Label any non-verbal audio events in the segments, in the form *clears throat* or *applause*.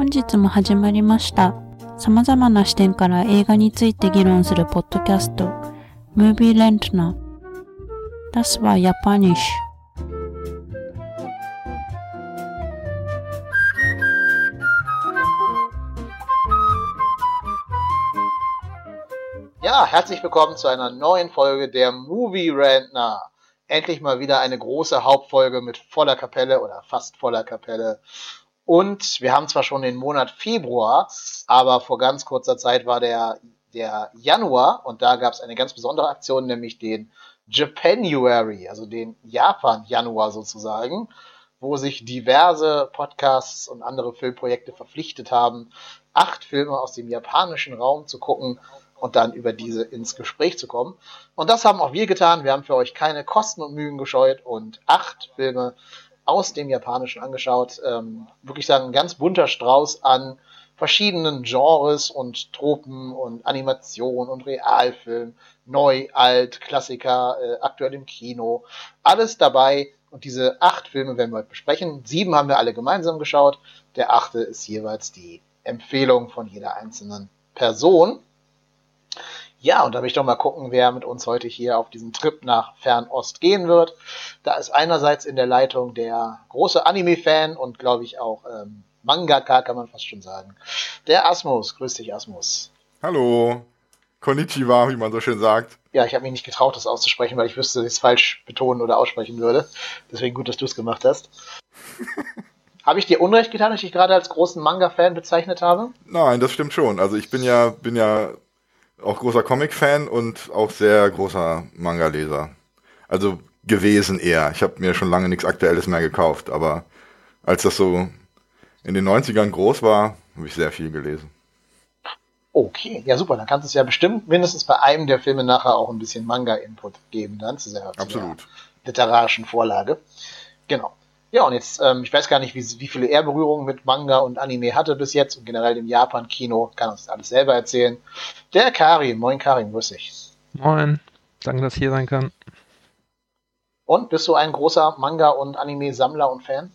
本日も始まりました。様々な視点から映画について議論するポッドキャスト、Movie Rentner。Das war Japanisch。 Ja, herzlich willkommen zu einer neuen Folge der Movie Rantner. Endlich mal wieder eine große Hauptfolge mit voller Kapelle oder fast voller Kapelle. Und wir haben zwar schon den Monat Februar, aber vor ganz kurzer Zeit war der, der Januar und da gab es eine ganz besondere Aktion, nämlich den Japanuary, also den Japan-Januar sozusagen, wo sich diverse Podcasts und andere Filmprojekte verpflichtet haben, acht Filme aus dem japanischen Raum zu gucken und dann über diese ins Gespräch zu kommen. Und das haben auch wir getan. Wir haben für euch keine Kosten und Mühen gescheut und acht Filme aus dem Japanischen angeschaut. Ähm, wirklich sagen, ein ganz bunter Strauß an verschiedenen Genres und Tropen und Animation und Realfilm, neu, alt, Klassiker, äh, aktuell im Kino. Alles dabei. Und diese acht Filme werden wir heute besprechen. Sieben haben wir alle gemeinsam geschaut. Der achte ist jeweils die Empfehlung von jeder einzelnen Person. Ja, und da will ich doch mal gucken, wer mit uns heute hier auf diesen Trip nach Fernost gehen wird. Da ist einerseits in der Leitung der große Anime-Fan und glaube ich auch ähm, Mangaka, kann man fast schon sagen. Der Asmus. Grüß dich, Asmus. Hallo. Konnichiwa, wie man so schön sagt. Ja, ich habe mich nicht getraut, das auszusprechen, weil ich wüsste, dass ich es falsch betonen oder aussprechen würde. Deswegen gut, dass du es gemacht hast. *laughs* habe ich dir Unrecht getan, dass ich dich gerade als großen Manga-Fan bezeichnet habe? Nein, das stimmt schon. Also ich bin ja, bin ja auch großer Comic-Fan und auch sehr großer Manga-Leser. Also gewesen eher. Ich habe mir schon lange nichts Aktuelles mehr gekauft, aber als das so in den 90ern groß war, habe ich sehr viel gelesen. Okay, ja super, dann kannst du es ja bestimmt mindestens bei einem der Filme nachher auch ein bisschen Manga-Input geben, dann zu Absolut. Der literarischen Vorlage. Genau. Ja, und jetzt, ähm, ich weiß gar nicht, wie, wie viele er Berührungen mit Manga und Anime hatte bis jetzt und generell im Japan-Kino, kann uns alles selber erzählen. Der Karim, moin Karim, grüß dich. Moin, danke, dass ich hier sein kann. Und, bist du ein großer Manga- und Anime-Sammler und Fan?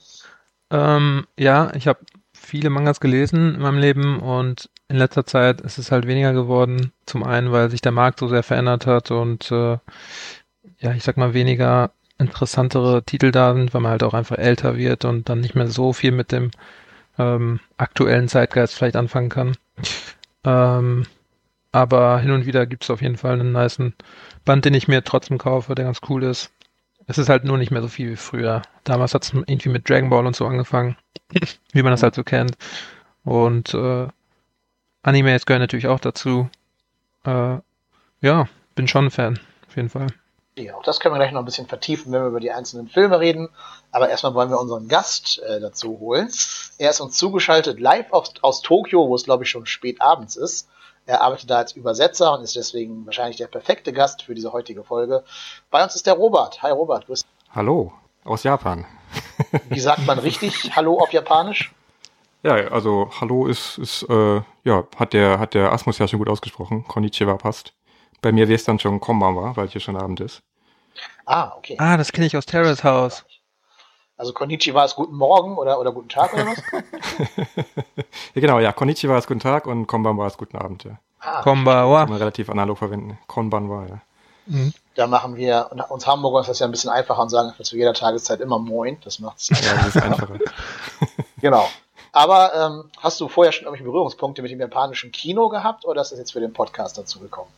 Ähm, ja, ich habe viele Mangas gelesen in meinem Leben und in letzter Zeit ist es halt weniger geworden. Zum einen, weil sich der Markt so sehr verändert hat und äh, ja, ich sag mal weniger interessantere Titel da sind, weil man halt auch einfach älter wird und dann nicht mehr so viel mit dem ähm, aktuellen Zeitgeist vielleicht anfangen kann. Ähm, aber hin und wieder gibt es auf jeden Fall einen niceen Band, den ich mir trotzdem kaufe, der ganz cool ist. Es ist halt nur nicht mehr so viel wie früher. Damals hat es irgendwie mit Dragon Ball und so angefangen, *laughs* wie man das halt so kennt. Und äh, Animes gehören natürlich auch dazu. Äh, ja, bin schon ein Fan, auf jeden Fall. Ja, auch das können wir gleich noch ein bisschen vertiefen, wenn wir über die einzelnen Filme reden. Aber erstmal wollen wir unseren Gast äh, dazu holen. Er ist uns zugeschaltet live aus, aus Tokio, wo es glaube ich schon spät abends ist. Er arbeitet da als Übersetzer und ist deswegen wahrscheinlich der perfekte Gast für diese heutige Folge. Bei uns ist der Robert. Hi Robert, grüß Hallo, aus Japan. *laughs* Wie sagt man richtig Hallo auf Japanisch? Ja, also Hallo ist, ist äh, ja, hat der, hat der Asmus ja schon gut ausgesprochen. Konnichiwa passt. Bei mir wäre es dann schon Konbanwa, weil hier schon Abend ist. Ah, okay. Ah, das kenne ich aus Terrace House. Also Konnichiwa ist guten Morgen oder, oder guten Tag oder was? *laughs* ja, genau, ja, Konnichiwa ist guten Tag und Konbanwa ist guten Abend, ja. Ah, Konbawa. Kann man relativ analog verwenden. Konbanwa, ja. Mhm. da machen wir, uns Hamburger ist das ja ein bisschen einfacher und sagen zu jeder Tageszeit immer Moin. Das macht's. Ja, das ist einfacher. *laughs* Genau. Aber ähm, hast du vorher schon irgendwelche Berührungspunkte mit dem japanischen Kino gehabt oder ist das jetzt für den Podcast dazu gekommen?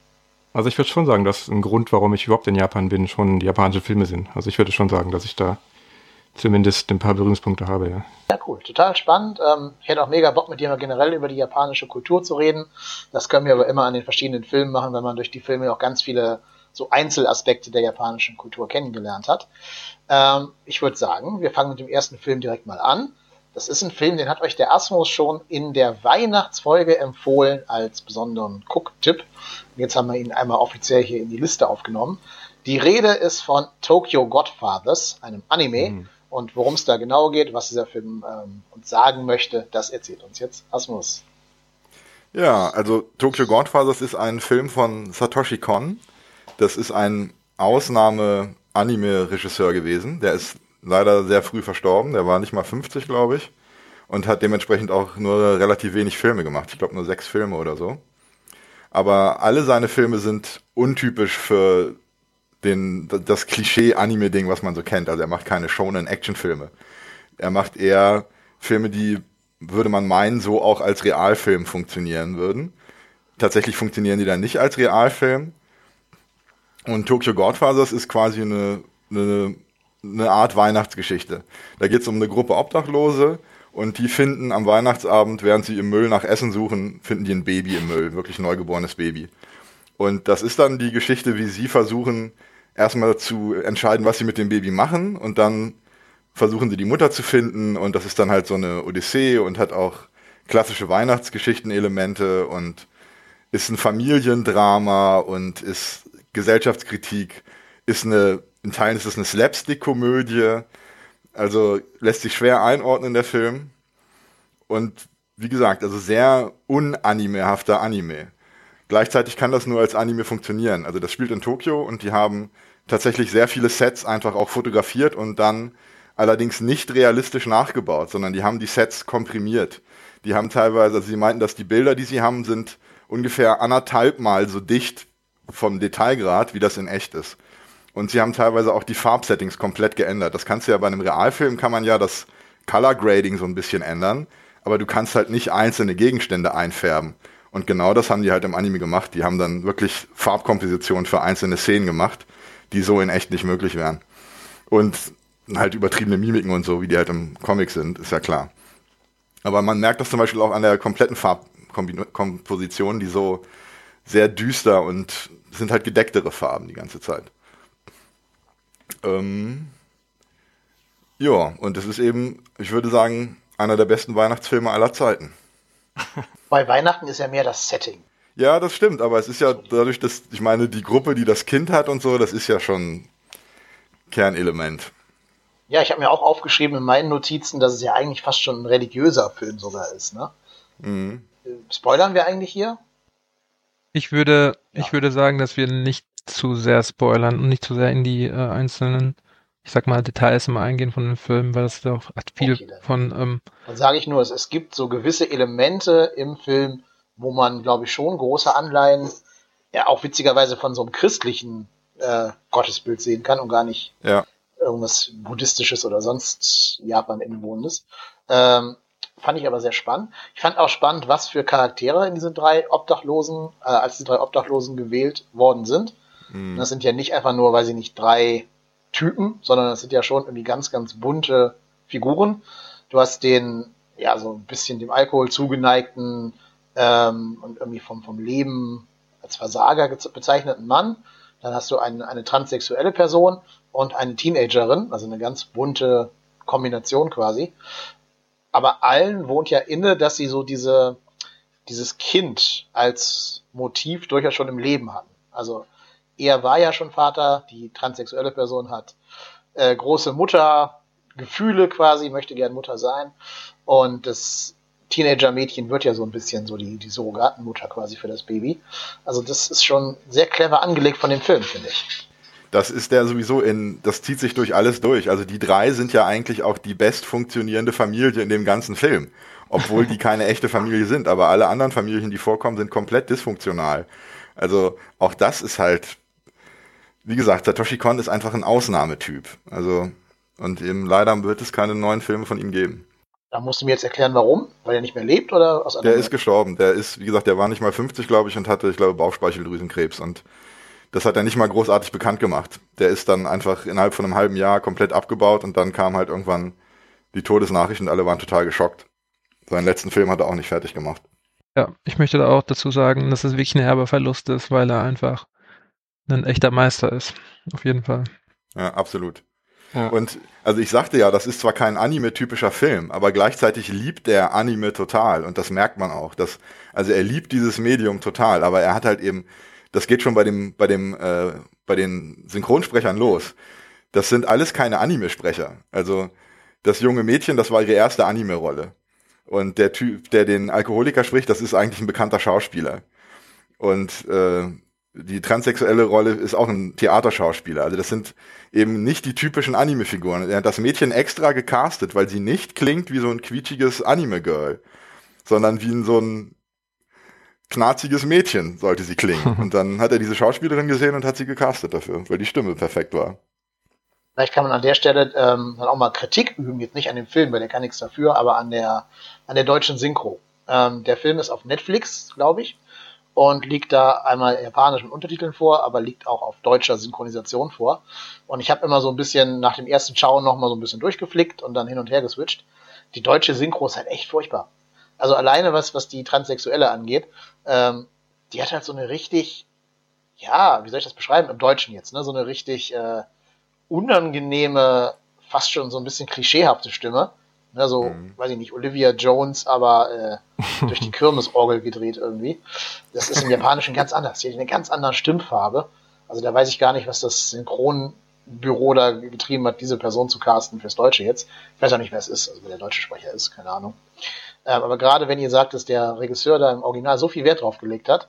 Also ich würde schon sagen, dass ein Grund, warum ich überhaupt in Japan bin, schon die japanischen Filme sind. Also ich würde schon sagen, dass ich da zumindest ein paar Berührungspunkte habe, ja. Ja, cool. Total spannend. Ähm, ich hätte auch mega Bock mit dir mal generell über die japanische Kultur zu reden. Das können wir aber immer an den verschiedenen Filmen machen, weil man durch die Filme auch ganz viele so Einzelaspekte der japanischen Kultur kennengelernt hat. Ähm, ich würde sagen, wir fangen mit dem ersten Film direkt mal an. Das ist ein Film, den hat euch der Asmus schon in der Weihnachtsfolge empfohlen als besonderen Cook-Tipp. Jetzt haben wir ihn einmal offiziell hier in die Liste aufgenommen. Die Rede ist von Tokyo Godfathers, einem Anime. Mhm. Und worum es da genau geht, was dieser Film ähm, uns sagen möchte, das erzählt uns jetzt Asmus. Ja, also Tokyo Godfathers ist ein Film von Satoshi Kon. Das ist ein Ausnahme-Anime-Regisseur gewesen. Der ist leider sehr früh verstorben. Der war nicht mal 50, glaube ich. und hat dementsprechend auch nur relativ wenig Filme gemacht. Ich glaube nur sechs Filme oder so. Aber alle seine Filme sind untypisch für den, das Klischee-Anime-Ding, was man so kennt. Also er macht keine Shonen-Action-Filme. Er macht eher Filme, die, würde man meinen, so auch als Realfilm funktionieren würden. Tatsächlich funktionieren die dann nicht als Realfilm. Und Tokyo Godfathers ist quasi eine, eine, eine Art Weihnachtsgeschichte. Da geht es um eine Gruppe Obdachlose und die finden am Weihnachtsabend, während sie im Müll nach Essen suchen, finden die ein Baby im Müll, wirklich neugeborenes Baby. Und das ist dann die Geschichte, wie sie versuchen, erstmal zu entscheiden, was sie mit dem Baby machen und dann versuchen sie die Mutter zu finden und das ist dann halt so eine Odyssee und hat auch klassische Weihnachtsgeschichten-Elemente und ist ein Familiendrama und ist Gesellschaftskritik, ist eine, in Teilen ist es eine Slapstick-Komödie, also lässt sich schwer einordnen, der Film. Und wie gesagt, also sehr unanimehafter Anime. Gleichzeitig kann das nur als Anime funktionieren. Also das spielt in Tokio und die haben tatsächlich sehr viele Sets einfach auch fotografiert und dann allerdings nicht realistisch nachgebaut, sondern die haben die Sets komprimiert. Die haben teilweise, also sie meinten, dass die Bilder, die sie haben, sind ungefähr anderthalb Mal so dicht vom Detailgrad, wie das in echt ist. Und sie haben teilweise auch die Farbsettings komplett geändert. Das kannst du ja bei einem Realfilm, kann man ja das Color Grading so ein bisschen ändern, aber du kannst halt nicht einzelne Gegenstände einfärben. Und genau das haben die halt im Anime gemacht. Die haben dann wirklich Farbkompositionen für einzelne Szenen gemacht, die so in echt nicht möglich wären. Und halt übertriebene Mimiken und so, wie die halt im Comic sind, ist ja klar. Aber man merkt das zum Beispiel auch an der kompletten Farbkomposition, die so sehr düster und sind halt gedecktere Farben die ganze Zeit. Ähm, ja, und das ist eben, ich würde sagen, einer der besten Weihnachtsfilme aller Zeiten. *laughs* Bei Weihnachten ist ja mehr das Setting. Ja, das stimmt, aber es ist ja dadurch, dass, ich meine, die Gruppe, die das Kind hat und so, das ist ja schon Kernelement. Ja, ich habe mir auch aufgeschrieben in meinen Notizen, dass es ja eigentlich fast schon ein religiöser Film sogar ist, ne? Mhm. Äh, spoilern wir eigentlich hier? Ich würde, ja. ich würde sagen, dass wir nicht zu sehr spoilern und nicht zu sehr in die äh, einzelnen, ich sag mal, Details immer eingehen von dem Film, weil das doch hat viel okay, dann. von. Ähm, dann sage ich nur, es, es gibt so gewisse Elemente im Film, wo man, glaube ich, schon große Anleihen, ja auch witzigerweise von so einem christlichen äh, Gottesbild sehen kann und gar nicht ja. irgendwas buddhistisches oder sonst Japan innewohnendes. Ähm, fand ich aber sehr spannend. Ich fand auch spannend, was für Charaktere in diesen drei Obdachlosen, äh, als die drei Obdachlosen gewählt worden sind. Mhm. Das sind ja nicht einfach nur, weil sie nicht drei Typen, sondern das sind ja schon irgendwie ganz, ganz bunte Figuren. Du hast den, ja, so ein bisschen dem Alkohol zugeneigten ähm, und irgendwie vom, vom Leben als Versager bezeichneten Mann. Dann hast du eine, eine transsexuelle Person und eine Teenagerin, also eine ganz bunte Kombination quasi. Aber allen wohnt ja inne, dass sie so diese, dieses Kind als Motiv durchaus schon im Leben hatten. Also er war ja schon Vater, die transsexuelle Person hat äh, große Muttergefühle quasi, möchte gern Mutter sein. Und das Teenager-Mädchen wird ja so ein bisschen so die, die Surrogatenmutter quasi für das Baby. Also das ist schon sehr clever angelegt von dem Film, finde ich. Das ist der sowieso in, das zieht sich durch alles durch. Also die drei sind ja eigentlich auch die best funktionierende Familie in dem ganzen Film. Obwohl die keine echte Familie sind. Aber alle anderen Familien, die vorkommen, sind komplett dysfunktional. Also auch das ist halt wie gesagt, Satoshi Kon ist einfach ein Ausnahmetyp. Also, und eben leider wird es keine neuen Filme von ihm geben. Da musst du mir jetzt erklären, warum? Weil er nicht mehr lebt oder aus Der ist gestorben. Der ist, wie gesagt, der war nicht mal 50, glaube ich, und hatte, ich glaube, Bauchspeicheldrüsenkrebs. Und das hat er nicht mal großartig bekannt gemacht. Der ist dann einfach innerhalb von einem halben Jahr komplett abgebaut und dann kam halt irgendwann die Todesnachricht und alle waren total geschockt. Seinen letzten Film hat er auch nicht fertig gemacht. Ja, ich möchte da auch dazu sagen, dass es wirklich ein herber Verlust ist, weil er einfach ein echter Meister ist. Auf jeden Fall. Ja, absolut. Ja. Und also ich sagte ja, das ist zwar kein Anime-typischer Film, aber gleichzeitig liebt er Anime total und das merkt man auch. Dass, also er liebt dieses Medium total, aber er hat halt eben, das geht schon bei dem, bei dem, äh, bei den Synchronsprechern los. Das sind alles keine Anime-Sprecher. Also das junge Mädchen, das war ihre erste Anime-Rolle. Und der Typ, der den Alkoholiker spricht, das ist eigentlich ein bekannter Schauspieler. Und äh, die transsexuelle Rolle ist auch ein Theaterschauspieler. Also das sind eben nicht die typischen Anime-Figuren. Er hat das Mädchen extra gecastet, weil sie nicht klingt wie so ein quietschiges Anime-Girl, sondern wie so ein knarziges Mädchen sollte sie klingen. *laughs* Und dann hat er diese Schauspielerin gesehen und hat sie gecastet dafür, weil die Stimme perfekt war. Vielleicht kann man an der Stelle ähm, dann auch mal Kritik üben, jetzt nicht an dem Film, weil der kann nichts dafür, aber an der, an der deutschen Synchro. Ähm, der Film ist auf Netflix, glaube ich, und liegt da einmal japanischen Untertiteln vor, aber liegt auch auf deutscher Synchronisation vor. Und ich habe immer so ein bisschen nach dem ersten Schauen noch mal so ein bisschen durchgeflickt und dann hin und her geswitcht. Die deutsche Synchro ist halt echt furchtbar. Also alleine was, was die Transsexuelle angeht, ähm, die hat halt so eine richtig, ja, wie soll ich das beschreiben, im Deutschen jetzt, ne, so eine richtig äh, unangenehme, fast schon so ein bisschen klischeehafte Stimme. Ne, so, mhm. weiß ich nicht, Olivia Jones, aber äh, durch die *laughs* Kirmesorgel gedreht irgendwie. Das ist im Japanischen ganz anders. Die hat eine ganz andere Stimmfarbe. Also da weiß ich gar nicht, was das Synchronbüro da getrieben hat, diese Person zu casten fürs Deutsche jetzt. Ich weiß auch nicht, wer es ist, also wer der deutsche Sprecher ist, keine Ahnung. Ähm, aber gerade wenn ihr sagt, dass der Regisseur da im Original so viel Wert drauf gelegt hat,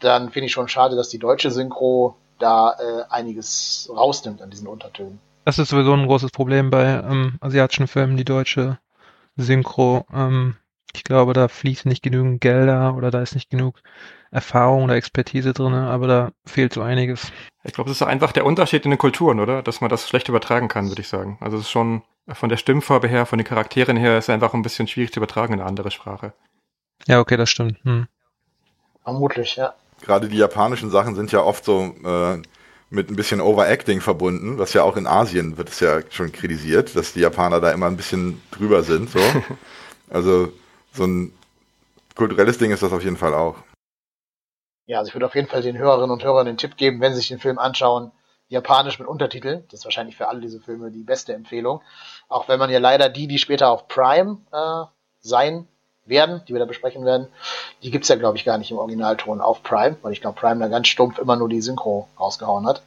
dann finde ich schon schade, dass die deutsche Synchro da äh, einiges rausnimmt an diesen Untertönen. Das ist sowieso ein großes Problem bei ähm, asiatischen Filmen, die deutsche Synchro. Ähm, ich glaube, da fließen nicht genügend Gelder oder da ist nicht genug Erfahrung oder Expertise drin, aber da fehlt so einiges. Ich glaube, es ist einfach der Unterschied in den Kulturen, oder? Dass man das schlecht übertragen kann, würde ich sagen. Also es ist schon von der Stimmfarbe her, von den Charakteren her, ist einfach ein bisschen schwierig zu übertragen in eine andere Sprache. Ja, okay, das stimmt. Hm. Vermutlich, ja. Gerade die japanischen Sachen sind ja oft so äh, mit ein bisschen Overacting verbunden, was ja auch in Asien wird es ja schon kritisiert, dass die Japaner da immer ein bisschen drüber sind. So. *laughs* also so ein kulturelles Ding ist das auf jeden Fall auch. Ja, also ich würde auf jeden Fall den Hörerinnen und Hörern den Tipp geben, wenn sie sich den Film anschauen, Japanisch mit Untertiteln. Das ist wahrscheinlich für alle diese Filme die beste Empfehlung. Auch wenn man ja leider die, die später auf Prime äh, sein werden, die wir da besprechen werden, die gibt's ja, glaube ich, gar nicht im Originalton auf Prime, weil ich glaube, Prime da ganz stumpf immer nur die Synchro rausgehauen hat.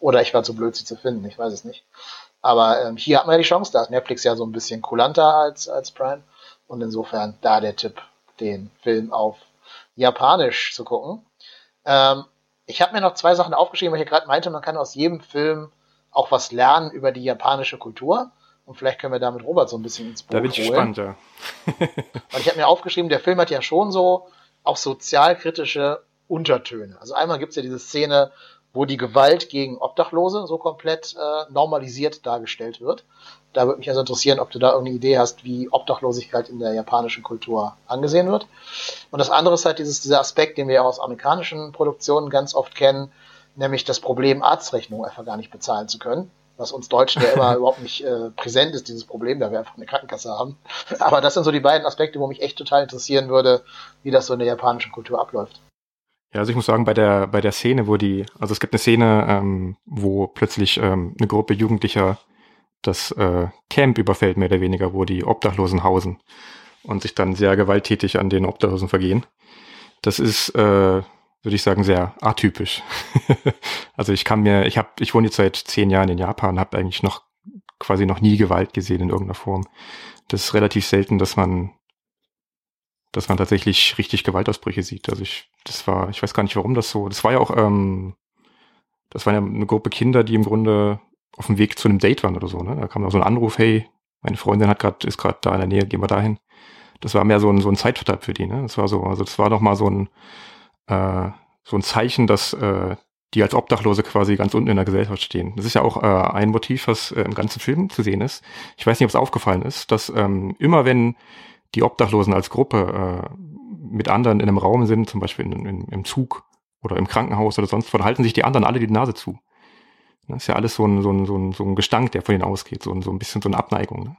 Oder ich war zu blöd, sie zu finden, ich weiß es nicht. Aber ähm, hier hat man ja die Chance, da ist Netflix ja so ein bisschen kulanter als, als Prime. Und insofern da der Tipp, den Film auf Japanisch zu gucken. Ähm, ich habe mir noch zwei Sachen aufgeschrieben, weil ich ja gerade meinte, man kann aus jedem Film auch was lernen über die japanische Kultur. Und vielleicht können wir da mit Robert so ein bisschen ins Boot Da bin ich holen. gespannt, ja. *laughs* Und ich habe mir aufgeschrieben, der Film hat ja schon so auch sozialkritische Untertöne. Also einmal gibt's ja diese Szene, wo die Gewalt gegen Obdachlose so komplett äh, normalisiert dargestellt wird. Da würde mich also interessieren, ob du da irgendeine Idee hast, wie Obdachlosigkeit in der japanischen Kultur angesehen wird. Und das andere ist halt dieses, dieser Aspekt, den wir aus amerikanischen Produktionen ganz oft kennen, nämlich das Problem, Arztrechnungen einfach gar nicht bezahlen zu können was uns Deutschen ja immer *laughs* überhaupt nicht äh, präsent ist, dieses Problem, da wir einfach eine Krankenkasse haben. Aber das sind so die beiden Aspekte, wo mich echt total interessieren würde, wie das so in der japanischen Kultur abläuft. Ja, also ich muss sagen, bei der, bei der Szene, wo die, also es gibt eine Szene, ähm, wo plötzlich ähm, eine Gruppe Jugendlicher das äh, Camp überfällt, mehr oder weniger, wo die Obdachlosen hausen und sich dann sehr gewalttätig an den Obdachlosen vergehen. Das ist, äh, würde ich sagen, sehr atypisch. *laughs* also ich kann mir, ich habe, ich wohne jetzt seit zehn Jahren in Japan, habe eigentlich noch quasi noch nie Gewalt gesehen in irgendeiner Form. Das ist relativ selten, dass man, dass man tatsächlich richtig Gewaltausbrüche sieht. Also ich, das war, ich weiß gar nicht, warum das so. Das war ja auch, ähm, das war ja eine Gruppe Kinder, die im Grunde auf dem Weg zu einem Date waren oder so. Ne? Da kam auch so ein Anruf, hey, meine Freundin hat gerade, ist gerade da in der Nähe, gehen wir dahin. Das war mehr so ein, so ein Zeitvertreib für die. Ne? Das war so, also das war doch mal so ein äh, so ein Zeichen, dass äh, die als Obdachlose quasi ganz unten in der Gesellschaft stehen. Das ist ja auch äh, ein Motiv, was äh, im ganzen Film zu sehen ist. Ich weiß nicht, ob es aufgefallen ist, dass ähm, immer wenn die Obdachlosen als Gruppe äh, mit anderen in einem Raum sind, zum Beispiel in, in, im Zug oder im Krankenhaus oder sonst wo, halten sich die anderen alle die Nase zu. Das ist ja alles so ein, so ein, so ein, so ein Gestank, der von ihnen ausgeht, so ein, so ein bisschen so eine Abneigung. Ne?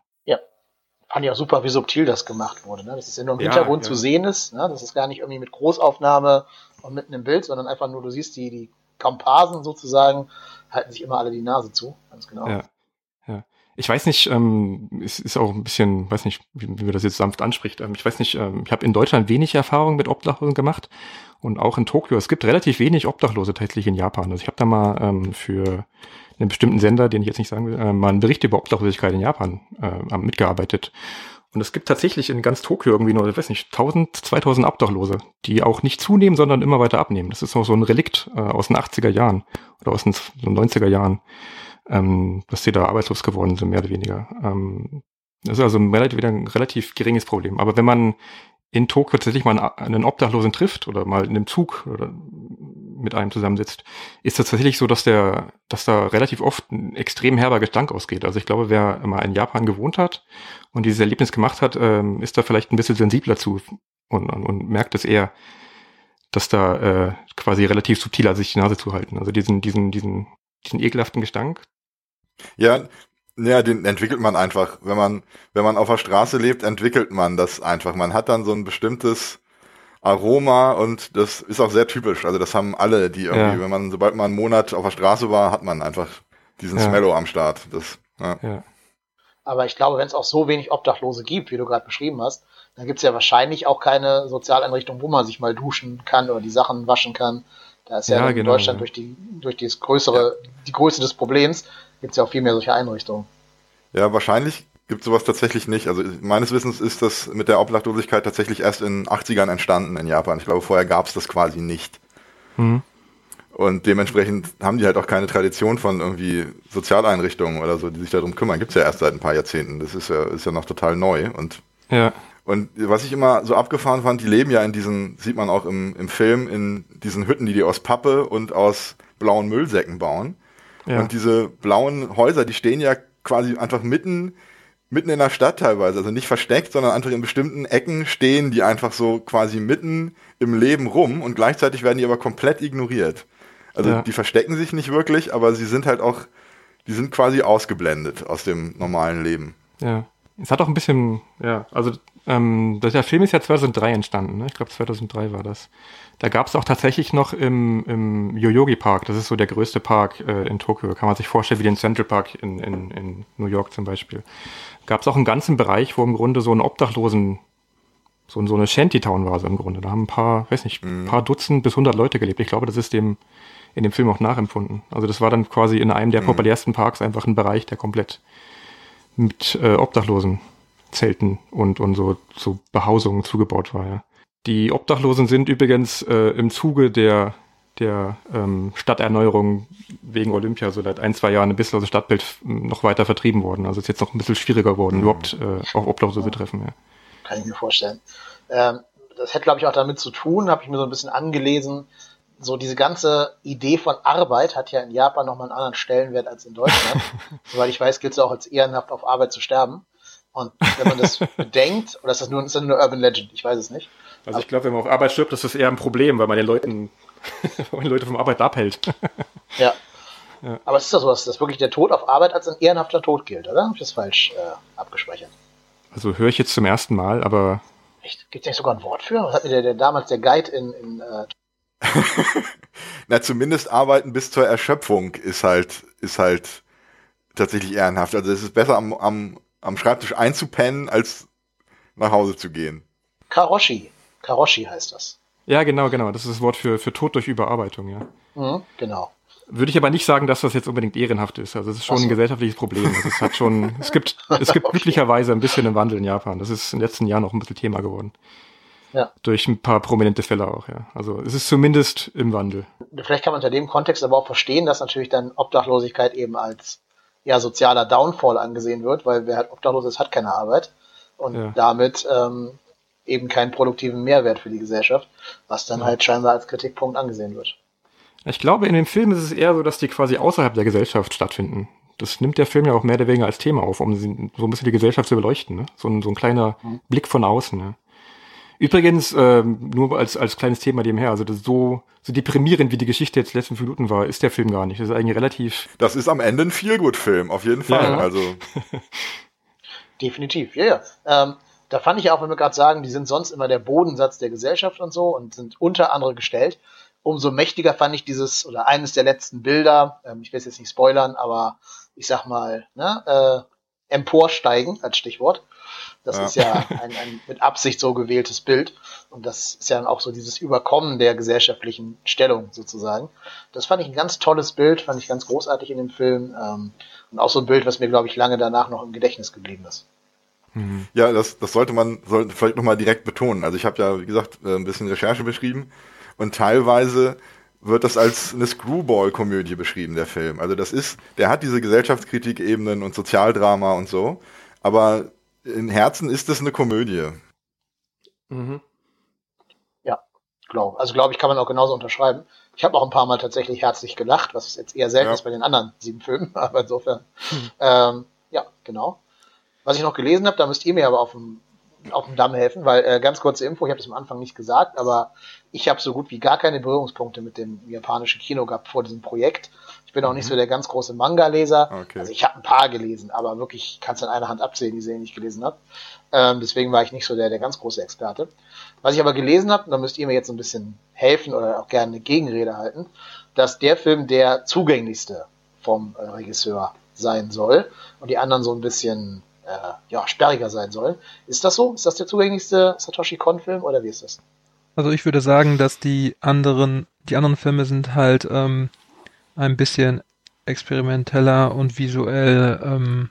Ja. Fand ich auch super, wie subtil das gemacht wurde. Ne? Das ist ja nur im Ja, Hintergrund ja. zu sehen ist. Ne? Das ist gar nicht irgendwie mit Großaufnahme und mitten im Bild, sondern einfach nur, du siehst die, die Komparsen sozusagen, halten sich immer alle die Nase zu. Ganz genau. Ja. Ja. Ich weiß nicht, ähm, es ist auch ein bisschen, weiß nicht, wie, wie man das jetzt sanft anspricht. Ähm, ich weiß nicht, ähm, ich habe in Deutschland wenig Erfahrung mit Obdachlosen gemacht und auch in Tokio. Es gibt relativ wenig Obdachlose tatsächlich in Japan. Also ich habe da mal ähm, für einen bestimmten Sender, den ich jetzt nicht sagen will, äh, mal einen Bericht über Obdachlosigkeit in Japan äh, mitgearbeitet. Und es gibt tatsächlich in ganz Tokio irgendwie nur, ich weiß nicht, 1000, 2000 Obdachlose, die auch nicht zunehmen, sondern immer weiter abnehmen. Das ist noch so ein Relikt äh, aus den 80er Jahren oder aus den 90er Jahren, ähm, dass die da arbeitslos geworden sind, mehr oder weniger. Ähm, das ist also ein relativ, ein relativ geringes Problem. Aber wenn man in Tokio tatsächlich mal einen Obdachlosen trifft oder mal in einem Zug oder mit einem zusammensitzt, ist das tatsächlich so, dass der, dass da relativ oft ein extrem herber Gestank ausgeht. Also ich glaube, wer mal in Japan gewohnt hat und dieses Erlebnis gemacht hat, ähm, ist da vielleicht ein bisschen sensibler zu und, und, und merkt es eher, dass da äh, quasi relativ subtiler sich die Nase zu halten. Also diesen, diesen, diesen, diesen ekelhaften Gestank. Ja, ja, den entwickelt man einfach. Wenn man, wenn man auf der Straße lebt, entwickelt man das einfach. Man hat dann so ein bestimmtes Aroma und das ist auch sehr typisch. Also das haben alle, die irgendwie, ja. wenn man, sobald man einen Monat auf der Straße war, hat man einfach diesen ja. Smello am Start. Das, ja. ja. Aber ich glaube, wenn es auch so wenig Obdachlose gibt, wie du gerade beschrieben hast, dann gibt es ja wahrscheinlich auch keine Sozialeinrichtung, wo man sich mal duschen kann oder die Sachen waschen kann. Da ist ja, ja in genau, Deutschland durch die durch das größere, die Größe des Problems gibt es ja auch viel mehr solche Einrichtungen. Ja, wahrscheinlich gibt sowas tatsächlich nicht. Also meines Wissens ist das mit der Obdachlosigkeit tatsächlich erst in den 80ern entstanden in Japan. Ich glaube, vorher gab es das quasi nicht. Mhm. Und dementsprechend haben die halt auch keine Tradition von irgendwie Sozialeinrichtungen oder so, die sich darum kümmern. Gibt's ja erst seit ein paar Jahrzehnten. Das ist ja, ist ja noch total neu. Und, ja. und was ich immer so abgefahren fand, die leben ja in diesen, sieht man auch im, im Film, in diesen Hütten, die die aus Pappe und aus blauen Müllsäcken bauen. Ja. Und diese blauen Häuser, die stehen ja quasi einfach mitten mitten in der Stadt teilweise, also nicht versteckt, sondern einfach in bestimmten Ecken stehen die einfach so quasi mitten im Leben rum und gleichzeitig werden die aber komplett ignoriert. Also ja. die verstecken sich nicht wirklich, aber sie sind halt auch, die sind quasi ausgeblendet aus dem normalen Leben. Ja. Es hat auch ein bisschen, ja, also ähm, der Film ist ja 2003 entstanden, ne? ich glaube 2003 war das. Da gab es auch tatsächlich noch im, im Yoyogi Park, das ist so der größte Park äh, in Tokio, kann man sich vorstellen wie den Central Park in, in, in New York zum Beispiel gab es auch einen ganzen Bereich, wo im Grunde so ein Obdachlosen, so, so eine Shantytown war so im Grunde. Da haben ein paar, weiß nicht, ein mhm. paar Dutzend bis hundert Leute gelebt. Ich glaube, das ist dem in dem Film auch nachempfunden. Also das war dann quasi in einem der mhm. populärsten Parks einfach ein Bereich, der komplett mit äh, Obdachlosen Zelten und, und so, so Behausungen zugebaut war, ja. Die Obdachlosen sind übrigens äh, im Zuge der der ähm, Stadterneuerung wegen Olympia so seit ein, zwei Jahren ein bisschen aus dem Stadtbild noch weiter vertrieben worden. Also ist jetzt noch ein bisschen schwieriger geworden, mhm. überhaupt äh, auch Obdachlose zu treffen. Ja. Kann ich mir vorstellen. Ähm, das hätte, glaube ich, auch damit zu tun, habe ich mir so ein bisschen angelesen, so diese ganze Idee von Arbeit hat ja in Japan nochmal einen anderen Stellenwert als in Deutschland. *laughs* Soweit ich weiß, gilt es auch als ehrenhaft auf Arbeit zu sterben. Und wenn man das *laughs* bedenkt, oder ist das nur, ist das nur Urban Legend? Ich weiß es nicht. Also ich glaube, wenn man auf Arbeit stirbt, ist das eher ein Problem, weil man den Leuten *laughs* wenn Leute vom Arbeit abhält. *laughs* ja. ja. Aber es ist doch so, dass wirklich der Tod auf Arbeit als ein ehrenhafter Tod gilt, oder? Habe ich das falsch äh, abgespeichert? Also höre ich jetzt zum ersten Mal, aber. Echt? Gibt es nicht sogar ein Wort für? Was hat mir der, der damals der Guide in. in äh *laughs* Na, zumindest arbeiten bis zur Erschöpfung ist halt, ist halt tatsächlich ehrenhaft. Also es ist besser am, am, am Schreibtisch einzupennen, als nach Hause zu gehen. Karoshi. Karoshi heißt das. Ja, genau, genau. Das ist das Wort für, für Tod durch Überarbeitung, ja. Mhm, genau. Würde ich aber nicht sagen, dass das jetzt unbedingt ehrenhaft ist. Also es ist schon so. ein gesellschaftliches Problem. Also es hat schon, *laughs* es gibt, es gibt okay. glücklicherweise ein bisschen einen Wandel in Japan. Das ist in den letzten Jahren auch ein bisschen Thema geworden. Ja. Durch ein paar prominente Fälle auch, ja. Also es ist zumindest im Wandel. Vielleicht kann man unter dem Kontext aber auch verstehen, dass natürlich dann Obdachlosigkeit eben als ja, sozialer Downfall angesehen wird, weil wer halt obdachlos ist, hat keine Arbeit. Und ja. damit ähm, eben keinen produktiven Mehrwert für die Gesellschaft, was dann ja. halt scheinbar als Kritikpunkt angesehen wird. Ich glaube, in dem Film ist es eher so, dass die quasi außerhalb der Gesellschaft stattfinden. Das nimmt der Film ja auch mehr oder weniger als Thema auf, um so ein bisschen die Gesellschaft zu beleuchten. Ne? So, ein, so ein kleiner mhm. Blick von außen. Ne? Übrigens, ähm, nur als, als kleines Thema nebenher, also das so, so deprimierend, wie die Geschichte jetzt letzten fünf Minuten war, ist der Film gar nicht. Das ist eigentlich relativ. Das ist am Ende ein Feelgood-Film, auf jeden Fall. Ja. Also. *laughs* Definitiv, ja, ja. Ähm, da fand ich auch, wenn wir gerade sagen, die sind sonst immer der Bodensatz der Gesellschaft und so und sind unter andere gestellt. Umso mächtiger fand ich dieses oder eines der letzten Bilder, ähm, ich will es jetzt nicht spoilern, aber ich sag mal, ne, äh, emporsteigen als Stichwort. Das ja. ist ja ein, ein mit Absicht so gewähltes Bild. Und das ist ja dann auch so dieses Überkommen der gesellschaftlichen Stellung sozusagen. Das fand ich ein ganz tolles Bild, fand ich ganz großartig in dem Film. Ähm, und auch so ein Bild, was mir, glaube ich, lange danach noch im Gedächtnis geblieben ist. Mhm. Ja, das, das sollte man sollte vielleicht nochmal direkt betonen. Also ich habe ja, wie gesagt, äh, ein bisschen Recherche beschrieben und teilweise wird das als eine Screwball-Komödie beschrieben, der Film. Also das ist, der hat diese Gesellschaftskritik-Ebenen und Sozialdrama und so, aber in Herzen ist es eine Komödie. Mhm. Ja, glaube. Also glaube ich, kann man auch genauso unterschreiben. Ich habe auch ein paar Mal tatsächlich herzlich gelacht, was jetzt eher selten ja. ist bei den anderen sieben Filmen, *laughs* aber insofern. Mhm. Ähm, ja, genau. Was ich noch gelesen habe, da müsst ihr mir aber auf dem, auf dem Damm helfen, weil äh, ganz kurze Info, ich habe das am Anfang nicht gesagt, aber ich habe so gut wie gar keine Berührungspunkte mit dem japanischen Kino gehabt vor diesem Projekt. Ich bin auch nicht mhm. so der ganz große Manga-Leser. Okay. Also ich habe ein paar gelesen, aber wirklich kannst du in einer Hand abzählen, die ich nicht gelesen habe. Ähm, deswegen war ich nicht so der, der ganz große Experte. Was ich aber gelesen habe, da müsst ihr mir jetzt so ein bisschen helfen oder auch gerne eine Gegenrede halten, dass der Film der zugänglichste vom äh, Regisseur sein soll und die anderen so ein bisschen äh, ja, sperriger sein sollen. Ist das so? Ist das der zugänglichste Satoshi Kon-Film oder wie ist das? Also ich würde sagen, dass die anderen, die anderen Filme sind halt ähm, ein bisschen experimenteller und visuell ähm,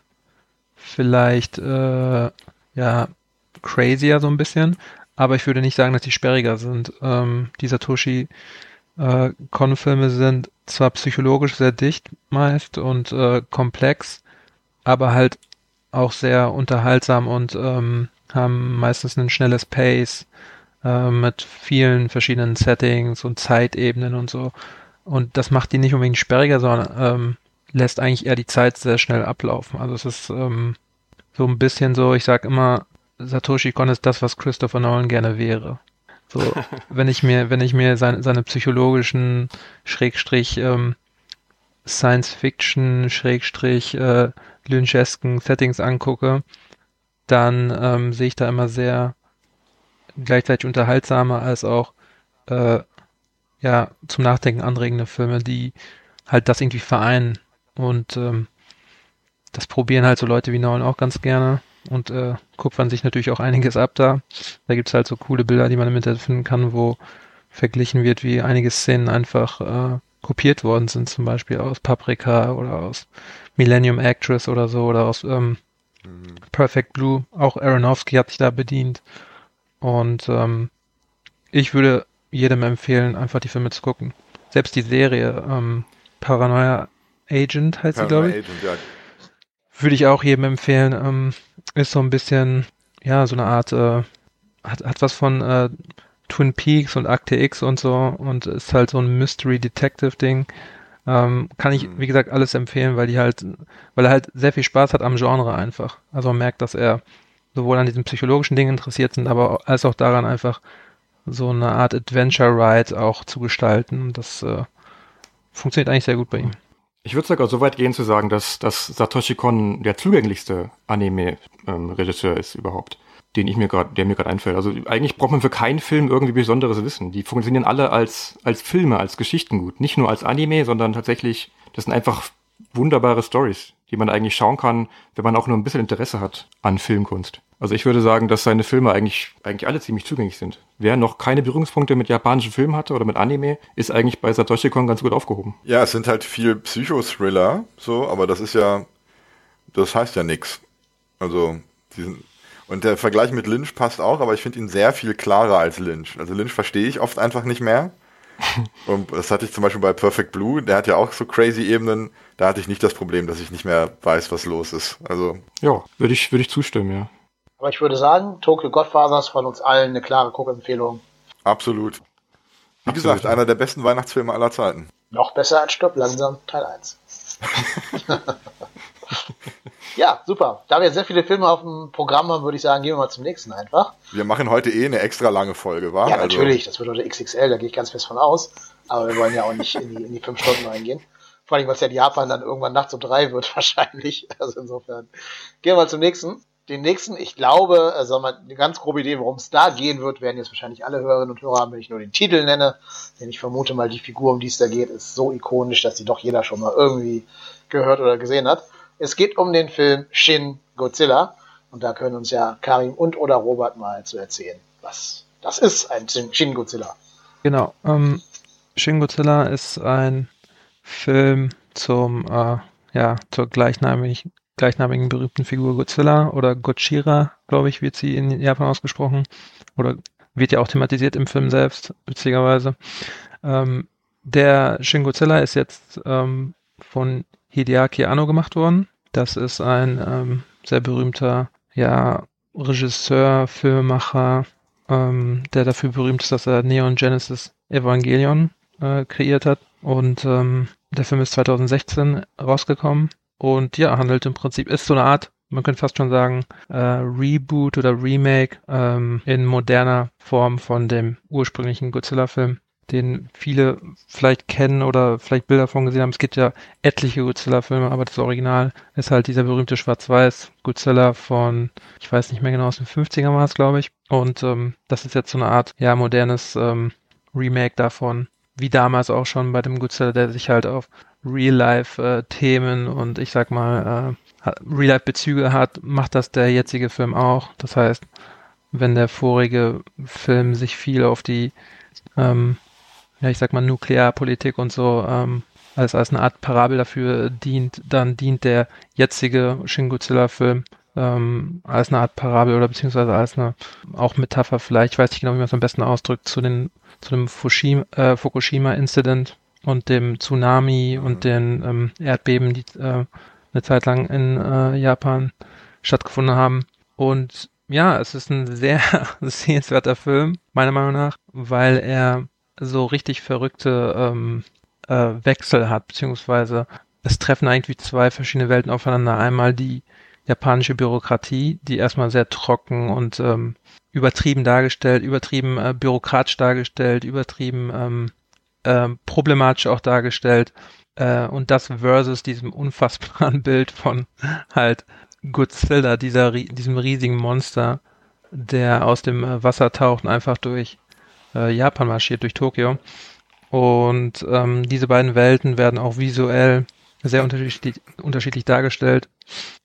vielleicht äh, ja crazier so ein bisschen, aber ich würde nicht sagen, dass die sperriger sind. Ähm, die Satoshi äh, Kon-Filme sind zwar psychologisch sehr dicht meist und äh, komplex, aber halt auch sehr unterhaltsam und ähm, haben meistens ein schnelles Pace äh, mit vielen verschiedenen Settings und Zeitebenen und so. Und das macht die nicht unbedingt sperriger, sondern ähm, lässt eigentlich eher die Zeit sehr schnell ablaufen. Also es ist ähm, so ein bisschen so, ich sag immer, Satoshi Kon ist das, was Christopher Nolan gerne wäre. So, *laughs* wenn ich mir, wenn ich mir seine, seine psychologischen Schrägstrich ähm, Science Fiction Schrägstrich äh, lynchesken Settings angucke, dann ähm, sehe ich da immer sehr gleichzeitig unterhaltsame als auch äh, ja zum Nachdenken anregende Filme, die halt das irgendwie vereinen und ähm, das probieren halt so Leute wie Nolan auch ganz gerne und äh, kupfern sich natürlich auch einiges ab da. Da gibt's halt so coole Bilder, die man im Internet finden kann, wo verglichen wird, wie einige Szenen einfach äh, kopiert worden sind, zum Beispiel aus Paprika oder aus Millennium Actress oder so oder aus ähm, mhm. Perfect Blue. Auch Aronofsky hat sich da bedient. Und ähm, ich würde jedem empfehlen, einfach die Filme zu gucken. Selbst die Serie ähm, Paranoia Agent heißt sie, glaube ich. Agent, ja. Würde ich auch jedem empfehlen. Ähm, ist so ein bisschen, ja, so eine Art, äh, hat, hat was von äh, Twin Peaks und Akte X und so und ist halt so ein Mystery Detective Ding. Ähm, kann ich, mhm. wie gesagt, alles empfehlen, weil die halt, weil er halt sehr viel Spaß hat am Genre einfach. Also man merkt, dass er sowohl an diesen psychologischen Dingen interessiert sind, aber als auch daran einfach so eine Art Adventure Ride auch zu gestalten. Das äh, funktioniert eigentlich sehr gut bei ihm. Ich würde sogar so weit gehen zu sagen, dass, dass Satoshi Kon der zugänglichste Anime-Regisseur ähm, ist überhaupt, den ich mir gerade, der mir gerade einfällt. Also eigentlich braucht man für keinen Film irgendwie besonderes Wissen. Die funktionieren alle als als Filme, als Geschichten gut, nicht nur als Anime, sondern tatsächlich, das sind einfach wunderbare Stories, die man eigentlich schauen kann, wenn man auch nur ein bisschen Interesse hat an Filmkunst. Also ich würde sagen, dass seine Filme eigentlich, eigentlich alle ziemlich zugänglich sind. Wer noch keine Berührungspunkte mit japanischen Filmen hatte oder mit Anime, ist eigentlich bei Satoshi Kon ganz gut aufgehoben. Ja, es sind halt viel Psychothriller, so, aber das ist ja, das heißt ja nix. Also, diesen, und der Vergleich mit Lynch passt auch, aber ich finde ihn sehr viel klarer als Lynch. Also Lynch verstehe ich oft einfach nicht mehr. *laughs* Und das hatte ich zum Beispiel bei Perfect Blue, der hat ja auch so crazy Ebenen, da hatte ich nicht das Problem, dass ich nicht mehr weiß, was los ist. Also. Ja, würde ich, würde ich zustimmen, ja. Aber ich würde sagen, Tokyo Godfathers von uns allen eine klare Guckempfehlung. Absolut. Wie Absolut, gesagt, ja. einer der besten Weihnachtsfilme aller Zeiten. Noch besser als Stopp langsam Teil 1. *laughs* ja, super. Da wir sehr viele Filme auf dem Programm haben, würde ich sagen, gehen wir mal zum nächsten einfach. Wir machen heute eh eine extra lange Folge, wa? Ja, also natürlich. Das wird heute XXL, da gehe ich ganz fest von aus. Aber wir wollen ja auch nicht in die, in die fünf Stunden reingehen. Vor allem, weil es ja in Japan dann irgendwann nachts um drei wird, *laughs* wahrscheinlich. Also insofern. Gehen wir mal zum nächsten den nächsten, ich glaube, also mal eine ganz grobe Idee, worum es da gehen wird, werden jetzt wahrscheinlich alle Hörerinnen und Hörer haben, wenn ich nur den Titel nenne. Denn ich vermute mal, die Figur, um die es da geht, ist so ikonisch, dass sie doch jeder schon mal irgendwie gehört oder gesehen hat. Es geht um den Film Shin Godzilla. Und da können uns ja Karim und oder Robert mal zu erzählen, was das ist, ein Shin Godzilla. Genau. Ähm, Shin Godzilla ist ein Film zum, äh, ja, zur gleichnamigen gleichnamigen berühmten Figur Godzilla oder Gojira, glaube ich, wird sie in Japan ausgesprochen. Oder wird ja auch thematisiert im Film selbst, witzigerweise. Ähm, der Shin Godzilla ist jetzt ähm, von Hideaki Anno gemacht worden. Das ist ein ähm, sehr berühmter ja, Regisseur, Filmemacher, ähm, der dafür berühmt ist, dass er Neon Genesis Evangelion äh, kreiert hat. Und ähm, der Film ist 2016 rausgekommen und ja, handelt im Prinzip, ist so eine Art, man könnte fast schon sagen, äh, Reboot oder Remake ähm, in moderner Form von dem ursprünglichen Godzilla-Film den viele vielleicht kennen oder vielleicht Bilder von gesehen haben. Es gibt ja etliche Godzilla-Filme, aber das Original ist halt dieser berühmte Schwarz-Weiß Godzilla von, ich weiß nicht mehr genau, aus den 50ern war es, glaube ich. Und ähm, das ist jetzt so eine Art, ja, modernes ähm, Remake davon, wie damals auch schon bei dem Godzilla, der sich halt auf Real-Life-Themen äh, und ich sag mal äh, Real-Life-Bezüge hat, macht das der jetzige Film auch. Das heißt, wenn der vorige Film sich viel auf die ähm, ja, ich sag mal, Nuklearpolitik und so ähm, als, als eine Art Parabel dafür dient, dann dient der jetzige Shin Godzilla-Film ähm, als eine Art Parabel oder beziehungsweise als eine auch Metapher vielleicht, ich weiß nicht genau, wie man es am besten ausdrückt, zu den zu dem äh, Fukushima-Incident und dem Tsunami und den ähm, Erdbeben, die äh, eine Zeit lang in äh, Japan stattgefunden haben. Und ja, es ist ein sehr *laughs* sehenswerter Film, meiner Meinung nach, weil er so richtig verrückte ähm, äh, Wechsel hat, beziehungsweise es treffen eigentlich zwei verschiedene Welten aufeinander. Einmal die japanische Bürokratie, die erstmal sehr trocken und ähm, übertrieben dargestellt, übertrieben äh, bürokratisch dargestellt, übertrieben ähm, äh, problematisch auch dargestellt. Äh, und das versus diesem unfassbaren *laughs* Bild von halt Godzilla, dieser, diesem riesigen Monster, der aus dem äh, Wasser taucht und einfach durch äh, Japan marschiert, durch Tokio. Und ähm, diese beiden Welten werden auch visuell sehr unterschiedlich, unterschiedlich dargestellt.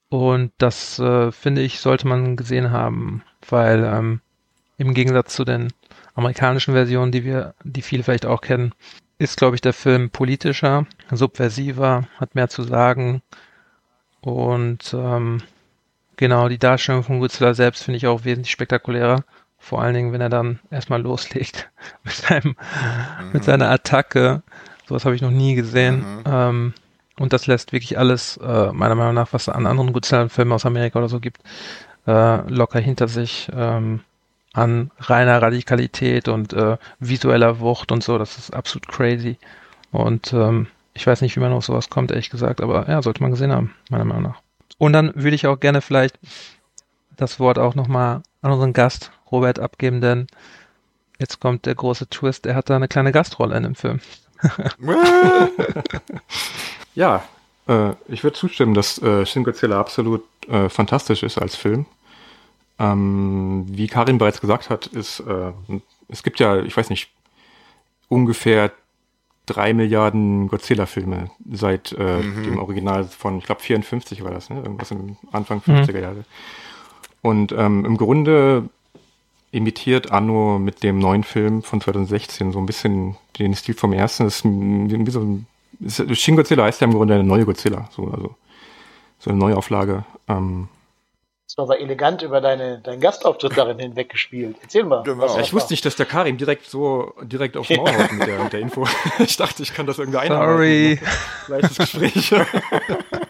Und das, äh, finde ich, sollte man gesehen haben, weil ähm, im Gegensatz zu den amerikanischen Versionen, die wir, die viele vielleicht auch kennen, ist, glaube ich, der Film politischer, subversiver, hat mehr zu sagen. Und ähm, genau, die Darstellung von Godzilla selbst finde ich auch wesentlich spektakulärer. Vor allen Dingen, wenn er dann erstmal *laughs* loslegt mit, seinem, mhm. mit seiner Attacke. Sowas habe ich noch nie gesehen. Mhm. Ähm, und das lässt wirklich alles, äh, meiner Meinung nach, was es an anderen Godzilla-Filmen aus Amerika oder so gibt, äh, locker hinter sich ähm, an reiner Radikalität und äh, visueller Wucht und so. Das ist absolut crazy. Und ähm, ich weiß nicht, wie man auf sowas kommt, ehrlich gesagt, aber ja, sollte man gesehen haben, meiner Meinung nach. Und dann würde ich auch gerne vielleicht das Wort auch nochmal an unseren Gast Robert abgeben, denn jetzt kommt der große Twist, er hat da eine kleine Gastrolle in dem Film. *laughs* ja, äh, ich würde zustimmen, dass äh, Shin Godzilla absolut äh, fantastisch ist als Film. Ähm, wie Karin bereits gesagt hat, ist, äh, es gibt ja, ich weiß nicht, ungefähr drei Milliarden Godzilla-Filme seit äh, mhm. dem Original von, ich glaube, 54 war das, ne? irgendwas im Anfang 50er mhm. Jahre. Und ähm, im Grunde imitiert Anno mit dem neuen Film von 2016 so ein bisschen den Stil vom ersten. Das ist wie so ein, ist, Shin Godzilla heißt ja im Grunde eine neue Godzilla, so, also so eine Neuauflage. Ähm, das war aber elegant über deine, deinen Gastauftritt darin hinweggespielt. Erzähl mal. Genau. Ich wusste nicht, dass der Karim direkt so direkt aufs Maul haut mit der, mit der Info. *laughs* Ich dachte, ich kann das irgendwie einarbeiten. Sorry. Leichtes Gespräch. *laughs*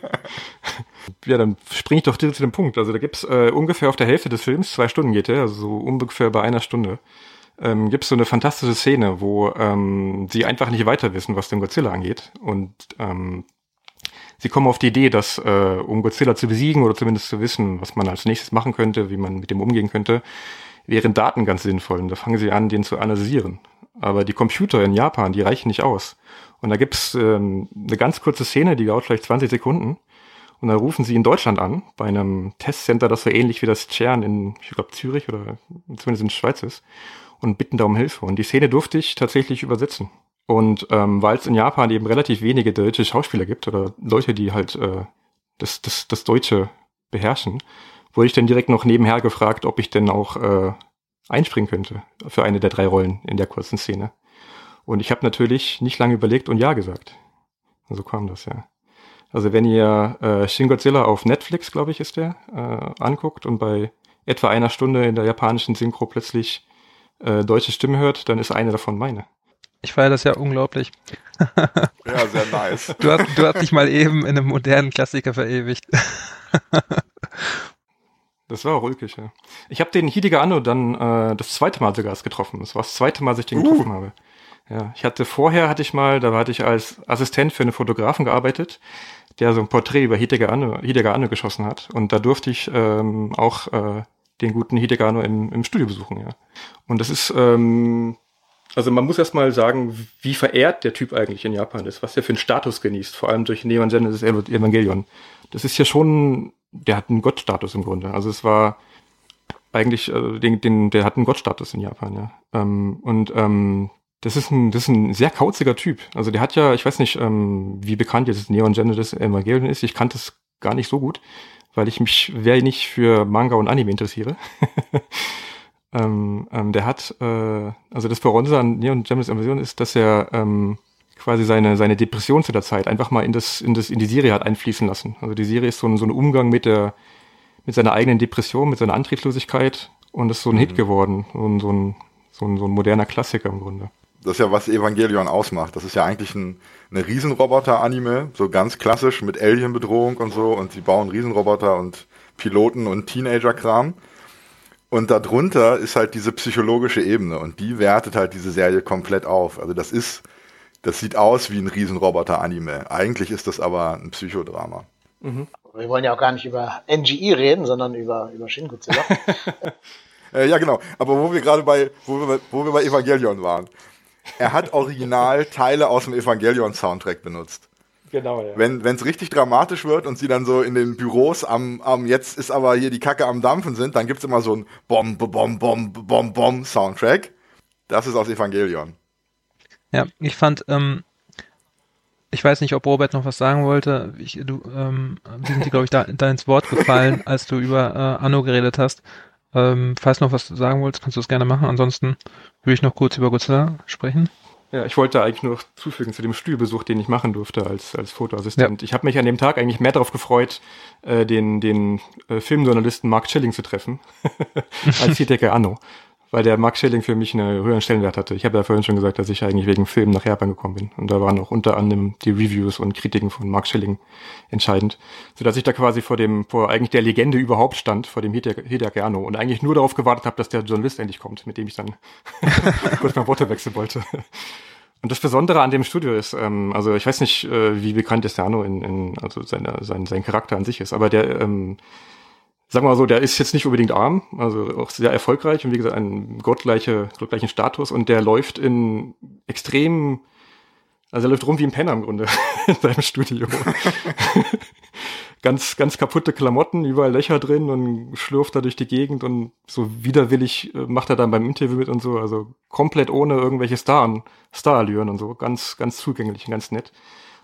ja, dann springe ich doch direkt zu dem Punkt. Also da gibt's äh, ungefähr auf der Hälfte des Films, zwei Stunden geht der, also so ungefähr bei einer Stunde, ähm, gibt's so eine fantastische Szene, wo ähm, sie einfach nicht weiter wissen, was den Godzilla angeht. Und ähm, sie kommen auf die Idee, dass äh, um Godzilla zu besiegen oder zumindest zu wissen, was man als nächstes machen könnte, wie man mit dem umgehen könnte, wären Daten ganz sinnvoll. Und da fangen sie an, den zu analysieren. Aber die Computer in Japan, die reichen nicht aus. Und da gibt's ähm, eine ganz kurze Szene, die dauert vielleicht 20 Sekunden. Und dann rufen sie in Deutschland an, bei einem Testcenter, das so ähnlich wie das CERN in, ich glaube, Zürich oder zumindest in der Schweiz ist, und bitten da um Hilfe. Und die Szene durfte ich tatsächlich übersetzen. Und ähm, weil es in Japan eben relativ wenige deutsche Schauspieler gibt oder Leute, die halt äh, das, das, das Deutsche beherrschen, wurde ich dann direkt noch nebenher gefragt, ob ich denn auch äh, einspringen könnte für eine der drei Rollen in der kurzen Szene. Und ich habe natürlich nicht lange überlegt und ja gesagt. So kam das, ja. Also wenn ihr äh, Shin Godzilla auf Netflix, glaube ich, ist der, äh, anguckt und bei etwa einer Stunde in der japanischen Synchro plötzlich äh, deutsche Stimme hört, dann ist eine davon meine. Ich feiere das ja unglaublich. *laughs* Ja, sehr nice. Du hast, du hast dich mal eben in einem modernen Klassiker verewigt. *laughs* Das war auch ulkig, ja. Ich habe den Hidega Anno dann äh, das zweite Mal sogar erst getroffen. Das war das zweite Mal, dass ich den Uh. getroffen habe. Ja, ich hatte vorher, hatte ich mal, da hatte ich als Assistent für einen Fotografen gearbeitet, der so ein Porträt über Hidega Anno, geschossen hat. Und da durfte ich ähm, auch äh, den guten Hidega im, im Studio besuchen, ja. Und das ist, ähm, also man muss erst mal sagen, wie verehrt der Typ eigentlich in Japan ist, was er für einen Status genießt, vor allem durch Neon Genesis Evangelion. Das ist ja schon, der hat einen Gottstatus im Grunde. Also es war eigentlich, äh, den, den, der hat einen Gottstatus in Japan, ja. Ähm, und ähm, das ist ein, das ist ein sehr kauziger Typ. Also der hat ja, ich weiß nicht, ähm, wie bekannt jetzt Neon Genesis Evangelion ist. Ich kannte es gar nicht so gut, weil ich mich wenig für Manga und Anime interessiere. *laughs* ähm, ähm, der hat, äh, also das Besondere an Neon Genesis Evangelion ist, dass er ähm, quasi seine, seine Depression zu der Zeit einfach mal in das, in das, in die Serie hat einfließen lassen. Also die Serie ist so ein, so ein Umgang mit der, mit seiner eigenen Depression, mit seiner Antriebslosigkeit und ist so ein Hit geworden. So ein, so ein, so ein, so ein moderner Klassiker im Grunde. Das ist ja, was Evangelion ausmacht. Das ist ja eigentlich ein, eine Riesenroboter-Anime, so ganz klassisch mit Alien-Bedrohung und so. Und sie bauen Riesenroboter und Piloten und Teenager-Kram. Und darunter ist halt diese psychologische Ebene und die wertet halt diese Serie komplett auf. Also das ist, das sieht aus wie ein Riesenroboter-Anime. Eigentlich ist das aber ein Psychodrama. Wir wollen ja auch gar nicht über NGE reden, sondern über, über Shin Godzilla. *laughs* Äh, ja, genau. Aber wo wir gerade bei, wo wir, bei- wo wir bei Evangelion waren. Er hat original Teile aus dem Evangelion-Soundtrack benutzt. Genau, ja. Wenn es richtig dramatisch wird und sie dann so in den Büros am, am jetzt ist aber hier die Kacke am Dampfen sind, dann gibt's immer so ein Bom, Bom, Bom, Bom, Bom Soundtrack. Das ist aus Evangelion. Ja, ich fand, ähm, ich weiß nicht, ob Robert noch was sagen wollte. Ich, du, ähm, wir sind dir, glaube ich, da, da ins Wort gefallen, als du über äh, Anno geredet hast. Ähm, falls du noch was sagen wolltest, kannst du es gerne machen. Ansonsten würde ich noch kurz über Godzilla sprechen. Ja, ich wollte eigentlich nur noch zufügen zu dem Stuhlbesuch, den ich machen durfte als, als Fotoassistent. Ich habe mich an dem Tag eigentlich mehr darauf gefreut, äh, den, den äh, Filmjournalisten Mark Schilling zu treffen, *laughs* als Hideki Anno. Weil der Mark Schilling für mich einen höheren Stellenwert hatte. Ich habe ja vorhin schon gesagt, dass ich eigentlich wegen Film nach Japan gekommen bin. Und da waren auch unter anderem die Reviews und Kritiken von Mark Schilling entscheidend. Sodass ich da quasi vor dem, vor eigentlich der Legende überhaupt stand, vor dem Anno. Und eigentlich nur darauf gewartet habe, dass der Journalist endlich kommt, mit dem ich dann *laughs* kurz mal Worte wechseln wollte. Und das Besondere an dem Studio ist, ähm, also ich weiß nicht, äh, wie bekannt Anno in, in also seine, sein, sein Charakter an sich ist, aber der, ähm, sagen wir mal so, der ist jetzt nicht unbedingt arm, also auch sehr erfolgreich und wie gesagt, einen gottgleiche, gottgleichen Status und der läuft in extrem, also er läuft rum wie ein Penner im Grunde *laughs* in seinem Studio. *laughs* ganz, ganz kaputte Klamotten, überall Löcher drin und schlürft da durch die Gegend und so widerwillig äh, macht er dann beim Interview mit und so, also komplett ohne irgendwelche Star, Starallüren und so, ganz, ganz zugänglich und ganz nett.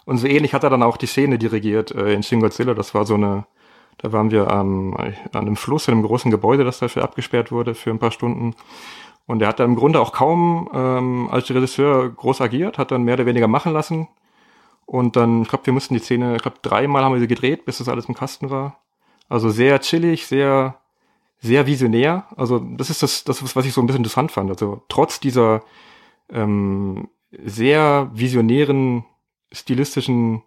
Und so ähnlich hat er dann auch die Szene dirigiert äh, in Shin Godzilla, das war so eine, da waren wir am, an einem Fluss in einem großen Gebäude, das dafür abgesperrt wurde für ein paar Stunden. Und er hat da im Grunde auch kaum ähm, als Regisseur groß agiert, hat dann mehr oder weniger machen lassen. Und dann, ich glaube, wir mussten die Szene, ich glaube, dreimal haben wir sie gedreht, bis das alles im Kasten war. Also sehr chillig, sehr, sehr visionär. Also das ist das, das ist, was ich so ein bisschen interessant fand. Also trotz dieser ähm, sehr visionären, stilistischen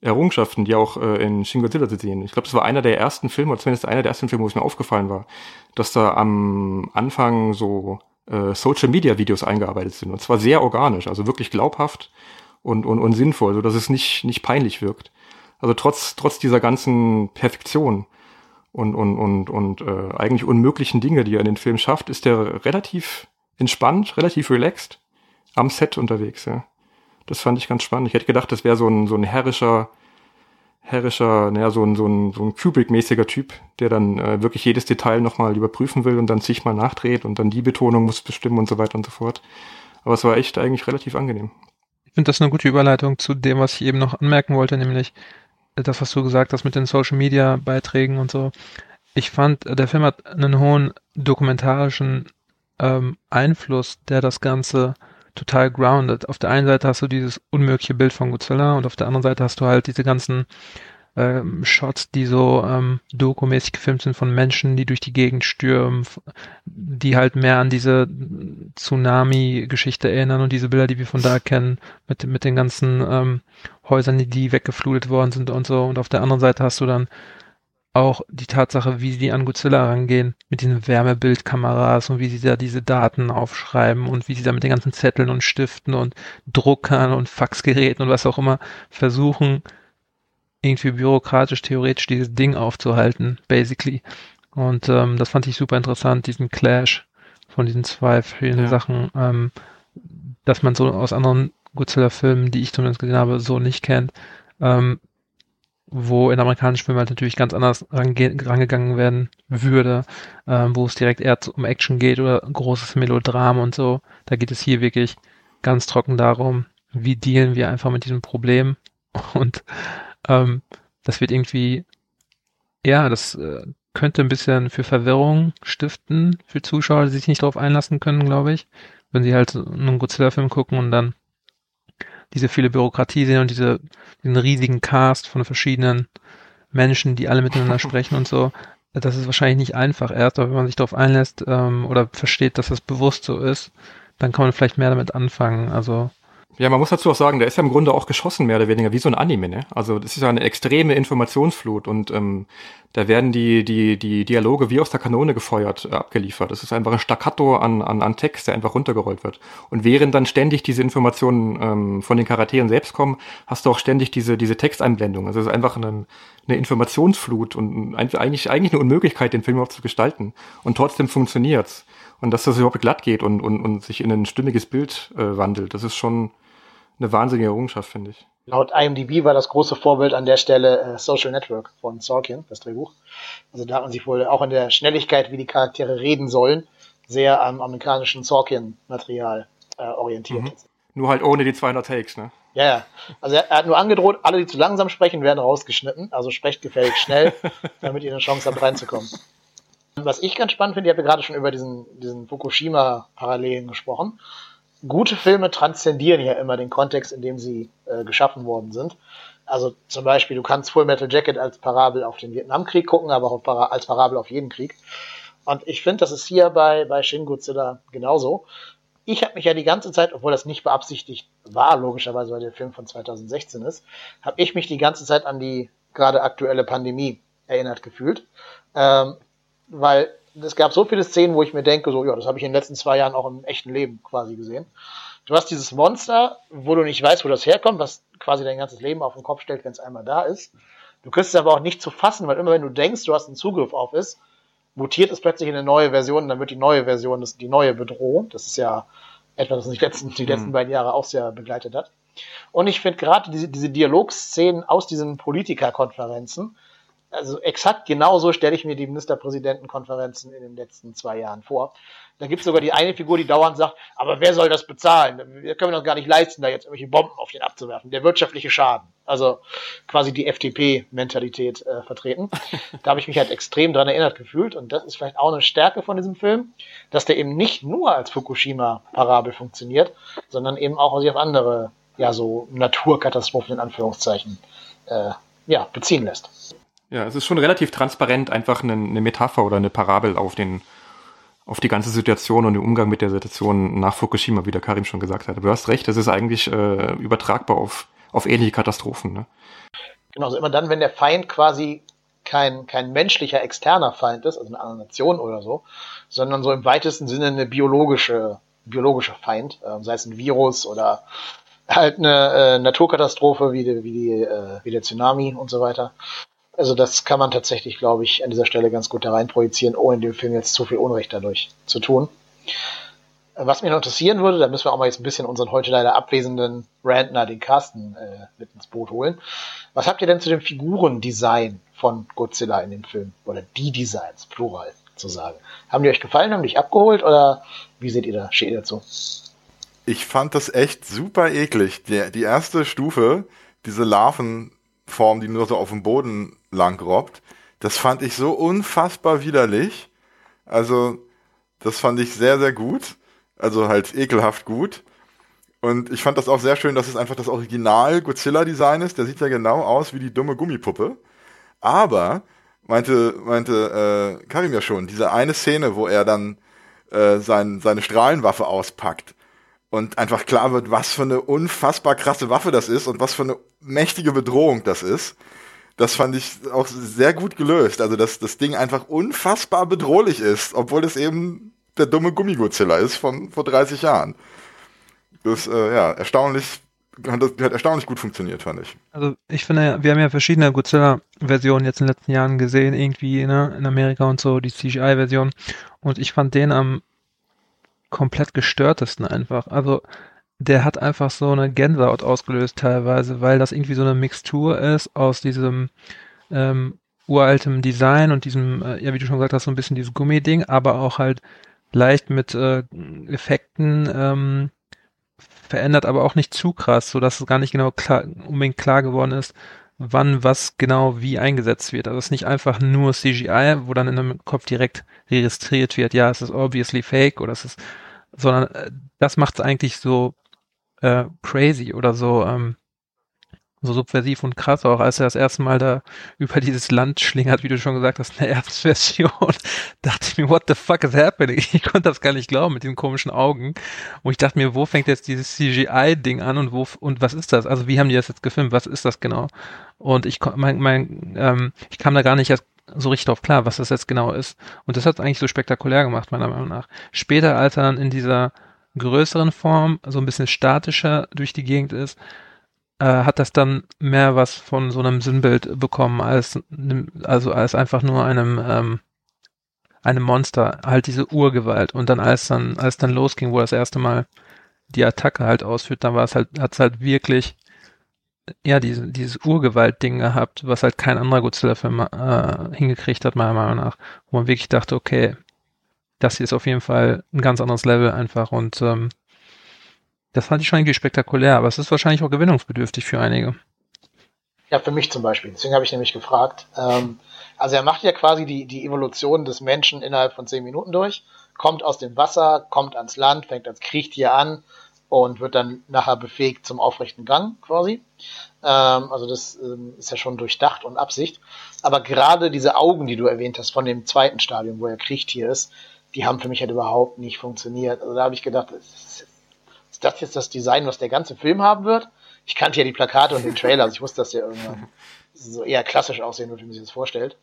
Errungenschaften, die auch äh, in Shin Godzilla zu sehen. Ich glaube, das war einer der ersten Filme, oder zumindest einer der ersten Filme, wo es mir aufgefallen war, dass da am Anfang so äh, Social Media Videos eingearbeitet sind. Und zwar sehr organisch, also wirklich glaubhaft und, und, und sinnvoll, so dass es nicht, nicht peinlich wirkt. Also trotz, trotz dieser ganzen Perfektion und, und, und, und äh, eigentlich unmöglichen Dinge, die er in den Film schafft, ist der relativ entspannt, relativ relaxed am Set unterwegs, ja. Das fand ich ganz spannend. Ich hätte gedacht, das wäre so ein, so ein herrischer, herrischer, naja, so ein, so ein, so ein Kubrick-mäßiger Typ, der dann äh, wirklich jedes Detail nochmal überprüfen will und dann zigmal nachdreht und dann die Betonung muss bestimmen und so weiter und so fort. Aber es war echt eigentlich relativ angenehm. Ich finde das eine gute Überleitung zu dem, was ich eben noch anmerken wollte, nämlich das, was du gesagt hast mit den Social Media Beiträgen und so. Ich fand, der Film hat einen hohen dokumentarischen ähm, Einfluss, der das Ganze total grounded. Auf der einen Seite hast du dieses unmögliche Bild von Godzilla und auf der anderen Seite hast du halt diese ganzen ähm, Shots, die so ähm, dokumäßig gefilmt sind von Menschen, die durch die Gegend stürmen, die halt mehr an diese Tsunami-Geschichte erinnern und diese Bilder, die wir von da kennen, mit, mit den ganzen ähm, Häusern, die, die weggeflutet worden sind und so. Und auf der anderen Seite hast du dann auch die Tatsache, wie sie an Godzilla rangehen, mit den Wärmebildkameras und wie sie da diese Daten aufschreiben und wie sie da mit den ganzen Zetteln und Stiften und Druckern und Faxgeräten und was auch immer versuchen, irgendwie bürokratisch, theoretisch dieses Ding aufzuhalten, basically. Und ähm, das fand ich super interessant, diesen Clash von diesen zwei verschiedenen ja. Sachen, ähm, dass man so aus anderen Godzilla-Filmen, die ich zumindest gesehen habe, so nicht kennt, ähm, wo in amerikanischen Filmen halt natürlich ganz anders rangegangen werden würde, ähm, wo es direkt eher um Action geht oder großes Melodram und so. Da geht es hier wirklich ganz trocken darum, wie dealen wir einfach mit diesem Problem *laughs* und ähm, das wird irgendwie, ja, das äh, könnte ein bisschen für Verwirrung stiften für Zuschauer, die sich nicht darauf einlassen können, glaube ich. Wenn sie halt einen Godzilla-Film gucken und dann diese viele Bürokratie sehen und diese, diesen riesigen Cast von verschiedenen Menschen, die alle miteinander *laughs* sprechen und so. Das ist wahrscheinlich nicht einfach erst, aber wenn man sich darauf einlässt ähm, oder versteht, dass das bewusst so ist, dann kann man vielleicht mehr damit anfangen. Also ja, man muss dazu auch sagen, der ist ja im Grunde auch geschossen, mehr oder weniger, wie so ein Anime, ne? Also das ist ja eine extreme Informationsflut und ähm, da werden die, die, die Dialoge wie aus der Kanone gefeuert, äh, abgeliefert. Das ist einfach ein Staccato an, an, an Text, der einfach runtergerollt wird. Und während dann ständig diese Informationen ähm, von den Charakteren selbst kommen, hast du auch ständig diese, diese Texteinblendung. Also es ist einfach eine, eine Informationsflut und eigentlich, eigentlich eine Unmöglichkeit, den Film überhaupt zu gestalten. Und trotzdem funktioniert's. Und dass das überhaupt glatt geht und, und, und sich in ein stimmiges Bild äh, wandelt, das ist schon eine wahnsinnige Errungenschaft, finde ich. Laut IMDb war das große Vorbild an der Stelle äh, Social Network von Sorkin, das Drehbuch. Also da hat man sich wohl auch in der Schnelligkeit, wie die Charaktere reden sollen, sehr am amerikanischen Sorkin-Material äh, orientiert. Mhm. Nur halt ohne die 200 Takes, ne? Ja, ja. Also er, er, hat nur angedroht, alle, die zu langsam sprechen, werden rausgeschnitten. Also sprecht gefällig schnell, *laughs* damit ihr eine Chance habt, reinzukommen. Was ich ganz spannend finde, ihr habt ja gerade schon über diesen, diesen Fukushima-Parallelen gesprochen gute Filme transzendieren ja immer den Kontext, in dem sie äh, geschaffen worden sind. Also zum Beispiel, du kannst Full Metal Jacket als Parabel auf den Vietnamkrieg gucken, aber auch als Parabel auf jeden Krieg. Und ich finde, das ist hier bei, bei Shin Godzilla genauso. Ich habe mich ja die ganze Zeit, obwohl das nicht beabsichtigt war, logischerweise, weil der Film von 2016 ist, habe ich mich die ganze Zeit an die gerade aktuelle Pandemie erinnert gefühlt. Ähm, weil es gab so viele Szenen, wo ich mir denke, so, ja, das habe ich in den letzten zwei Jahren auch im echten Leben quasi gesehen. Du hast dieses Monster, wo du nicht weißt, wo das herkommt, was quasi dein ganzes Leben auf den Kopf stellt, wenn es einmal da ist. Du kriegst es aber auch nicht zu fassen, weil immer wenn du denkst, du hast einen Zugriff auf es, mutiert es plötzlich in eine neue Version, dann wird die neue Version das, die neue Bedrohung. Das ist ja etwas, was die letzten, die letzten mhm. beiden Jahre auch sehr begleitet hat. Und ich finde gerade diese, diese Dialogszenen aus diesen Politikerkonferenzen, also exakt genauso stelle ich mir die Ministerpräsidentenkonferenzen in den letzten zwei Jahren vor. Da gibt es sogar die eine Figur, die dauernd sagt, aber wer soll das bezahlen? Wir können uns gar nicht leisten, da jetzt irgendwelche Bomben auf den abzuwerfen. Der wirtschaftliche Schaden. Also quasi die FDP-Mentalität äh, vertreten. da habe ich mich halt extrem dran erinnert gefühlt. Und das ist vielleicht auch eine Stärke von diesem Film, dass der eben nicht nur als Fukushima-Parabel funktioniert, sondern eben auch sich auf andere, ja, so Naturkatastrophen in Anführungszeichen, äh, ja, beziehen lässt. Ja, es ist schon relativ transparent, einfach eine, eine Metapher oder eine Parabel auf den auf die ganze Situation und den Umgang mit der Situation nach Fukushima, wie der Karim schon gesagt hat. Aber du hast recht, es ist eigentlich äh, übertragbar auf, auf ähnliche Katastrophen. Ne? Genau, also immer dann, wenn der Feind quasi kein, kein menschlicher externer Feind ist, also eine andere Nation oder so, sondern so im weitesten Sinne eine biologische, biologische Feind, äh, sei es ein Virus oder halt eine äh, Naturkatastrophe wie, die, wie, die, äh, wie der Tsunami und so weiter. Also das kann man tatsächlich, glaube ich, an dieser Stelle ganz gut da rein projizieren, ohne dem Film jetzt zu viel Unrecht dadurch zu tun. Was mich noch interessieren würde, da müssen wir auch mal jetzt ein bisschen unseren heute leider abwesenden Rantner, den Carsten, äh, mit ins Boot holen. Was habt ihr denn zu dem Figurendesign von Godzilla in dem Film? Oder die Designs, plural zu sagen. Haben die euch gefallen, haben die euch abgeholt oder wie seht ihr da, steht ihr dazu? Ich fand das echt super eklig. Die, die erste Stufe, diese Larvenform, die nur so auf dem Boden lang robbt. Das fand ich so unfassbar widerlich. Also, das fand ich sehr, sehr gut. Also halt ekelhaft gut. Und ich fand das auch sehr schön, dass es einfach das Original Godzilla-Design ist. Der sieht ja genau aus wie die dumme Gummipuppe. Aber, meinte, meinte äh, Karim ja schon, diese eine Szene, wo er dann äh, sein, seine Strahlenwaffe auspackt und einfach klar wird, was für eine unfassbar krasse Waffe das ist und was für eine mächtige Bedrohung das ist. Das fand ich auch sehr gut gelöst. Also, dass das Ding einfach unfassbar bedrohlich ist, obwohl es eben der dumme Gummigozilla ist von vor 30 Jahren. Das, äh, ja, erstaunlich, hat, hat erstaunlich gut funktioniert, fand ich. Also ich finde, wir haben ja verschiedene Godzilla-Versionen jetzt in den letzten Jahren gesehen, irgendwie ne, in Amerika und so, die CGI-Version. Und ich fand den am komplett gestörtesten einfach. Also der hat einfach so eine Gänsehaut ausgelöst teilweise, weil das irgendwie so eine Mixtur ist aus diesem ähm, uraltem Design und diesem, äh, ja wie du schon gesagt hast, so ein bisschen dieses Gummiding, aber auch halt leicht mit äh, Effekten ähm, verändert, aber auch nicht zu krass, so dass es gar nicht genau klar, unbedingt klar geworden ist, wann was genau wie eingesetzt wird. Also es ist nicht einfach nur CGI, wo dann in einem Kopf direkt registriert wird, ja, es ist obviously fake oder es ist, sondern äh, das macht es eigentlich so äh, crazy oder so ähm, so subversiv und krass auch, als er das erste Mal da über dieses Land schlingert, wie du schon gesagt hast, in der ersten *laughs* dachte ich mir, what the fuck is happening? Ich konnte das gar nicht glauben mit den komischen Augen. Und ich dachte mir, wo fängt jetzt dieses CGI-Ding an und wo, und was ist das? Also wie haben die das jetzt gefilmt? Was ist das genau? Und ich, mein, mein, ähm, ich kam da gar nicht erst so richtig drauf klar, was das jetzt genau ist. Und das hat es eigentlich so spektakulär gemacht, meiner Meinung nach. Später, als er dann in dieser größeren Form, so ein bisschen statischer durch die Gegend ist, äh, hat das dann mehr was von so einem Sinnbild bekommen als also als einfach nur einem ähm, einem Monster, halt diese Urgewalt. Und dann als dann als dann losging, wo das erste Mal die Attacke halt ausführt, dann war es halt hat es halt wirklich ja diese, dieses Urgewalt-Ding gehabt, was halt kein anderer Godzilla-Film äh, hingekriegt hat meiner Meinung nach, wo man wirklich dachte, okay, das hier ist auf jeden Fall ein ganz anderes Level einfach und ähm, das fand ich schon irgendwie spektakulär, aber es ist wahrscheinlich auch gewinnungsbedürftig für einige. Ja, für mich zum Beispiel. Deswegen habe ich nämlich gefragt. Ähm, also er macht ja quasi die, die Evolution des Menschen innerhalb von zehn Minuten durch, kommt aus dem Wasser, kommt ans Land, fängt als Kriechtier an und wird dann nachher befähigt zum aufrechten Gang quasi. Ähm, also das ähm, ist ja schon durchdacht und Absicht. Aber gerade diese Augen, die du erwähnt hast von dem zweiten Stadium, wo er Kriechtier ist, die haben für mich halt überhaupt nicht funktioniert. Also da habe ich gedacht, das ist ist das jetzt das Design, was der ganze Film haben wird? Ich kannte ja die Plakate und den Trailer, also ich wusste, dass der irgendwann *laughs* so eher klassisch aussehen wird, wie man sich das vorstellt.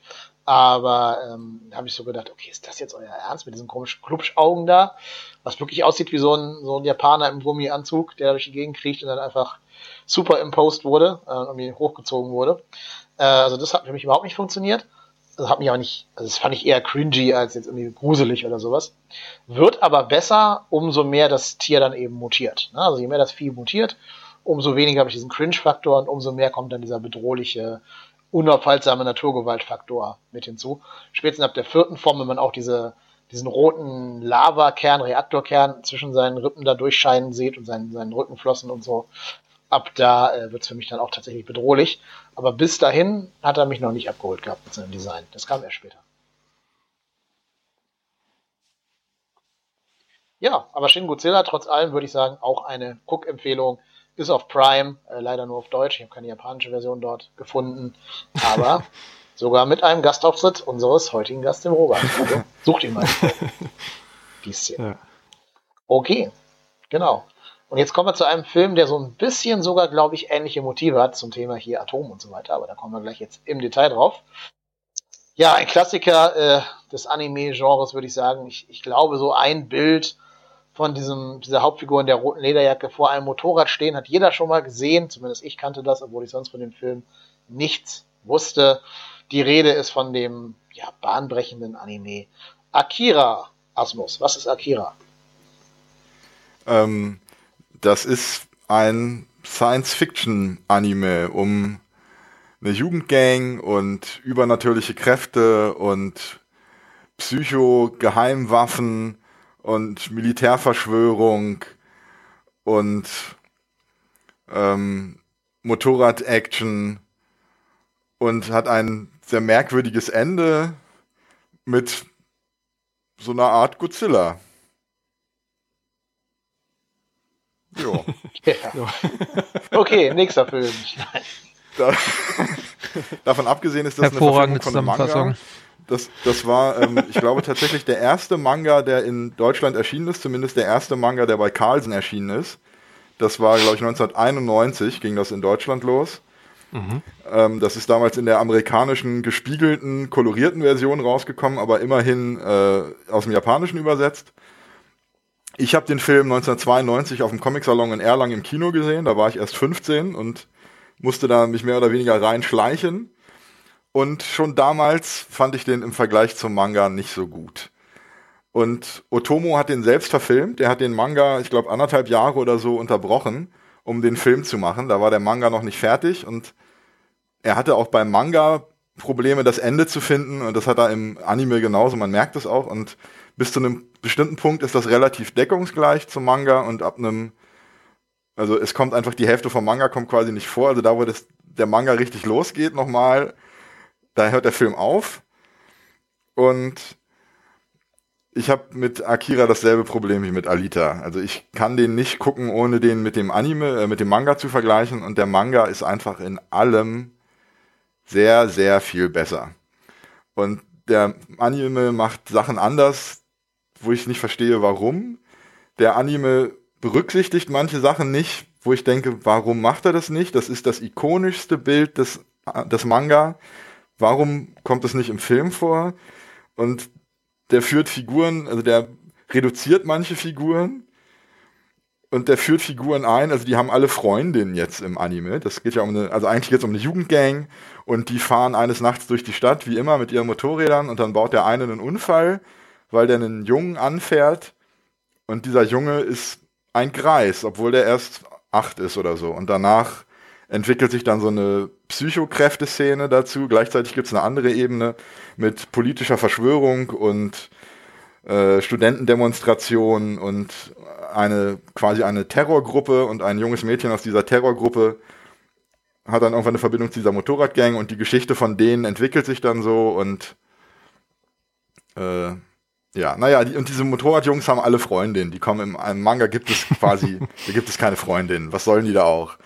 Aber ähm, da habe ich so gedacht, okay, ist das jetzt euer Ernst mit diesen komischen Klubschaugen da? Was wirklich aussieht wie so ein, so ein Japaner im Gummianzug, der durch die Gegend kriecht und dann einfach superimposed wurde, äh, irgendwie hochgezogen wurde. Äh, also das hat für mich überhaupt nicht funktioniert das hat mich auch nicht, also das fand ich eher cringy als jetzt irgendwie gruselig oder sowas. Wird aber besser, umso mehr das Tier dann eben mutiert. Ne? Also je mehr das Vieh mutiert, umso weniger habe ich diesen Cringe-Faktor und umso mehr kommt dann dieser bedrohliche, unaufhaltsame Naturgewaltfaktor mit hinzu. Spätestens ab der vierten Form, wenn man auch diese, diesen roten Lavakern, Reaktorkern zwischen seinen Rippen da durchscheinen sieht und seinen, seinen Rückenflossen und so, ab da äh, wird es für mich dann auch tatsächlich bedrohlich. Aber bis dahin hat er mich noch nicht abgeholt gehabt mit seinem Design. Das kam erst später. Ja, aber Shin Godzilla, trotz allem würde ich sagen, auch eine Cook-Empfehlung. Ist auf Prime, äh, leider nur auf Deutsch. Ich habe keine japanische Version dort gefunden. Aber *laughs* sogar mit einem Gastauftritt unseres heutigen Gastes, dem Robert. *laughs* Also, sucht ihn mal. *laughs* Ja. Okay, genau. Und jetzt kommen wir zu einem Film, der so ein bisschen sogar, glaube ich, ähnliche Motive hat zum Thema hier Atom und so weiter, aber da kommen wir gleich jetzt im Detail drauf. Ja, ein Klassiker äh, des Anime-Genres, würde ich sagen. Ich, ich glaube, so ein Bild von diesem, dieser Hauptfigur in der roten Lederjacke vor einem Motorrad stehen, hat jeder schon mal gesehen. Zumindest ich kannte das, obwohl ich sonst von dem Film nichts wusste. Die Rede ist von dem ja, bahnbrechenden Anime Akira. Asmus, was ist Akira? Ähm, das ist ein Science-Fiction-Anime um eine Jugendgang und übernatürliche Kräfte und Psycho-Geheimwaffen und Militärverschwörung und ähm, Motorrad-Action und hat ein sehr merkwürdiges Ende mit so einer Art Godzilla. Jo. *laughs* Ja. Okay, nächster Film. Da, *laughs* davon abgesehen ist das eine Hervorragende Verfilmung von einem. Manga. Das, das war, ähm, ich glaube, tatsächlich der erste Manga, der in Deutschland erschienen ist, zumindest der erste Manga, der bei Carlsen erschienen ist. Das war, glaube ich, 1991 ging das in Deutschland los. Ähm, das ist damals in der amerikanischen gespiegelten, kolorierten Version rausgekommen, aber immerhin äh, aus dem Japanischen übersetzt. Ich habe den Film 1992 auf dem Comic-Salon in Erlangen im Kino gesehen. Da war ich erst 15 und musste da mich mehr oder weniger reinschleichen. Und schon damals fand ich den im Vergleich zum Manga nicht so gut. Und Otomo hat den selbst verfilmt. Der hat den Manga, ich glaube, anderthalb Jahre oder so unterbrochen, um den Film zu machen. Da war der Manga noch nicht fertig und er hatte auch beim Manga Probleme, das Ende zu finden. Und das hat er im Anime genauso. Man merkt es auch. Und bis zu einem bestimmten Punkt ist das relativ deckungsgleich zum Manga und ab einem, also es kommt einfach die Hälfte vom Manga kommt quasi nicht vor. Also da, wo das, der Manga richtig losgeht nochmal, da hört der Film auf. Und ich habe mit Akira dasselbe Problem wie mit Alita. Also ich kann den nicht gucken, ohne den mit dem Anime, äh, mit dem Manga zu vergleichen. Und der Manga ist einfach in allem sehr, sehr viel besser. Und der Anime macht Sachen anders, wo ich nicht verstehe, warum. Der Anime berücksichtigt manche Sachen nicht, wo ich denke, warum macht er das nicht? Das ist das ikonischste Bild des, des Manga. Warum kommt es nicht im Film vor? Und der führt Figuren, also der reduziert manche Figuren und der führt Figuren ein, also die haben alle Freundinnen jetzt im Anime. Das geht ja um eine, also eigentlich geht es um eine Jugendgang und die fahren eines Nachts durch die Stadt, wie immer, mit ihren Motorrädern und dann baut der eine einen Unfall, weil der einen Jungen anfährt und dieser Junge ist ein Greis, obwohl der erst acht ist oder so. Und danach entwickelt sich dann so eine Psychokräfteszene dazu. Gleichzeitig gibt es eine andere Ebene mit politischer Verschwörung und äh, Studentendemonstrationen und eine quasi eine Terrorgruppe und ein junges Mädchen aus dieser Terrorgruppe hat dann irgendwann eine Verbindung zu dieser Motorradgang und die Geschichte von denen entwickelt sich dann so und äh, ja, naja, die, und diese Motorradjungs haben alle Freundinnen. Die kommen im, im Manga gibt es quasi, *laughs* da gibt es keine Freundinnen. Was sollen die da auch?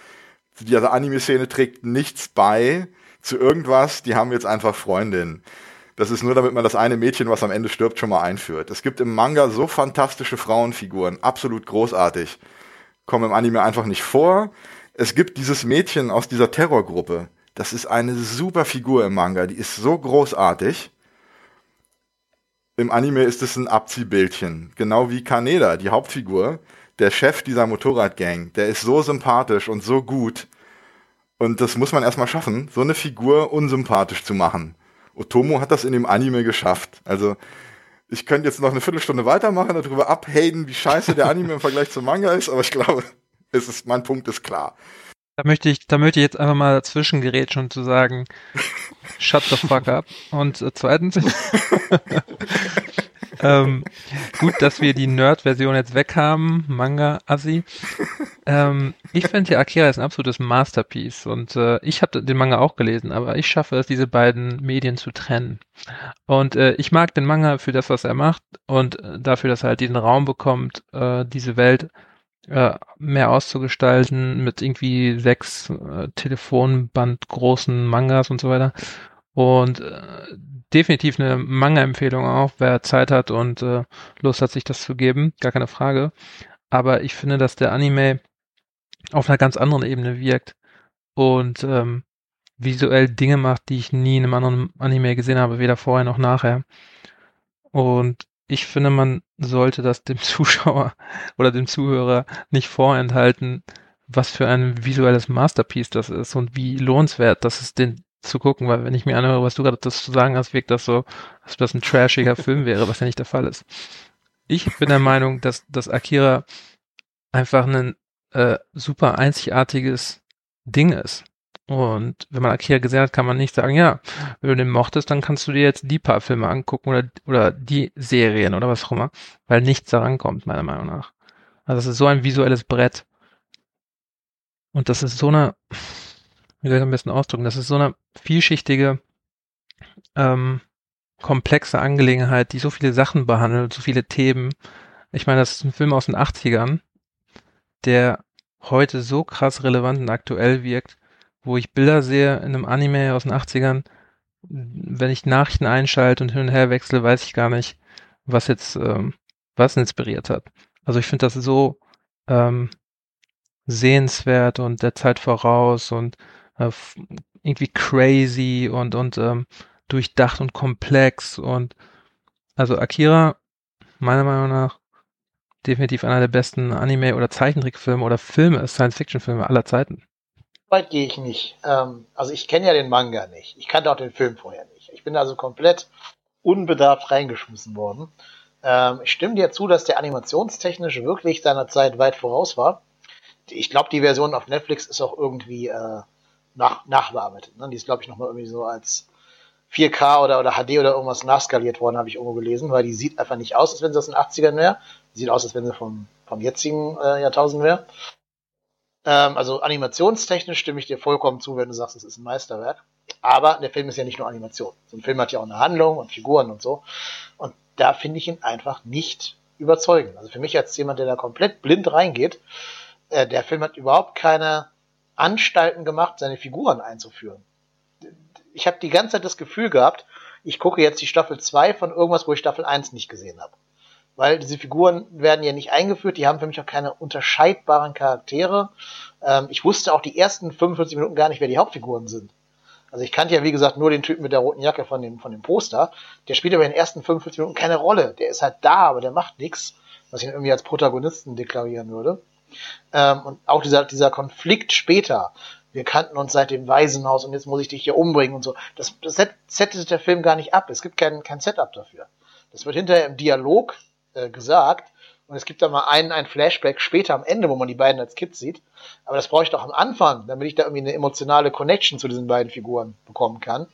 Diese Anime-Szene trägt nichts bei zu irgendwas. Die haben jetzt einfach Freundinnen. Das ist nur, damit man das eine Mädchen, was am Ende stirbt, schon mal einführt. Es gibt im Manga so fantastische Frauenfiguren, absolut großartig. Kommen im Anime einfach nicht vor. Es gibt dieses Mädchen aus dieser Terrorgruppe. Das ist eine super Figur im Manga. Die ist so großartig. Im Anime ist es ein Abziehbildchen. Genau wie Kaneda, die Hauptfigur. Der Chef dieser Motorradgang. Der ist so sympathisch und so gut. Und das muss man erstmal schaffen, so eine Figur unsympathisch zu machen. Otomo hat das in dem Anime geschafft. Also, ich könnte jetzt noch eine Viertelstunde weitermachen, darüber abhaten, wie scheiße der Anime im Vergleich zum Manga ist, aber ich glaube, *laughs* es ist, mein Punkt ist klar. Da möchte ich, da möchte ich jetzt einfach mal dazwischen gerätschen und zu sagen, *laughs* shut the fuck up. Und äh, zweitens, *laughs* ähm, gut, dass wir die Nerd-Version jetzt weg haben, Manga-Assi. Ähm, ich finde ja Akira ist ein absolutes Masterpiece und äh, ich habe den Manga auch gelesen, aber ich schaffe es, diese beiden Medien zu trennen. Und äh, ich mag den Manga für das, was er macht und äh, dafür, dass er halt diesen Raum bekommt, äh, diese Welt äh, mehr auszugestalten mit irgendwie sechs äh, Telefonband großen Mangas und so weiter. Und definitiv eine Manga-Empfehlung auch, wer Zeit hat und äh, Lust hat, sich das zu geben, gar keine Frage. Aber ich finde, dass der Anime auf einer ganz anderen Ebene wirkt und ähm, visuell Dinge macht, die ich nie in einem anderen Anime gesehen habe, weder vorher noch nachher. Und ich finde, man sollte das dem *laughs* Zuschauer oder dem Zuhörer nicht vorenthalten, was für ein visuelles Masterpiece das ist und wie lohnenswert das ist, den zu gucken, weil wenn ich mir anhöre, was du gerade das zu sagen hast, wirkt das so, als ob das ein trashiger *laughs* Film wäre, was ja nicht der Fall ist. Ich bin der Meinung, dass, dass Akira einfach ein äh, super einzigartiges Ding ist. Und wenn man Akira gesehen hat, kann man nicht sagen, ja, wenn du den mochtest, dann kannst du dir jetzt die paar Filme angucken oder, oder die Serien oder was auch immer, weil nichts daran kommt, meiner Meinung nach. Also es ist so ein visuelles Brett. Und das ist so eine, wie soll ich am besten ausdrücken, das ist so eine vielschichtige, ähm, komplexe Angelegenheit, die so viele Sachen behandelt, so viele Themen. Ich meine, das ist ein Film aus den 80ern. der heute so krass relevant und aktuell wirkt, wo ich Bilder sehe in einem Anime aus den 80ern, wenn ich Nachrichten einschalte und hin und her wechsle, weiß ich gar nicht, was jetzt ähm, was inspiriert hat. Also ich finde das so ähm, sehenswert und der Zeit voraus und äh, irgendwie crazy und und ähm, durchdacht und komplex und also Akira meiner Meinung nach definitiv einer der besten Anime- oder Zeichentrickfilme oder Filme, Science-Fiction-Filme aller Zeiten. Weit gehe ich nicht. Ähm, also ich kenne ja den Manga nicht. Ich kannte auch den Film vorher nicht. Ich bin also komplett unbedarft reingeschmissen worden. Ähm, ich stimme dir zu, dass der animationstechnisch wirklich seiner Zeit weit voraus war. Ich glaube, die Version auf Netflix ist auch irgendwie äh, nach, nachbearbeitet. Ne? Die ist, glaube ich, nochmal irgendwie so als 4K oder, oder HD oder irgendwas nachskaliert worden, habe ich irgendwo gelesen, weil die sieht einfach nicht aus, als wenn sie aus den 80ern wäre. Sieht aus, als wenn sie vom, vom jetzigen äh, Jahrtausend wäre. Ähm, also animationstechnisch stimme ich dir vollkommen zu, wenn du sagst, es ist ein Meisterwerk. Aber der Film ist ja nicht nur Animation. So ein Film hat ja auch eine Handlung und Figuren und so. Und da finde ich ihn einfach nicht überzeugend. Also für mich als jemand, der da komplett blind reingeht, äh, der Film hat überhaupt keine Anstalten gemacht, seine Figuren einzuführen. Ich habe die ganze Zeit das Gefühl gehabt, ich gucke jetzt die Staffel 2 von irgendwas, wo ich Staffel 1 nicht gesehen habe. Weil diese Figuren werden ja nicht eingeführt, die haben für mich auch keine unterscheidbaren Charaktere. Ähm, ich wusste auch die ersten 45 Minuten gar nicht, wer die Hauptfiguren sind. Also ich kannte ja, wie gesagt, nur den Typen mit der roten Jacke von dem, von dem Poster. Der spielt aber in den ersten 45 Minuten keine Rolle. Der ist halt da, aber der macht nichts, was ich irgendwie als Protagonisten deklarieren würde. Ähm, und auch dieser, dieser Konflikt später. Wir kannten uns seit dem Waisenhaus und jetzt muss ich dich hier umbringen und so. Das, das settet der Film gar nicht ab. Es gibt kein, kein Setup dafür. Das wird hinterher im Dialog äh, gesagt. Und es gibt da mal einen, ein Flashback später am Ende, wo man die beiden als Kids sieht. Aber das brauche ich doch am Anfang, damit ich da irgendwie eine emotionale Connection zu diesen beiden Figuren bekommen kann.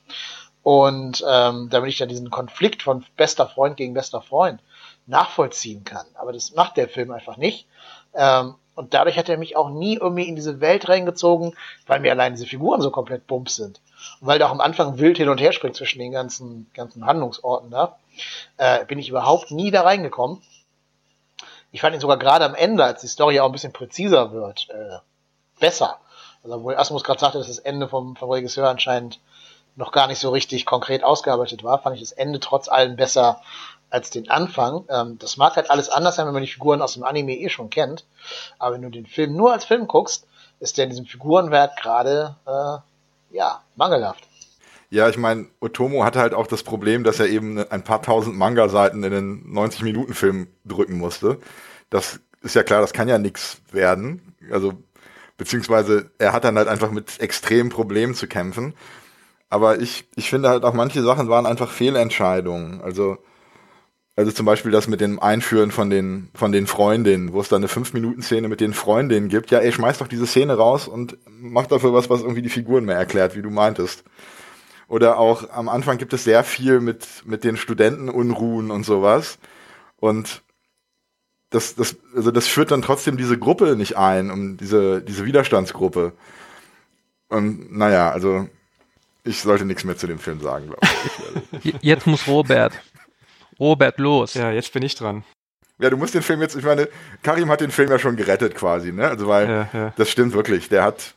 Und ähm, damit ich da diesen Konflikt von bester Freund gegen bester Freund nachvollziehen kann. Aber das macht der Film einfach nicht. Ähm, und dadurch hat er mich auch nie irgendwie in diese Welt reingezogen, weil mir allein diese Figuren so komplett bumps sind. Und weil der auch am Anfang wild hin und her springt zwischen den ganzen, ganzen Handlungsorten da, äh, bin ich überhaupt nie da reingekommen. Ich fand ihn sogar gerade am Ende, als die Story auch ein bisschen präziser wird, äh, besser. Also, wo Asmus gerade sagte, dass das Ende vom, vom Regisseur anscheinend noch gar nicht so richtig konkret ausgearbeitet war, fand ich das Ende trotz allem besser als den Anfang. Ähm, das mag halt alles anders sein, wenn man die Figuren aus dem Anime eh schon kennt. Aber wenn du den Film nur als Film guckst, ist der in diesem Figurenwert gerade, äh, ja, mangelhaft. Ja, ich meine, Otomo hatte halt auch das Problem, dass er eben ein paar tausend Manga-Seiten in den 90-Minuten-Film drücken musste. Das ist ja klar, das kann ja nichts werden. Also, beziehungsweise er hat dann halt einfach mit extremen Problemen zu kämpfen. Aber ich, ich finde halt auch manche Sachen waren einfach Fehlentscheidungen. Also, also zum Beispiel das mit dem Einführen von den, von den Freundinnen, wo es da eine 5-Minuten-Szene mit den Freundinnen gibt. Ja, ey, schmeiß doch diese Szene raus und mach dafür was, was irgendwie die Figuren mehr erklärt, wie du meintest. Oder auch am Anfang gibt es sehr viel mit, mit den Studentenunruhen und sowas. Und das, das, also das führt dann trotzdem diese Gruppe nicht ein, um diese, diese Widerstandsgruppe. Und naja, also ich sollte nichts mehr zu dem Film sagen, glaube ich. Jetzt muss Robert. Robert, los. Ja, jetzt bin ich dran. Ja, du musst den Film jetzt, ich meine, Karim hat den Film ja schon gerettet quasi, ne? Also weil ja, ja. das stimmt wirklich. Der hat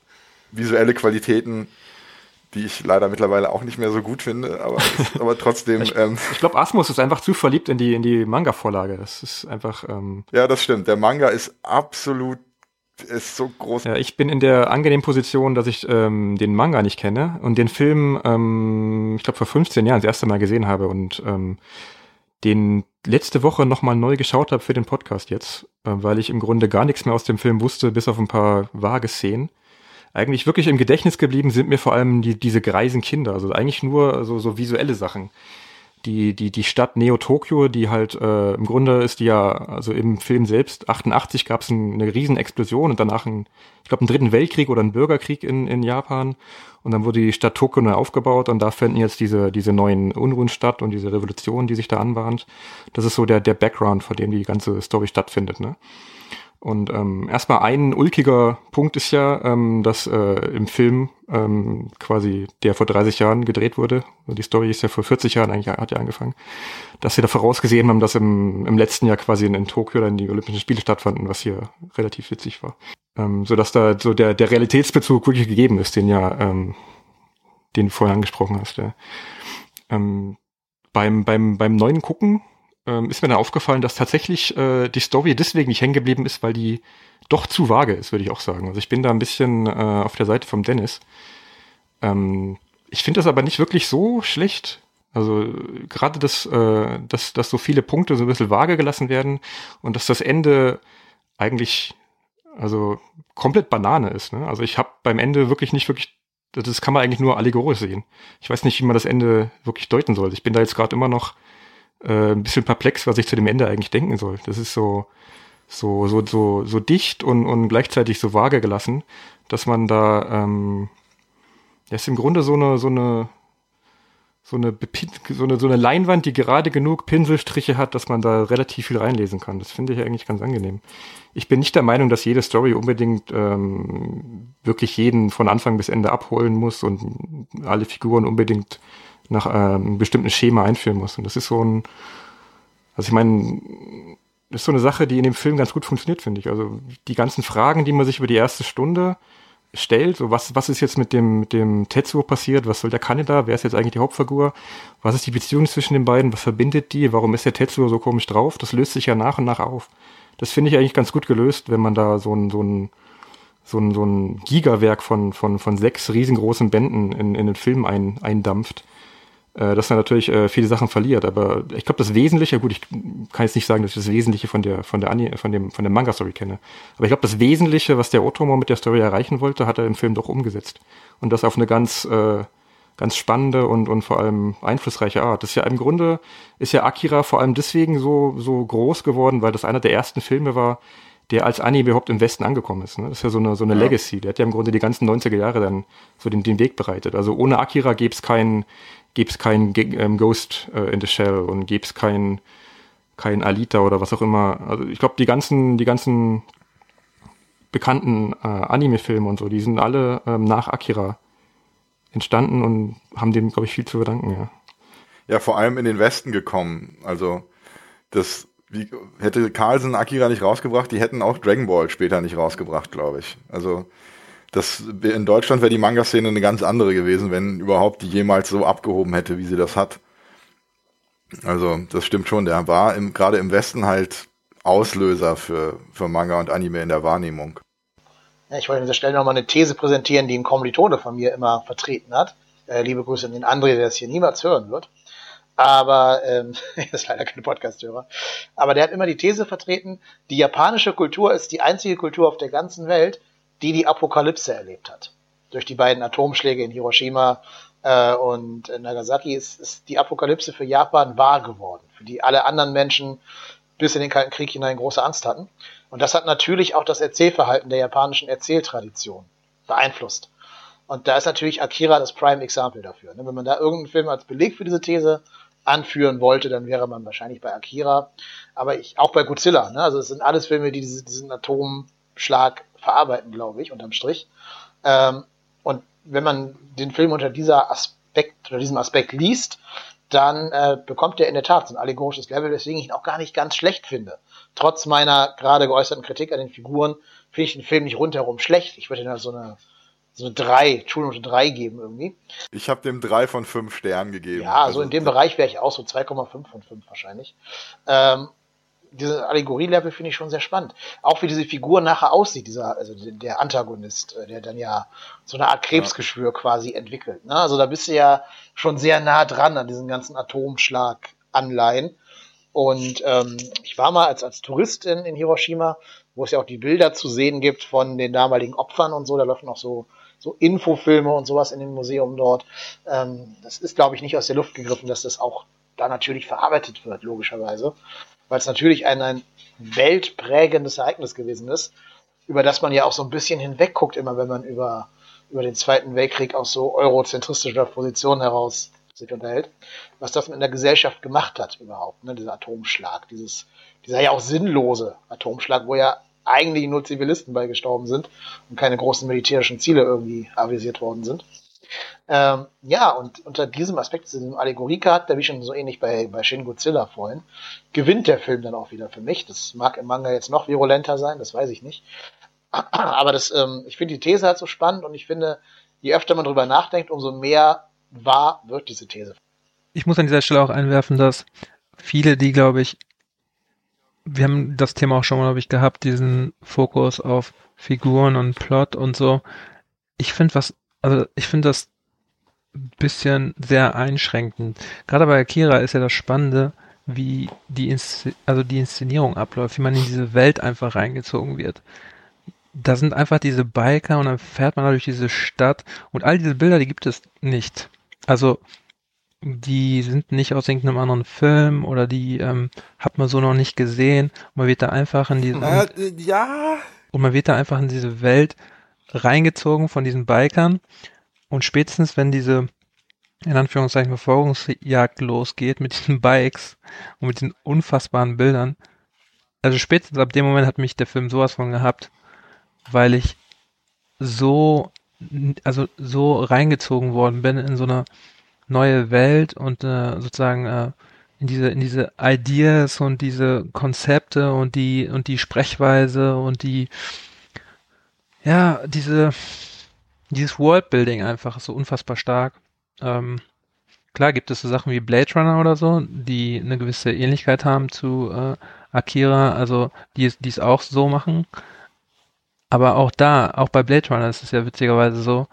visuelle Qualitäten, die ich leider mittlerweile auch nicht mehr so gut finde, aber, *laughs* aber trotzdem. ich ähm, ich glaube, Asmus ist einfach zu verliebt in die, in die Manga-Vorlage. Das ist einfach. Ähm ja, das stimmt. Der Manga ist absolut ist so groß. Ja, ich bin in der angenehmen Position, dass ich ähm, den Manga nicht kenne und den Film, ähm, ich glaube, vor 15 Jahren das erste Mal gesehen habe und ähm, den letzte Woche nochmal neu geschaut habe für den Podcast jetzt, äh, weil ich im Grunde gar nichts mehr aus dem Film wusste, bis auf ein paar vage Szenen eigentlich wirklich im Gedächtnis geblieben sind mir vor allem die, diese greisen Kinder. Also eigentlich nur so, so visuelle Sachen. Die, die, die Stadt Neo-Tokio, die halt, äh, im Grunde ist die ja, also im Film selbst, 88 gab es ein, eine Riesenexplosion und danach ein, ich glaube, einen dritten Weltkrieg oder einen Bürgerkrieg in, in Japan. Und dann wurde die Stadt Tokio neu aufgebaut und da finden jetzt diese, diese neuen Unruhen statt und diese Revolution, die sich da anbahnt. Das ist so der, der Background, vor dem die ganze Story stattfindet, ne? Und ähm, erstmal ein ulkiger Punkt ist ja, ähm, dass äh, im Film ähm, quasi, der vor 30 Jahren gedreht wurde, die Story ist ja vor 40 Jahren eigentlich hat ja angefangen, dass sie da vorausgesehen haben, dass im, im letzten Jahr quasi in, in Tokio dann die Olympischen Spiele stattfanden, was hier relativ witzig war. Ähm, so dass da so der, der Realitätsbezug wirklich gegeben ist, den ja, ähm, den du vorher angesprochen hast. Ja. Ähm, beim, beim, beim neuen Gucken ähm, ist mir dann aufgefallen, dass tatsächlich äh, die Story deswegen nicht hängen geblieben ist, weil die doch zu vage ist, würde ich auch sagen. Also ich bin da ein bisschen äh, auf der Seite vom Dennis. Ähm, ich finde das aber nicht wirklich so schlecht. Also gerade das, äh, dass, dass so viele Punkte so ein bisschen vage gelassen werden und dass das Ende eigentlich also komplett Banane ist. Ne? Also ich habe beim Ende wirklich nicht wirklich, das kann man eigentlich nur allegorisch sehen. Ich weiß nicht, wie man das Ende wirklich deuten soll. Ich bin da jetzt gerade immer noch äh, ein bisschen perplex, was ich zu dem Ende eigentlich denken soll. Das ist so, so, so, so, so dicht und, und gleichzeitig so vage gelassen, dass man da, ähm, das ist im Grunde so eine, so eine, so eine, so eine, so eine Leinwand, die gerade genug Pinselstriche hat, dass man da relativ viel reinlesen kann. Das finde ich eigentlich ganz angenehm. Ich bin nicht der Meinung, dass jede Story unbedingt ähm, wirklich jeden von Anfang bis Ende abholen muss und alle Figuren unbedingt nach ähm, einem bestimmten Schema einführen muss. Und das ist so ein, also ich meine, das ist so eine Sache, die in dem Film ganz gut funktioniert, finde ich. Also die ganzen Fragen, die man sich über die erste Stunde stellt, so was, was ist jetzt mit dem, mit dem Tetsuo passiert, was soll der Kaneda, wer ist jetzt eigentlich die Hauptfigur, was ist die Beziehung zwischen den beiden, was verbindet die, warum ist der Tetsuo so komisch drauf, das löst sich ja nach und nach auf. Das finde ich eigentlich ganz gut gelöst, wenn man da so ein, so ein, so ein, so ein Gigawerk von, von, von sechs riesengroßen Bänden in, in den Film ein, eindampft dass er natürlich äh, viele Sachen verliert. Aber ich glaube, das Wesentliche, gut, ich kann jetzt nicht sagen, dass ich das Wesentliche von der, von der, Ani von dem, von der Manga-Story kenne. Aber ich glaube, das Wesentliche, was der Otomo mit der Story erreichen wollte, hat er im Film doch umgesetzt. Und das auf eine ganz, äh, ganz spannende und, und vor allem einflussreiche Art. Das ist ja im Grunde, ist ja Akira vor allem deswegen so, so groß geworden, weil das einer der ersten Filme war, der als Anime überhaupt im Westen angekommen ist. Ne? Das ist ja so eine, so eine ja. Legacy. Der hat ja im Grunde die ganzen 90er Jahre dann so den, den Weg bereitet. Also ohne Akira gäbe es keinen gäbe es kein ähm, Ghost äh, in the Shell und gäbe es kein, kein Alita oder was auch immer. Also ich glaube, die ganzen, die ganzen bekannten äh, Anime-Filme und so, die sind alle ähm, nach Akira entstanden und haben dem, glaube ich, viel zu verdanken, ja. Ja, vor allem in den Westen gekommen. Also das wie, hätte Carlsen Akira nicht rausgebracht, die hätten auch Dragon Ball später nicht rausgebracht, glaube ich. Also das in Deutschland wäre die Manga-Szene eine ganz andere gewesen, wenn überhaupt die jemals so abgehoben hätte, wie sie das hat. Also, das stimmt schon. Der war im, gerade im Westen halt Auslöser für, für Manga und Anime in der Wahrnehmung. Ja, ich wollte an dieser Stelle nochmal eine These präsentieren, die ein Kommilitone von mir immer vertreten hat. Äh, liebe Grüße an den André, der das hier niemals hören wird. Aber, ähm, *laughs* ist leider kein Podcast-Hörer. Aber der hat immer die These vertreten, die japanische Kultur ist die einzige Kultur auf der ganzen Welt, die die Apokalypse erlebt hat. Durch die beiden Atomschläge in Hiroshima äh, und Nagasaki ist, ist die Apokalypse für Japan wahr geworden, für die alle anderen Menschen bis in den Kalten Krieg hinein große Angst hatten. Und das hat natürlich auch das Erzählverhalten der japanischen Erzähltradition beeinflusst. Und da ist natürlich Akira das Prime Example dafür. Ne? Wenn man da irgendeinen Film als Beleg für diese These anführen wollte, dann wäre man wahrscheinlich bei Akira. Aber ich, auch bei Godzilla. Ne? Also es sind alles Filme, die diesen Atomschlag verarbeiten, glaube ich, unterm Strich. Ähm, und wenn man den Film unter dieser Aspekt oder diesem Aspekt liest, dann äh, bekommt er in der Tat so ein allegorisches Level, weswegen ich ihn auch gar nicht ganz schlecht finde. Trotz meiner gerade geäußerten Kritik an den Figuren finde ich den Film nicht rundherum schlecht. Ich würde ihm so eine so eine 3, Schulnote 3 geben irgendwie. Ich habe dem 3 von 5 Sternen gegeben. Ja, also, so in dem Bereich wäre ich auch so 2,5 von 5 wahrscheinlich. Ähm, diese Allegorie-Level finde ich schon sehr spannend. Auch wie diese Figur nachher aussieht, dieser, also der Antagonist, äh, der dann ja so eine Art Krebsgeschwür quasi entwickelt. Ne? Also da bist du ja schon sehr nah dran an diesen ganzen Atomschlag-Anleihen. Und ähm, ich war mal als, als Tourist in, in Hiroshima, wo es ja auch die Bilder zu sehen gibt von den damaligen Opfern und so. Da laufen auch so, so Infofilme und sowas in dem Museum dort. Ähm, das ist, glaube ich, nicht aus der Luft gegriffen, dass das auch da natürlich verarbeitet wird, logischerweise weil es natürlich ein, ein weltprägendes Ereignis gewesen ist, über das man ja auch so ein bisschen hinwegguckt, immer wenn man über, über den Zweiten Weltkrieg aus so eurozentristischer Position heraus sich unterhält, was das mit der Gesellschaft gemacht hat überhaupt, ne, dieser Atomschlag, dieses, dieser ja auch sinnlose Atomschlag, wo ja eigentlich nur Zivilisten bei gestorben sind und keine großen militärischen Ziele irgendwie avisiert worden sind. Ähm, ja, und unter diesem Aspekt, diesem Allegoriecharakter, wie schon so ähnlich bei, bei Shin Godzilla vorhin, gewinnt der Film dann auch wieder für mich. Das mag im Manga jetzt noch virulenter sein, das weiß ich nicht. *clears throat* Aber das, ähm, ich finde die These halt so spannend und ich finde, je öfter man drüber nachdenkt, umso mehr wahr wird diese These. Ich muss an dieser Stelle auch einwerfen, dass viele, die, glaube ich, wir haben das Thema auch schon mal, glaube ich, gehabt, diesen Fokus auf Figuren und Plot und so. Ich finde was also ich finde das ein bisschen sehr einschränkend. Gerade bei Akira ist ja das Spannende, wie die, Inszen also die Inszenierung abläuft, wie man in diese Welt einfach reingezogen wird. Da sind einfach diese Biker und dann fährt man da durch diese Stadt und all diese Bilder, die gibt es nicht. Also die sind nicht aus irgendeinem anderen Film oder die ähm, hat man so noch nicht gesehen. Man wird da einfach in diese äh, ja und man wird da einfach in diese Welt reingezogen von diesen Bikern. Und spätestens wenn diese in Anführungszeichen Verfolgungsjagd losgeht mit diesen Bikes und mit den unfassbaren Bildern, also spätestens ab dem Moment hat mich der Film sowas von gehabt, weil ich so, also so reingezogen worden bin in so eine neue Welt und äh, sozusagen äh, in diese in diese Ideas und diese Konzepte und die und die Sprechweise und die ja, diese, dieses Worldbuilding einfach so unfassbar stark. Ähm, klar gibt es so Sachen wie Blade Runner oder so, die eine gewisse Ähnlichkeit haben zu äh, Akira, also die, die es auch so machen. Aber auch da, auch bei Blade Runner ist es ja witzigerweise so,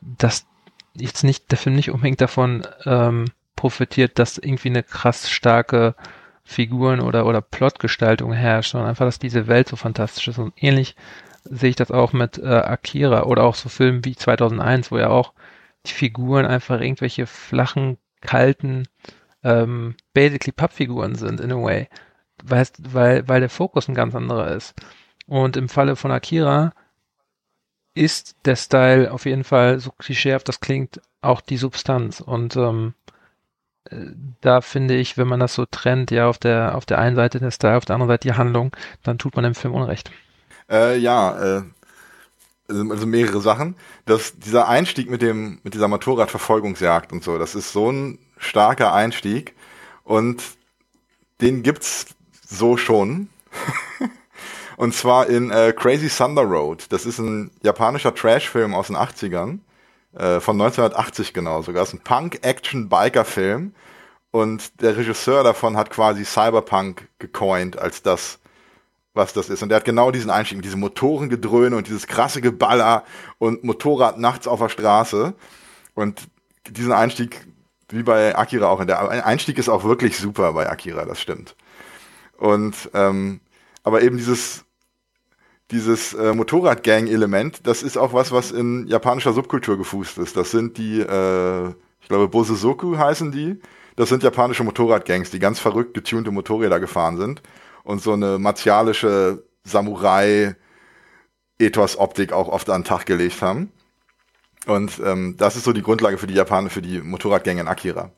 dass jetzt nicht, der Film nicht unbedingt davon ähm, profitiert, dass irgendwie eine krass starke Figuren- oder, oder Plotgestaltung herrscht, sondern einfach, dass diese Welt so fantastisch ist und ähnlich sehe ich das auch mit äh, Akira oder auch so Filmen wie 2001, wo ja auch die Figuren einfach irgendwelche flachen, kalten, ähm, basically Pappfiguren sind in a way, weißt, weil, weil der Fokus ein ganz anderer ist. Und im Falle von Akira ist der Style auf jeden Fall, so klischeehaft das klingt, auch die Substanz. Und ähm, äh, da finde ich, wenn man das so trennt, ja, auf der, auf der einen Seite der Style, auf der anderen Seite die Handlung, dann tut man dem Film Unrecht. Äh, ja, äh, also, also mehrere Sachen. Das, dieser Einstieg mit dem, mit dieser Motorradverfolgungsjagd und so, das ist so ein starker Einstieg und den gibt's so schon. *laughs* und zwar in äh, Crazy Thunder Road. Das ist ein japanischer Trash-Film aus den 80ern. Äh, von 1980 genau sogar. Das ist ein Punk-Action-Biker-Film. Und der Regisseur davon hat quasi Cyberpunk gecoint als das, was das ist. Und der hat genau diesen Einstieg mit diesem Motorengedröhne und dieses krasse Geballer und Motorrad nachts auf der Straße. Und diesen Einstieg, wie bei Akira auch, der Einstieg ist auch wirklich super bei Akira, das stimmt. Und ähm, aber eben dieses dieses äh, Motorradgang-Element, das ist auch was, was in japanischer Subkultur gefußt ist. Das sind die, äh, ich glaube, Bosesoku heißen die. Das sind japanische Motorradgangs, die ganz verrückt getunte Motorräder gefahren sind und so eine martialische Samurai-Ethos-Optik auch oft an den Tag gelegt haben. Und ähm, das ist so die Grundlage für die Japaner, für die Motorradgänge in Akira.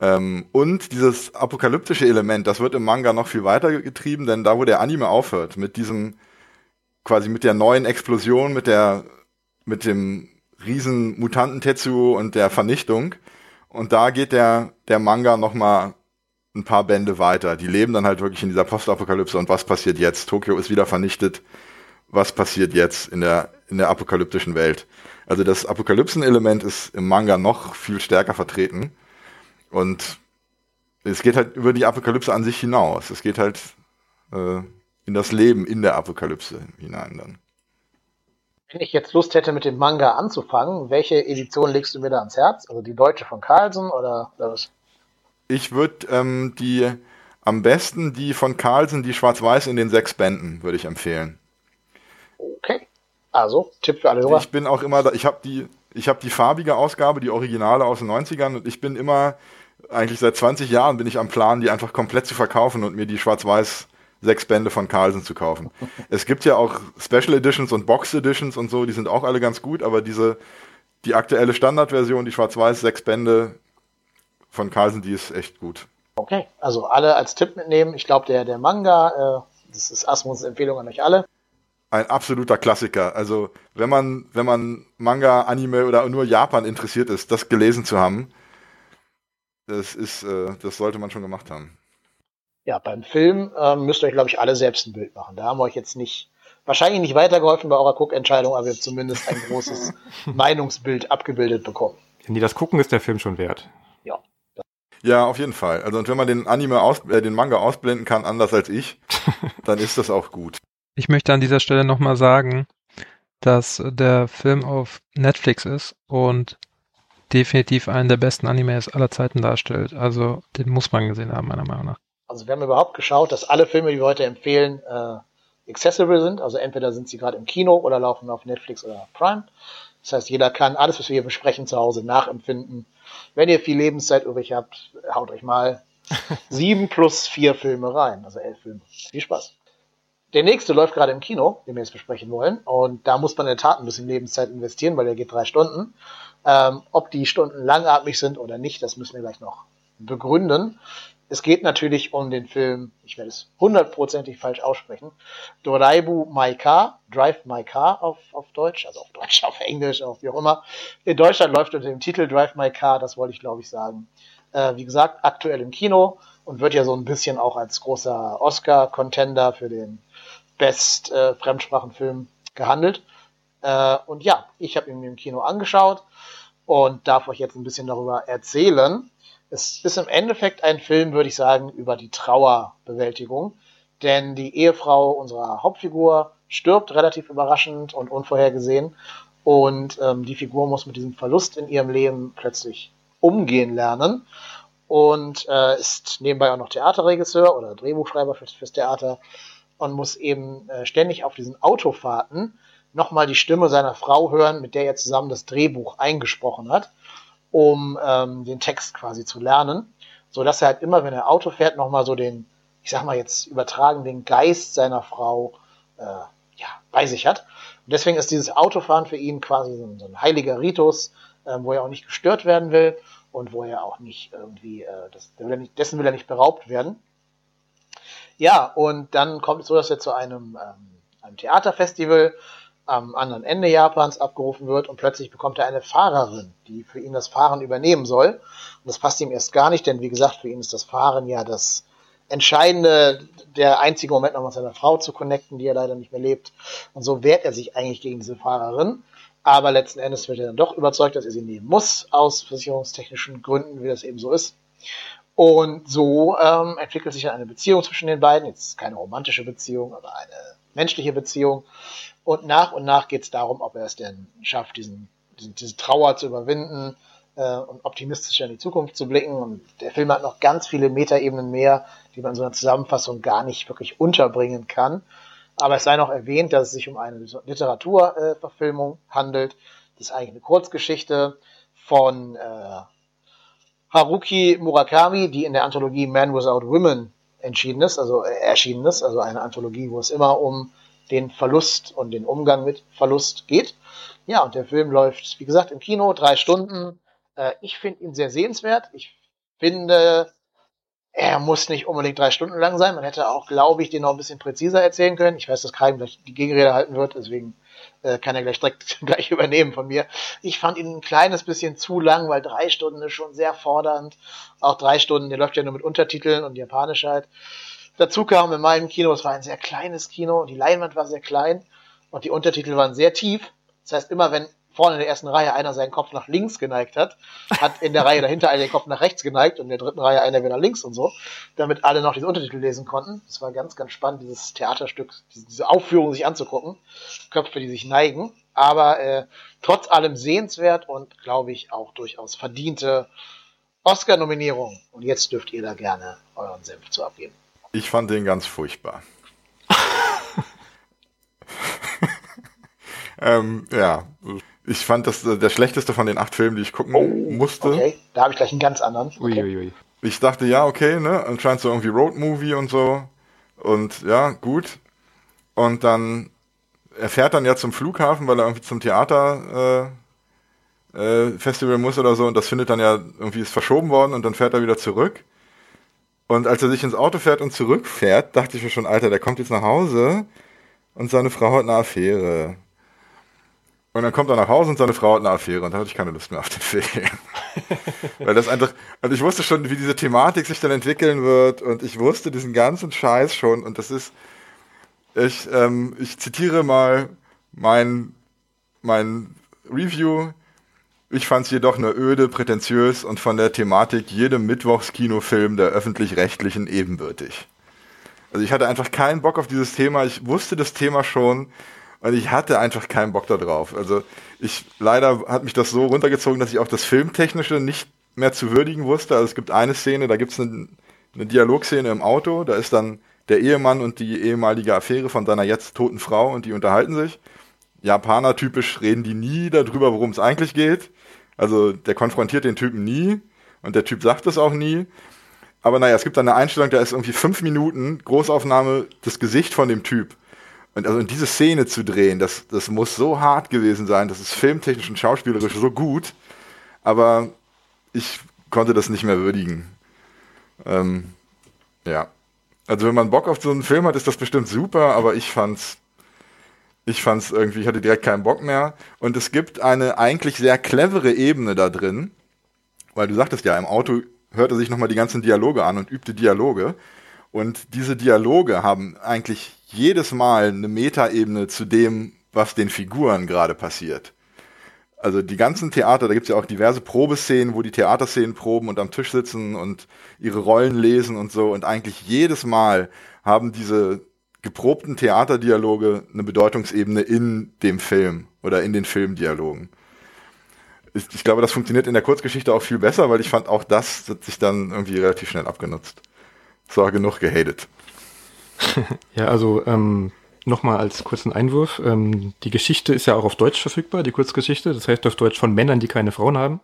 Ähm, und dieses apokalyptische Element, das wird im Manga noch viel weiter getrieben, denn da, wo der Anime aufhört, mit diesem, quasi mit der neuen Explosion, mit der, mit dem riesen Mutanten Tetsuo und der Vernichtung, und da geht der, der Manga noch mal ein paar Bände weiter. Die leben dann halt wirklich in dieser Postapokalypse und was passiert jetzt? Tokio ist wieder vernichtet. Was passiert jetzt in der, in der apokalyptischen Welt? Also das Apokalypsen-Element ist im Manga noch viel stärker vertreten. Und es geht halt über die Apokalypse an sich hinaus. Es geht halt äh, in das Leben in der Apokalypse hinein dann. Wenn ich jetzt Lust hätte, mit dem Manga anzufangen, welche Edition legst du mir da ans Herz? Also die deutsche von Carlsen oder, oder was? Ich würde ähm, die am besten die von Carlsen, die Schwarz-Weiß in den sechs Bänden, würde ich empfehlen. Okay. Also, Tipp für alle Hörer. Ich bin auch immer da, ich habe die, ich habe die farbige Ausgabe, die Originale aus den 90ern und ich bin immer, eigentlich seit 20 Jahren bin ich am Plan, die einfach komplett zu verkaufen und mir die Schwarz-Weiß sechs Bände von Carlsen zu kaufen. *laughs* es gibt ja auch Special Editions und Box Editions und so, die sind auch alle ganz gut, aber diese, die aktuelle Standardversion, die Schwarz-Weiß sechs Bände, von Carlsen, die ist echt gut. Okay, also alle als Tipp mitnehmen. Ich glaube, der, der Manga, äh, Das ist Asmus Empfehlung an euch alle. Ein absoluter Klassiker. Also, wenn man, wenn man Manga, Anime oder nur Japan interessiert ist, das gelesen zu haben, das ist, äh, das sollte man schon gemacht haben. Ja, beim Film äh, müsst ihr euch, glaube ich, alle selbst ein Bild machen. Da haben wir euch jetzt nicht, wahrscheinlich nicht weitergeholfen bei eurer Guckentscheidung, aber wir haben zumindest ein großes *laughs* Meinungsbild abgebildet bekommen. Wenn die das gucken, ist der Film schon wert. Ja. Auf jeden Fall. Also und wenn man den Anime aus, äh, den Manga ausblenden kann, anders als ich, *laughs* dann ist das auch gut. Ich möchte an dieser Stelle nochmal sagen, dass der Film auf Netflix ist und definitiv einen der besten Animes aller Zeiten darstellt. Also den muss man gesehen haben, meiner Meinung nach. Also wir haben überhaupt geschaut, dass alle Filme, die wir heute empfehlen, äh, accessible sind. Also entweder sind sie gerade im Kino oder laufen auf Netflix oder Prime. Das heißt, jeder kann alles, was wir hier besprechen, zu Hause nachempfinden. Wenn ihr viel Lebenszeit übrig habt, haut euch mal *laughs* sieben plus vier Filme rein, also elf Filme. Viel Spaß. Der nächste läuft gerade im Kino, den wir jetzt besprechen wollen. Und da muss man in der Tat ein bisschen Lebenszeit investieren, weil der geht drei Stunden. Ähm, ob die Stunden langatmig sind oder nicht, das müssen wir gleich noch begründen. Es geht natürlich um den Film, ich werde es hundertprozentig falsch aussprechen, Doraibu My Car, Drive My Car auf, auf Deutsch, also auf Deutsch, *laughs* auf Englisch, auf wie auch immer. In Deutschland läuft unter dem Titel Drive My Car, das wollte ich glaube ich sagen. Äh, wie gesagt, aktuell im Kino und wird ja so ein bisschen auch als großer Oscar-Contender für den Best äh, Fremdsprachenfilm gehandelt. Äh, und ja, ich habe ihn mir im Kino angeschaut und darf euch jetzt ein bisschen darüber erzählen. Es ist im Endeffekt ein Film, würde ich sagen, über die Trauerbewältigung. Denn die Ehefrau unserer Hauptfigur stirbt relativ überraschend und unvorhergesehen. Und ähm, die Figur muss mit diesem Verlust in ihrem Leben plötzlich umgehen lernen. Und äh, ist nebenbei auch noch Theaterregisseur oder Drehbuchschreiber fürs, fürs Theater und muss eben äh, ständig auf diesen Autofahrten nochmal die Stimme seiner Frau hören, mit der er zusammen das Drehbuch eingesprochen hat um ähm, den Text quasi zu lernen, so dass er halt immer, wenn er Auto fährt, nochmal so den, ich sag mal jetzt übertragen, den Geist seiner Frau äh, ja, bei sich hat. Und deswegen ist dieses Autofahren für ihn quasi so ein, so ein heiliger Ritus, äh, wo er auch nicht gestört werden will und wo er auch nicht irgendwie, äh, das, will nicht, dessen will er nicht beraubt werden. Ja, und dann kommt es so, dass er zu einem, ähm, einem Theaterfestival am anderen Ende Japans abgerufen wird und plötzlich bekommt er eine Fahrerin, die für ihn das Fahren übernehmen soll. Und das passt ihm erst gar nicht, denn wie gesagt, für ihn ist das Fahren ja das Entscheidende, der einzige Moment noch mit seiner Frau zu connecten, die er leider nicht mehr lebt. Und so wehrt er sich eigentlich gegen diese Fahrerin. Aber letzten Endes wird er dann doch überzeugt, dass er sie nehmen muss, aus versicherungstechnischen Gründen, wie das eben so ist. Und so ähm, entwickelt sich dann eine Beziehung zwischen den beiden. Jetzt keine romantische Beziehung, aber eine menschliche Beziehung. Und nach und nach geht es darum, ob er es denn schafft, diesen, diesen, diese Trauer zu überwinden äh, und optimistisch in die Zukunft zu blicken. Und der Film hat noch ganz viele Metaebenen mehr, die man in so einer Zusammenfassung gar nicht wirklich unterbringen kann. Aber es sei noch erwähnt, dass es sich um eine Literaturverfilmung äh, handelt. Das ist eigentlich eine Kurzgeschichte von äh, Haruki Murakami, die in der Anthologie Man Without Women entschieden ist, also äh, erschienen ist, also eine Anthologie, wo es immer um den Verlust und den Umgang mit Verlust geht. Ja, und der Film läuft, wie gesagt, im Kino, drei Stunden. Äh, ich finde ihn sehr sehenswert. Ich finde, er muss nicht unbedingt drei Stunden lang sein. Man hätte auch, glaube ich, den noch ein bisschen präziser erzählen können. Ich weiß, dass Karim gleich die Gegenrede halten wird, deswegen äh, kann er gleich direkt *laughs* gleich übernehmen von mir. Ich fand ihn ein kleines bisschen zu lang, weil drei Stunden ist schon sehr fordernd. Auch drei Stunden, der läuft ja nur mit Untertiteln und Japanisch halt. Dazu kam in meinem Kino, es war ein sehr kleines Kino, die Leinwand war sehr klein und die Untertitel waren sehr tief. Das heißt, immer wenn vorne in der ersten Reihe einer seinen Kopf nach links geneigt hat, hat in der Reihe dahinter einer den Kopf nach rechts geneigt und in der dritten Reihe einer wieder nach links und so, damit alle noch diese Untertitel lesen konnten. Das war ganz, ganz spannend, dieses Theaterstück, diese Aufführung sich anzugucken. Köpfe, die sich neigen. Aber äh, trotz allem sehenswert und, glaube ich, auch durchaus verdiente Oscar-Nominierung. Und jetzt dürft ihr da gerne euren Senf zu abgeben. Ich fand den ganz furchtbar. *laughs* *laughs* ähm, ja, ich fand das äh, der schlechteste von den acht Filmen, die ich gucken oh, musste. Okay, da habe ich gleich einen ganz anderen. Okay. Uiuiui. Ich dachte, ja, okay, ne, anscheinend so irgendwie Roadmovie und so. Und ja, gut. Und dann, er fährt dann ja zum Flughafen, weil er irgendwie zum Theater äh, äh, Festival muss oder so. Und das findet dann ja irgendwie ist verschoben worden und dann fährt er wieder zurück. Und als er sich ins Auto fährt und zurückfährt, dachte ich mir schon, Alter, der kommt jetzt nach Hause und seine Frau hat eine Affäre. Und dann kommt er nach Hause und seine Frau hat eine Affäre und dann hatte ich keine Lust mehr auf den Film. *laughs* Weil das einfach, also ich wusste schon, wie diese Thematik sich dann entwickeln wird und ich wusste diesen ganzen Scheiß schon und das ist, ich, ähm, ich zitiere mal mein, mein Review. Ich fand es jedoch nur öde, prätentiös und von der Thematik jedem Mittwochskinofilm der öffentlich-rechtlichen ebenbürtig. Also ich hatte einfach keinen Bock auf dieses Thema. Ich wusste das Thema schon und ich hatte einfach keinen Bock darauf. Also ich leider hat mich das so runtergezogen, dass ich auch das Filmtechnische nicht mehr zu würdigen wusste. Also es gibt eine Szene, da gibt es eine, eine Dialogszene im Auto. Da ist dann der Ehemann und die ehemalige Affäre von seiner jetzt toten Frau und die unterhalten sich. Japaner typisch reden die nie darüber, worum es eigentlich geht. Also der konfrontiert den Typen nie und der Typ sagt es auch nie. Aber naja, es gibt dann eine Einstellung, da ist irgendwie fünf Minuten Großaufnahme das Gesicht von dem Typ. Und also diese Szene zu drehen, das, das muss so hart gewesen sein, das ist filmtechnisch und schauspielerisch so gut, aber ich konnte das nicht mehr würdigen. Ähm, ja. Also wenn man Bock auf so einen Film hat, ist das bestimmt super, aber ich fand's ich fand es irgendwie, ich hatte direkt keinen Bock mehr. Und es gibt eine eigentlich sehr clevere Ebene da drin, weil du sagtest ja, im Auto hörte sich nochmal die ganzen Dialoge an und übte Dialoge. Und diese Dialoge haben eigentlich jedes Mal eine Metaebene zu dem, was den Figuren gerade passiert. Also die ganzen Theater, da gibt es ja auch diverse Probeszenen, wo die Theaterszenen proben und am Tisch sitzen und ihre Rollen lesen und so. Und eigentlich jedes Mal haben diese geprobten Theaterdialoge eine Bedeutungsebene in dem Film oder in den Filmdialogen. Ich, glaube, das funktioniert in der Kurzgeschichte auch viel besser, weil ich fand auch das hat sich dann irgendwie relativ schnell abgenutzt. So genug gehatet. *laughs* ja, also ähm, nochmal als kurzen Einwurf. Ähm, die Geschichte ist ja auch auf Deutsch verfügbar, die Kurzgeschichte. Das heißt auf Deutsch von Männern, die keine Frauen haben.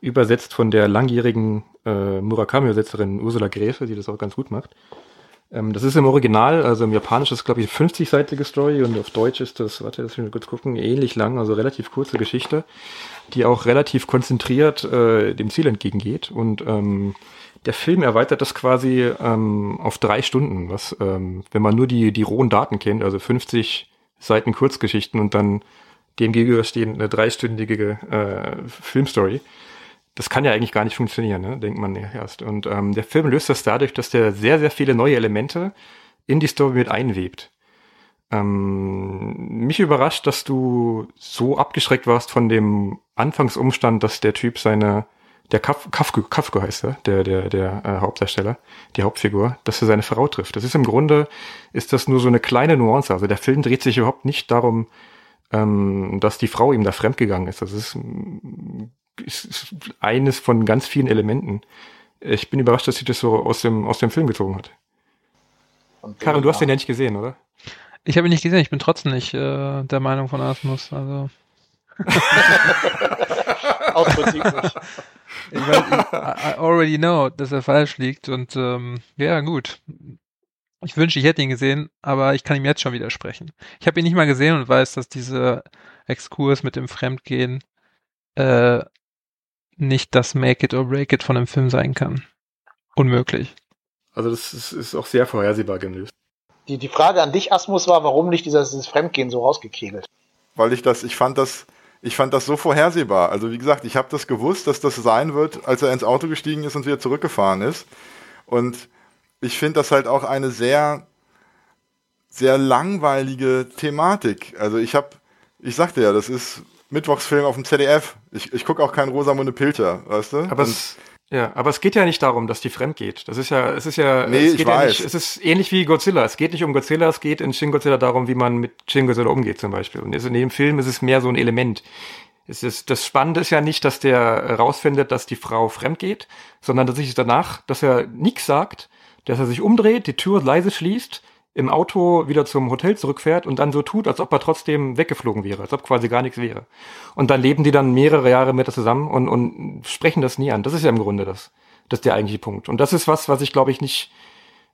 Übersetzt von der langjährigen äh, Murakami-Übersetzerin Ursula Gräfe, die das auch ganz gut macht. Ähm, das ist im Original, also im Japanisch ist glaube ich, 50-seitige Story und auf Deutsch ist das, warte, lass mich mal kurz gucken, ähnlich lang, also relativ kurze Geschichte, die auch relativ konzentriert äh, dem Ziel entgegengeht. Und ähm, der Film erweitert das quasi ähm, auf drei Stunden, was, ähm, wenn man nur die, die rohen Daten kennt, also 50 Seiten Kurzgeschichten und dann dem gegenüberstehend eine dreistündige äh, Filmstory, das kann ja eigentlich gar nicht funktionieren, ne? denkt man erst. Und ähm, der Film löst das dadurch, dass der sehr, sehr viele neue Elemente in die Story mit einwebt. Ähm, mich überrascht, dass du so abgeschreckt warst von dem Anfangsumstand, dass der Typ seine, der Kaf, Kafko, Kafko heißt er, der, der, der äh, Hauptdarsteller, die Hauptfigur, dass er seine Frau trifft. Das ist im Grunde, ist das nur so eine kleine Nuance. Also der Film dreht sich überhaupt nicht darum, ähm, dass die Frau ihm da fremdgegangen ist. Das ist ist eines von ganz vielen Elementen. Ich bin überrascht, dass sie das so aus dem, aus dem Film gezogen hat. Karin, du hast den ja nicht gesehen, oder? Ich habe ihn nicht gesehen, ich bin trotzdem nicht äh, der Meinung von Asmus. Also. Aus Prinzip nicht. Ich weiß, *laughs* I, I already know, dass er falsch liegt und ähm, ja, gut. Ich wünsche, ich hätte ihn gesehen, aber ich kann ihm jetzt schon widersprechen. Ich habe ihn nicht mal gesehen und weiß, dass dieser Exkurs mit dem Fremdgehen äh, nicht das Make it or break it von einem Film sein kann. Unmöglich. Also das ist, ist auch sehr vorhersehbar gelöst. Die, die Frage an dich, Asmus, war, warum nicht dieses, dieses Fremdgehen so rausgekegelt? Weil ich das, ich fand das, ich fand das so vorhersehbar. Also wie gesagt, ich habe das gewusst, dass das sein wird, als er ins Auto gestiegen ist und wieder zurückgefahren ist. Und ich finde das halt auch eine sehr, sehr langweilige Thematik. Also ich habe, ich sagte ja, das ist Mittwochsfilm auf dem ZDF. Ich, ich gucke auch keinen Rosamunde Pilcher, weißt du? Aber es, ja, aber es geht ja nicht darum, dass die fremd geht. Das ist ja, es ist ja, nee, es weiß. Ja nicht, es ist ähnlich wie Godzilla. Es geht nicht um Godzilla, es geht in Shin Godzilla darum, wie man mit Shin Godzilla umgeht zum Beispiel. Und in dem Film ist es mehr so ein Element. Es ist, das Spannende ist ja nicht, dass der rausfindet, dass die Frau fremd geht, sondern dass sich danach, dass er nichts sagt, dass er sich umdreht, die Tür leise schließt, im Auto wieder zum Hotel zurückfährt und dann so tut, als ob er trotzdem weggeflogen wäre, als ob quasi gar nichts wäre. Und dann leben die dann mehrere Jahre mit zusammen und, und sprechen das nie an. Das ist ja im Grunde das, das ist der eigentliche Punkt. Und das ist was, was ich glaube ich nicht,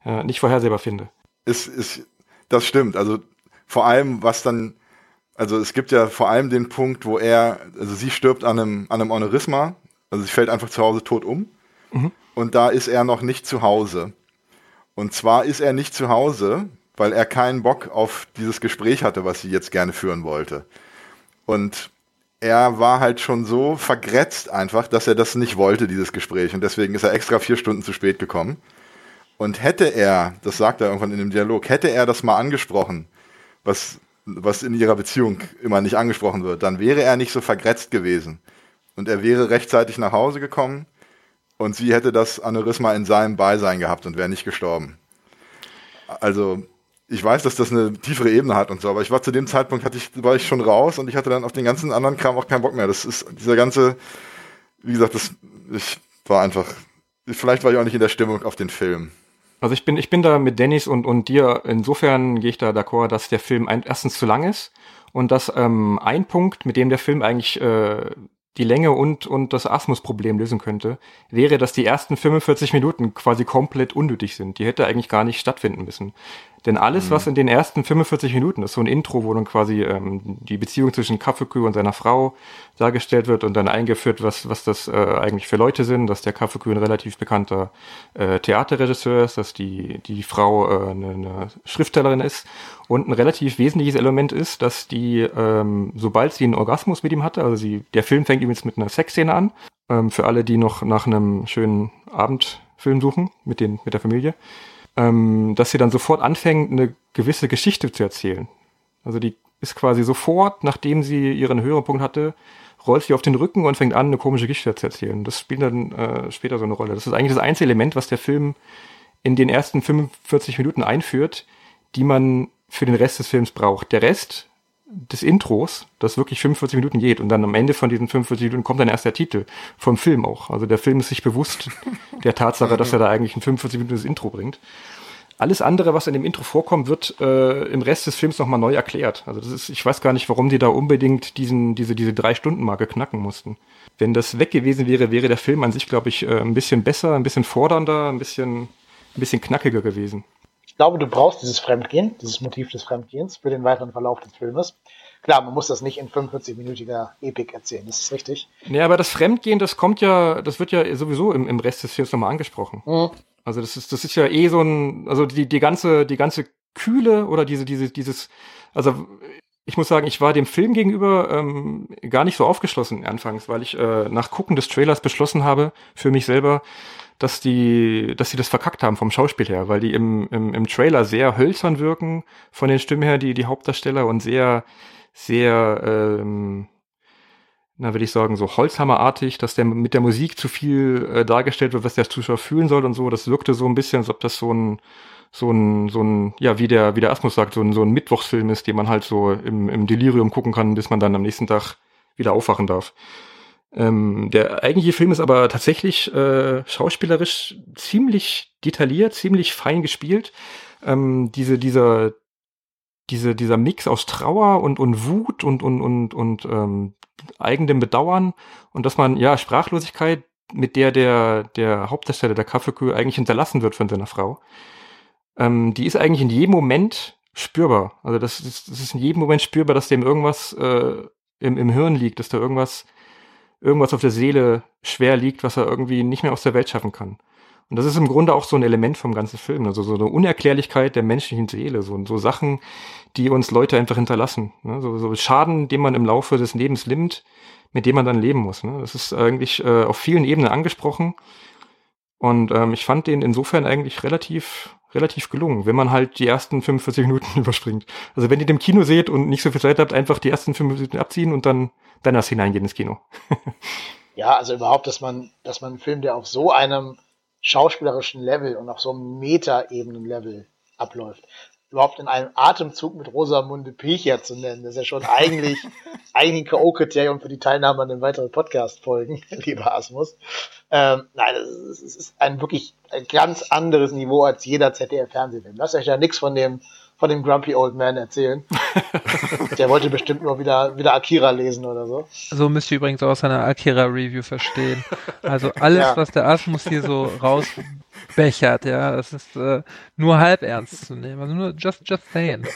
äh, nicht vorhersehbar finde. Ist, ist, das stimmt. Also vor allem, was dann, also es gibt ja vor allem den Punkt, wo er, also sie stirbt an einem, an einem Aneurysma, also sie fällt einfach zu Hause tot um. Mhm. und da ist er noch nicht zu Hause. Und zwar ist er nicht zu Hause, weil er keinen Bock auf dieses Gespräch hatte, was sie jetzt gerne führen wollte. Und er war halt schon so vergrätzt einfach, dass er das nicht wollte, dieses Gespräch. Und deswegen ist er extra vier Stunden zu spät gekommen. Und hätte er, das sagt er irgendwann in dem Dialog, hätte er das mal angesprochen, was, was in ihrer Beziehung immer nicht angesprochen wird, dann wäre er nicht so vergrätzt gewesen. Und er wäre rechtzeitig nach Hause gekommen und sie hätte das Aneurysma in seinem Beisein gehabt und wäre nicht gestorben. Also, ich weiß, dass das eine tiefere Ebene hat und so, aber ich war zu dem Zeitpunkt, hatte ich, war ich schon raus und ich hatte dann auf den ganzen anderen Kram auch keinen Bock mehr. Das ist dieser ganze, wie gesagt, das, ich war einfach, vielleicht war ich auch nicht in der Stimmung auf den Film. Also ich bin, ich bin da mit Dennis und, und dir, insofern gehe ich da d'accord, dass der Film ein, erstens zu lang ist und dass ähm, ein Punkt, mit dem der Film eigentlich äh, die Länge und, und das Asmus-Problem lösen könnte, wäre, dass die ersten 45 Minuten quasi komplett unnötig sind. Die hätte eigentlich gar nicht stattfinden müssen. Denn alles, mhm. was in den ersten 45 Minuten ist, so ein Intro, wo dann quasi ähm, die Beziehung zwischen Kaffeekühe und seiner Frau dargestellt wird und dann eingeführt, was, was das äh, eigentlich für Leute sind, dass der Kaffeekühe ein relativ bekannter äh, Theaterregisseur ist, dass die, die Frau äh, eine, eine Schriftstellerin ist und ein relativ wesentliches Element ist, dass die, ähm, sobald sie einen Orgasmus mit ihm hatte, also sie, der Film fängt übrigens mit einer Sexszene an, ähm, für alle, die noch nach einem schönen Abendfilm suchen mit, den, mit der Familie, ähm, dass sie dann sofort anfängt, eine gewisse Geschichte zu erzählen. Also die ist quasi sofort, nachdem sie ihren Höhepunkt hatte, rollt sie auf den Rücken und fängt an, eine komische Geschichte zu erzählen. Das spielt dann äh, später so eine Rolle. Das ist eigentlich das einzige Element, was der Film in den ersten 45 Minuten einführt, die man für den Rest des Films braucht. Der Rest des Intros, das wirklich 45 Minuten geht und dann am Ende von diesen 45 Minuten kommt dann erst der Titel vom Film auch. Also der Film ist sich bewusst *laughs* der Tatsache, dass er da eigentlich ein 45 Minuten Intro bringt. Alles andere, was in dem Intro vorkommt, wird äh, im Rest des Films nochmal neu erklärt. Also das ist, ich weiß gar nicht, warum die da unbedingt diesen, diese, diese drei Stunden Marke knacken mussten. Wenn das weg gewesen wäre, wäre der Film an sich, glaube ich, äh, ein bisschen besser, ein bisschen fordernder, ein bisschen, ein bisschen knackiger gewesen. Ich glaube, du brauchst dieses Fremdgehen, dieses Motiv des Fremdgehens für den weiteren Verlauf des Filmes. Klar, man muss das nicht in 45-minütiger Epik erzählen, das ist richtig. Nee, aber das Fremdgehen, das kommt ja, das wird ja sowieso im, im Rest des Films nochmal angesprochen. Mhm. Also das ist, das ist ja eh so ein, also die, die ganze, die ganze Kühle oder diese, diese, dieses, also ich muss sagen, ich war dem Film gegenüber ähm, gar nicht so aufgeschlossen anfangs, weil ich äh, nach Gucken des Trailers beschlossen habe für mich selber, dass die, dass sie das verkackt haben vom Schauspiel her, weil die im, im, im Trailer sehr hölzern wirken von den Stimmen her, die, die Hauptdarsteller und sehr, sehr, ähm, na würde ich sagen, so Holzhammerartig, dass der mit der Musik zu viel äh, dargestellt wird, was der Zuschauer fühlen soll und so. Das wirkte so ein bisschen, als ob das so ein, so ein, so ein, ja, wie der, wie der Asmus sagt, so ein, so ein Mittwochsfilm ist, den man halt so im, im Delirium gucken kann, bis man dann am nächsten Tag wieder aufwachen darf. Ähm, der eigentliche Film ist aber tatsächlich äh, schauspielerisch ziemlich detailliert, ziemlich fein gespielt. Ähm, diese, dieser, diese, dieser Mix aus Trauer und, und Wut und, und, und, und ähm, eigenem Bedauern und dass man, ja, Sprachlosigkeit, mit der der, der Hauptdarsteller der Kaffeekühe eigentlich hinterlassen wird von seiner Frau, ähm, die ist eigentlich in jedem Moment spürbar. Also das ist, das ist in jedem Moment spürbar, dass dem irgendwas äh, im, im Hirn liegt, dass da irgendwas, irgendwas auf der Seele schwer liegt, was er irgendwie nicht mehr aus der Welt schaffen kann. Und das ist im Grunde auch so ein Element vom ganzen Film, also so eine Unerklärlichkeit der menschlichen Seele, so, so Sachen, die uns Leute einfach hinterlassen. Ne? So, so Schaden, den man im Laufe des Lebens nimmt, mit dem man dann leben muss. Ne? Das ist eigentlich äh, auf vielen Ebenen angesprochen. Und ähm, ich fand den insofern eigentlich relativ, relativ gelungen, wenn man halt die ersten 45 *laughs* Minuten überspringt. Also wenn ihr dem Kino seht und nicht so viel Zeit habt, einfach die ersten 45 Minuten abziehen und dann, dann erst hineingehen ins Kino. *laughs* ja, also überhaupt, dass man, dass man einen Film, der auf so einem schauspielerischen Level und auf so einem Meta-Ebenen-Level abläuft. Überhaupt in einem Atemzug mit Rosamunde Pilcher zu nennen, das ist ja schon eigentlich, *laughs* eigentlich ein K.O.-Kriterium für die Teilnahme an den weiteren Podcast-Folgen, *laughs* lieber Asmus. Ähm, nein, es ist ein wirklich ein ganz anderes Niveau als jeder ZDF-Fernsehfilm. Lasst euch ja nichts von dem von dem Grumpy Old Man erzählen. *laughs* Der wollte bestimmt nur wieder, wieder Akira lesen oder so. So müsst ihr übrigens auch seine Akira-Review verstehen. Also alles, ja. was der Asmus hier so rausbechert, ja, das ist äh, nur halb ernst zu nehmen. Also nur just, just saying.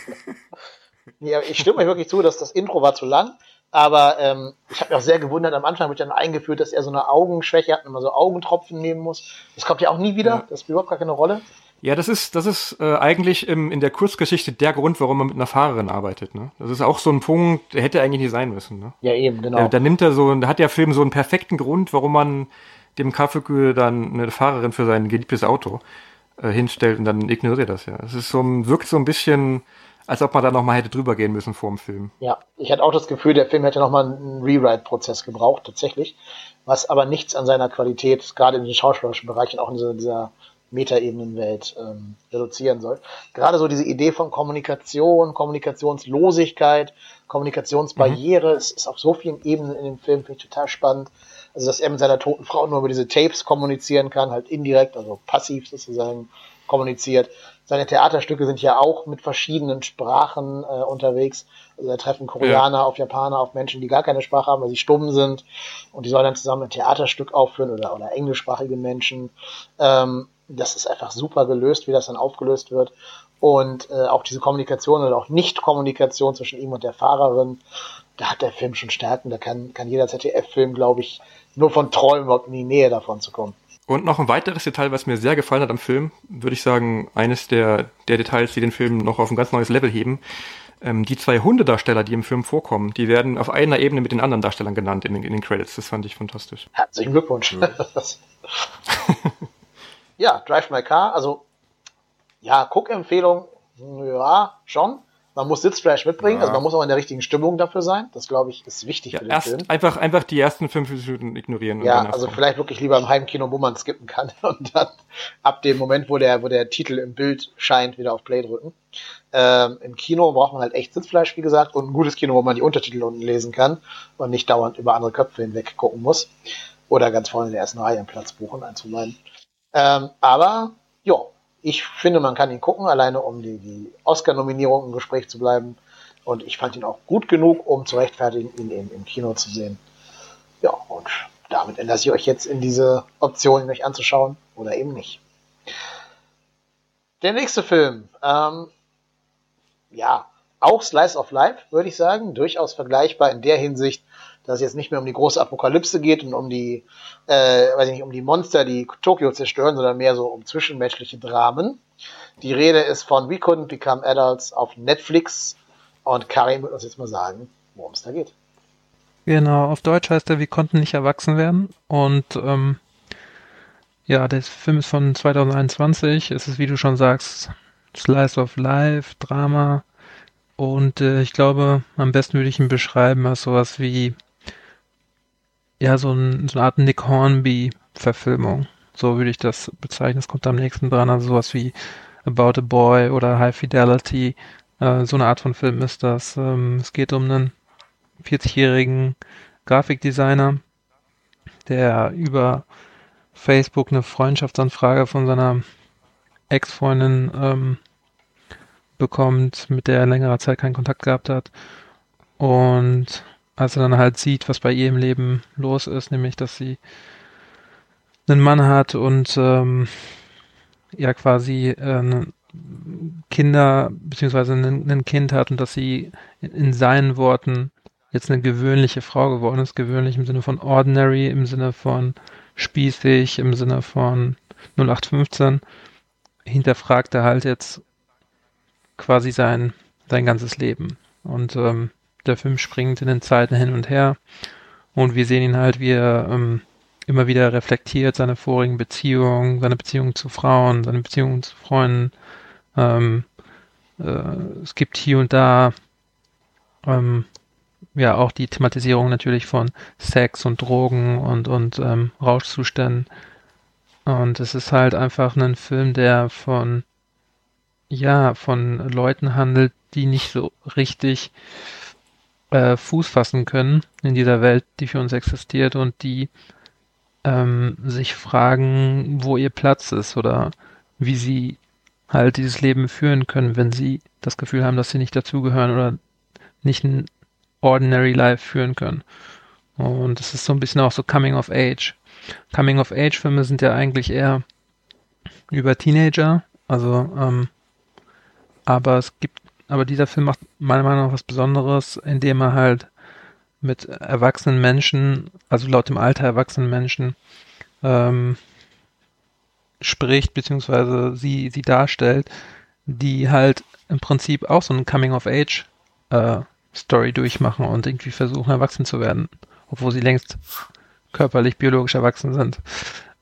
Ja, ich stimme euch wirklich zu, dass das Intro war zu lang. Aber ähm, ich habe mich auch sehr gewundert, am Anfang wird dann eingeführt, dass er so eine Augenschwäche hat und immer so Augentropfen nehmen muss. Das kommt ja auch nie wieder, Ja. das spielt überhaupt gar keine Rolle. Ja, das ist, das ist äh, eigentlich im, in der Kurzgeschichte der Grund, warum man mit einer Fahrerin arbeitet. Ne? Das ist auch so ein Punkt, der hätte eigentlich nicht sein müssen. Ne? Ja, eben, genau. Da, da nimmt er so, da hat der Film so einen perfekten Grund, warum man dem Kaffeekühe dann eine Fahrerin für sein geliebtes Auto äh, hinstellt und dann ignoriert er das ja. Es ist so, wirkt so ein bisschen, als ob man da noch mal hätte drüber gehen müssen vor dem Film. Ja, ich hatte auch das Gefühl, der Film hätte nochmal einen Rewrite-Prozess gebraucht, tatsächlich. Was aber nichts an seiner Qualität, gerade in den schauspielerischen Bereichen, auch in dieser, dieser Metaebenenwelt ähm, reduzieren soll. Gerade so diese Idee von Kommunikation, Kommunikationslosigkeit, Kommunikationsbarriere, es ist auf so vielen Ebenen in dem Film, finde ich total spannend. Also, dass er mit seiner toten Frau nur über diese Tapes kommunizieren kann, halt indirekt, also passiv sozusagen kommuniziert. Seine Theaterstücke sind ja auch mit verschiedenen Sprachen äh, unterwegs. Also da treffen Koreaner auf Japaner, auf Menschen, die gar keine Sprache haben, weil sie stumm sind. Und die sollen dann zusammen ein Theaterstück aufführen oder, oder englischsprachige Menschen. Ähm, das ist einfach super gelöst, wie das dann aufgelöst wird. Und äh, auch diese Kommunikation oder auch Nicht-Kommunikation zwischen ihm und der Fahrerin, da hat der Film schon Stärken. Da kann, kann jeder ZDF-Film, glaube ich, nur von träumen, überhaupt in die Nähe davon zu kommen. Und noch ein weiteres Detail, was mir sehr gefallen hat am Film, würde ich sagen, eines der, der Details, die den Film noch auf ein ganz neues Level heben. Ähm, die zwei Hundedarsteller, die im Film vorkommen, die werden auf einer Ebene mit den anderen Darstellern genannt in den, in den Credits. Das fand ich fantastisch. Herzlichen Glückwunsch. ja, *laughs* Drive My Car, also ja, Guckempfehlung, ja, schon. Man muss Sitzfleisch mitbringen, Ja. also man muss auch in der richtigen Stimmung dafür sein. Das, glaube ich, ist wichtig Ja, für den erst Film. einfach, einfach die ersten fünf Minuten ignorieren. Ja, also vielleicht wirklich lieber im Heimkino, wo man skippen kann *laughs* und dann ab dem Moment, wo der, wo der Titel im Bild scheint, wieder auf Play drücken. Ähm, Im Kino braucht man halt echt Sitzfleisch, wie gesagt, und ein gutes Kino, wo man die Untertitel unten lesen kann und nicht dauernd über andere Köpfe hinweg gucken muss. Oder ganz vorne in der ersten Reihe einen Platz buchen, eins von beiden. Ähm, aber, ja, ich finde, man kann ihn gucken, alleine um die, die Oscar-Nominierung im Gespräch zu bleiben. Und ich fand ihn auch gut genug, um zu rechtfertigen, ihn eben im Kino zu sehen. Ja, und damit entlasse ich euch jetzt in diese Option, ihn euch anzuschauen oder eben nicht. Der nächste Film, ähm, ja, auch Slice of Life, würde ich sagen, durchaus vergleichbar in der Hinsicht, dass es jetzt nicht mehr um die große Apokalypse geht und um die, äh, weiß ich nicht, um die Monster, die Tokio zerstören, sondern mehr so um zwischenmenschliche Dramen. Die Rede ist von We Couldn't Become Adults auf Netflix und Karim wird uns jetzt mal sagen, worum es da geht. Genau, auf Deutsch heißt er, wir konnten nicht erwachsen werden. Und ähm, ja, der Film ist von 2021. Es ist, wie du schon sagst, Slice of Life, Drama. Und äh, ich glaube, am besten würde ich ihn beschreiben als sowas wie, ja, so, ein, so eine Art Nick Hornby-Verfilmung. So würde ich das bezeichnen. Es kommt am nächsten dran, also sowas wie About a Boy oder High Fidelity. Äh, so eine Art von Film ist das. Ähm, es geht um einen 40-jährigen Grafikdesigner, der über Facebook eine Freundschaftsanfrage von seiner Ex-Freundin ähm, bekommt, mit der er längerer Zeit keinen Kontakt gehabt hat. Und als er dann halt sieht, was bei ihr im Leben los ist, nämlich, dass sie einen Mann hat und ähm, ja quasi äh, Kinder beziehungsweise ein, ein Kind hat und dass sie in, in seinen Worten jetzt eine gewöhnliche Frau geworden ist, gewöhnlich im Sinne von ordinary, im Sinne von spießig, im Sinne von 0815, hinterfragt er halt jetzt quasi sein, sein ganzes Leben. Und ähm, der Film springt in den Zeiten hin und her und wir sehen ihn halt, wie er ähm, immer wieder reflektiert, seine vorigen Beziehungen, seine Beziehungen zu Frauen, seine Beziehungen zu Freunden. Ähm, äh, es gibt hier und da ähm, ja auch die Thematisierung natürlich von Sex und Drogen und, und ähm, Rauschzuständen. Und es ist halt einfach ein Film, der von ja, von Leuten handelt, die nicht so richtig äh, Fuß fassen können in dieser Welt, die für uns existiert und die ähm, sich fragen, wo ihr Platz ist oder wie sie halt dieses Leben führen können, wenn sie das Gefühl haben, dass sie nicht dazugehören oder nicht ein ordinary life führen können. Und es ist so ein bisschen auch so Coming of Age. Coming of Age Filme sind ja eigentlich eher über Teenager, also ähm, aber es gibt, aber dieser Film macht meiner Meinung nach was Besonderes, indem er halt mit erwachsenen Menschen, also laut dem Alter erwachsenen Menschen, ähm, spricht, beziehungsweise sie, sie darstellt, die halt im Prinzip auch so ein Coming-of-Age äh, durchmachen und irgendwie versuchen, erwachsen zu werden, obwohl sie längst körperlich, biologisch erwachsen sind.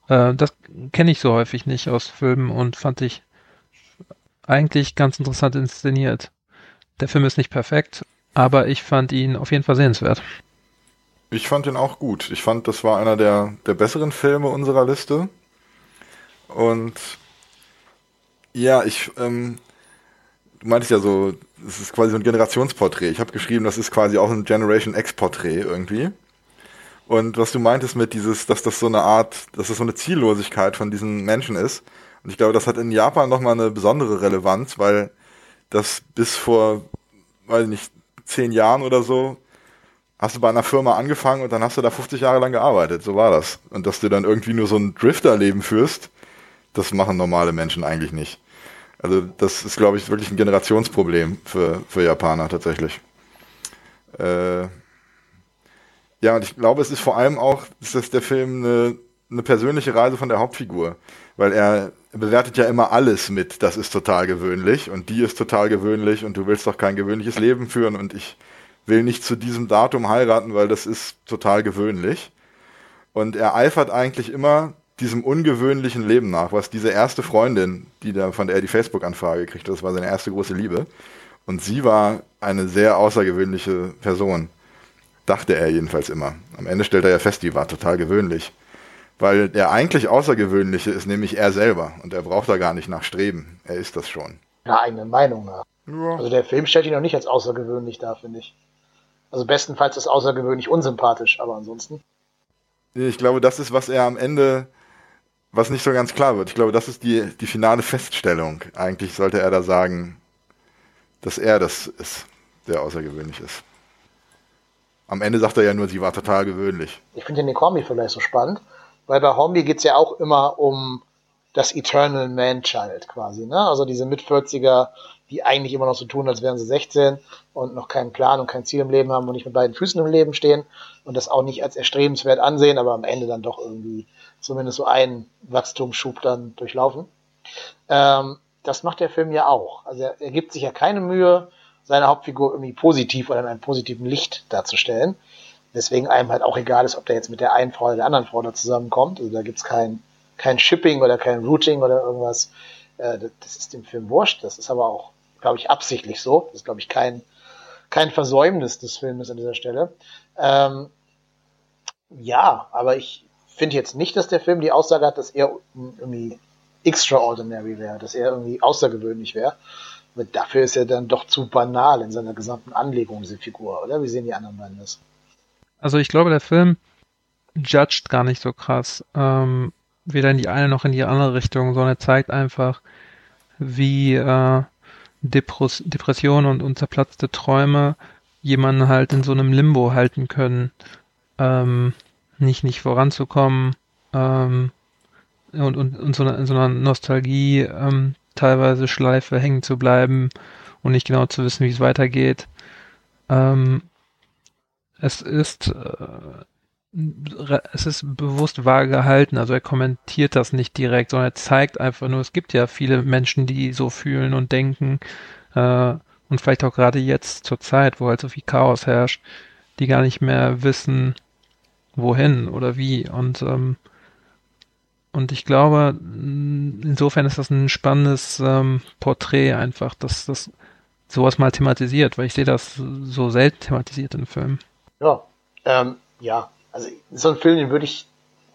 Äh, das kenne ich so häufig nicht aus Filmen und fand ich eigentlich ganz interessant inszeniert. Der Film ist nicht perfekt, aber ich fand ihn auf jeden Fall sehenswert. Ich fand ihn auch gut. Ich fand, das war einer der, der besseren Filme unserer Liste. Und ja, ich, ähm, du meintest ja so, es ist quasi so ein Generationsporträt. Ich habe geschrieben, das ist quasi auch ein Generation X-Porträt irgendwie. Und was du meintest mit dieses, dass das so eine Art, dass das so eine Ziellosigkeit von diesen Menschen ist. Und ich glaube, das hat in Japan nochmal eine besondere Relevanz, weil das bis vor, weiß ich nicht, zehn Jahren oder so, hast du bei einer Firma angefangen und dann hast du da 50 Jahre lang gearbeitet. So war das. Und dass du dann irgendwie nur so ein Drifter-Leben führst, das machen normale Menschen eigentlich nicht. Also das ist, glaube ich, wirklich ein Generationsproblem für, für Japaner tatsächlich. Äh, ja, und ich glaube, es ist vor allem auch, ist das der Film eine, eine persönliche Reise von der Hauptfigur, weil er bewertet ja immer alles mit, das ist total gewöhnlich und die ist total gewöhnlich und du willst doch kein gewöhnliches Leben führen und ich will nicht zu diesem Datum heiraten, weil das ist total gewöhnlich. Und er eifert eigentlich immer diesem ungewöhnlichen Leben nach, was diese erste Freundin, die da, von der er die Facebook-Anfrage kriegte, das war seine erste große Liebe. Und sie war eine sehr außergewöhnliche Person. Dachte er jedenfalls immer. Am Ende stellt er ja fest, die war total gewöhnlich. Weil der eigentlich Außergewöhnliche ist nämlich er selber. Und er braucht da gar nicht nachstreben. Er ist das schon. Einer eigenen Meinung nach. Ja. Also der Film stellt ihn noch nicht als außergewöhnlich dar, finde ich. Also bestenfalls ist außergewöhnlich unsympathisch, aber ansonsten. Ich glaube, das ist, was er am Ende was nicht so ganz klar wird. Ich glaube, das ist die, die finale Feststellung. Eigentlich sollte er da sagen, dass er das ist, der außergewöhnlich ist. Am Ende sagt er ja nur, sie war total gewöhnlich. Ich finde den Kombi vielleicht so spannend, weil bei Hornby geht es ja auch immer um das Eternal Man-Child quasi. Ne? Also diese Mit-40er, die eigentlich immer noch so tun, als wären sie 16 und noch keinen Plan und kein Ziel im Leben haben und nicht mit beiden Füßen im Leben stehen und das auch nicht als erstrebenswert ansehen, aber am Ende dann doch irgendwie zumindest so einen Wachstumsschub dann durchlaufen. Ähm, das macht der Film ja auch. Also er, er gibt sich ja keine Mühe, seine Hauptfigur irgendwie positiv oder in einem positiven Licht darzustellen. Deswegen einem halt auch egal ist, ob der jetzt mit der einen Frau oder der anderen Frau da zusammenkommt. Also da gibt's kein, kein Shipping oder kein Routing oder irgendwas. Äh, das ist dem Film wurscht. Das ist aber auch, glaube ich, absichtlich so. Das ist, glaube ich, kein, kein Versäumnis des Filmes an dieser Stelle. Ähm, ja, aber ich, finde jetzt nicht, dass der Film die Aussage hat, dass er irgendwie extraordinary wäre, dass er irgendwie außergewöhnlich wäre. Dafür ist er dann doch zu banal in seiner gesamten Anlegung, diese Figur, oder? Wie sehen die anderen beiden das? Also ich glaube, der Film judgt gar nicht so krass, ähm, weder in die eine noch in die andere Richtung, sondern er zeigt einfach, wie äh, Depres Depressionen und, und zerplatzte Träume jemanden halt in so einem Limbo halten können. Ähm, nicht, nicht voranzukommen ähm, und, und, und so in so einer Nostalgie ähm, teilweise Schleife hängen zu bleiben und nicht genau zu wissen, wie es weitergeht. Ähm, es ist äh, es ist bewusst vage gehalten, also er kommentiert das nicht direkt, sondern er zeigt einfach nur, es gibt ja viele Menschen, die so fühlen und denken äh, und vielleicht auch gerade jetzt zur Zeit, wo halt so viel Chaos herrscht, die gar nicht mehr wissen, wohin oder wie. Und, ähm, und ich glaube, insofern ist das ein spannendes ähm, Porträt einfach, dass das sowas mal thematisiert, weil ich sehe das so selten thematisiert in Filmen. Ja, ähm, ja, also so ein Film, den würde ich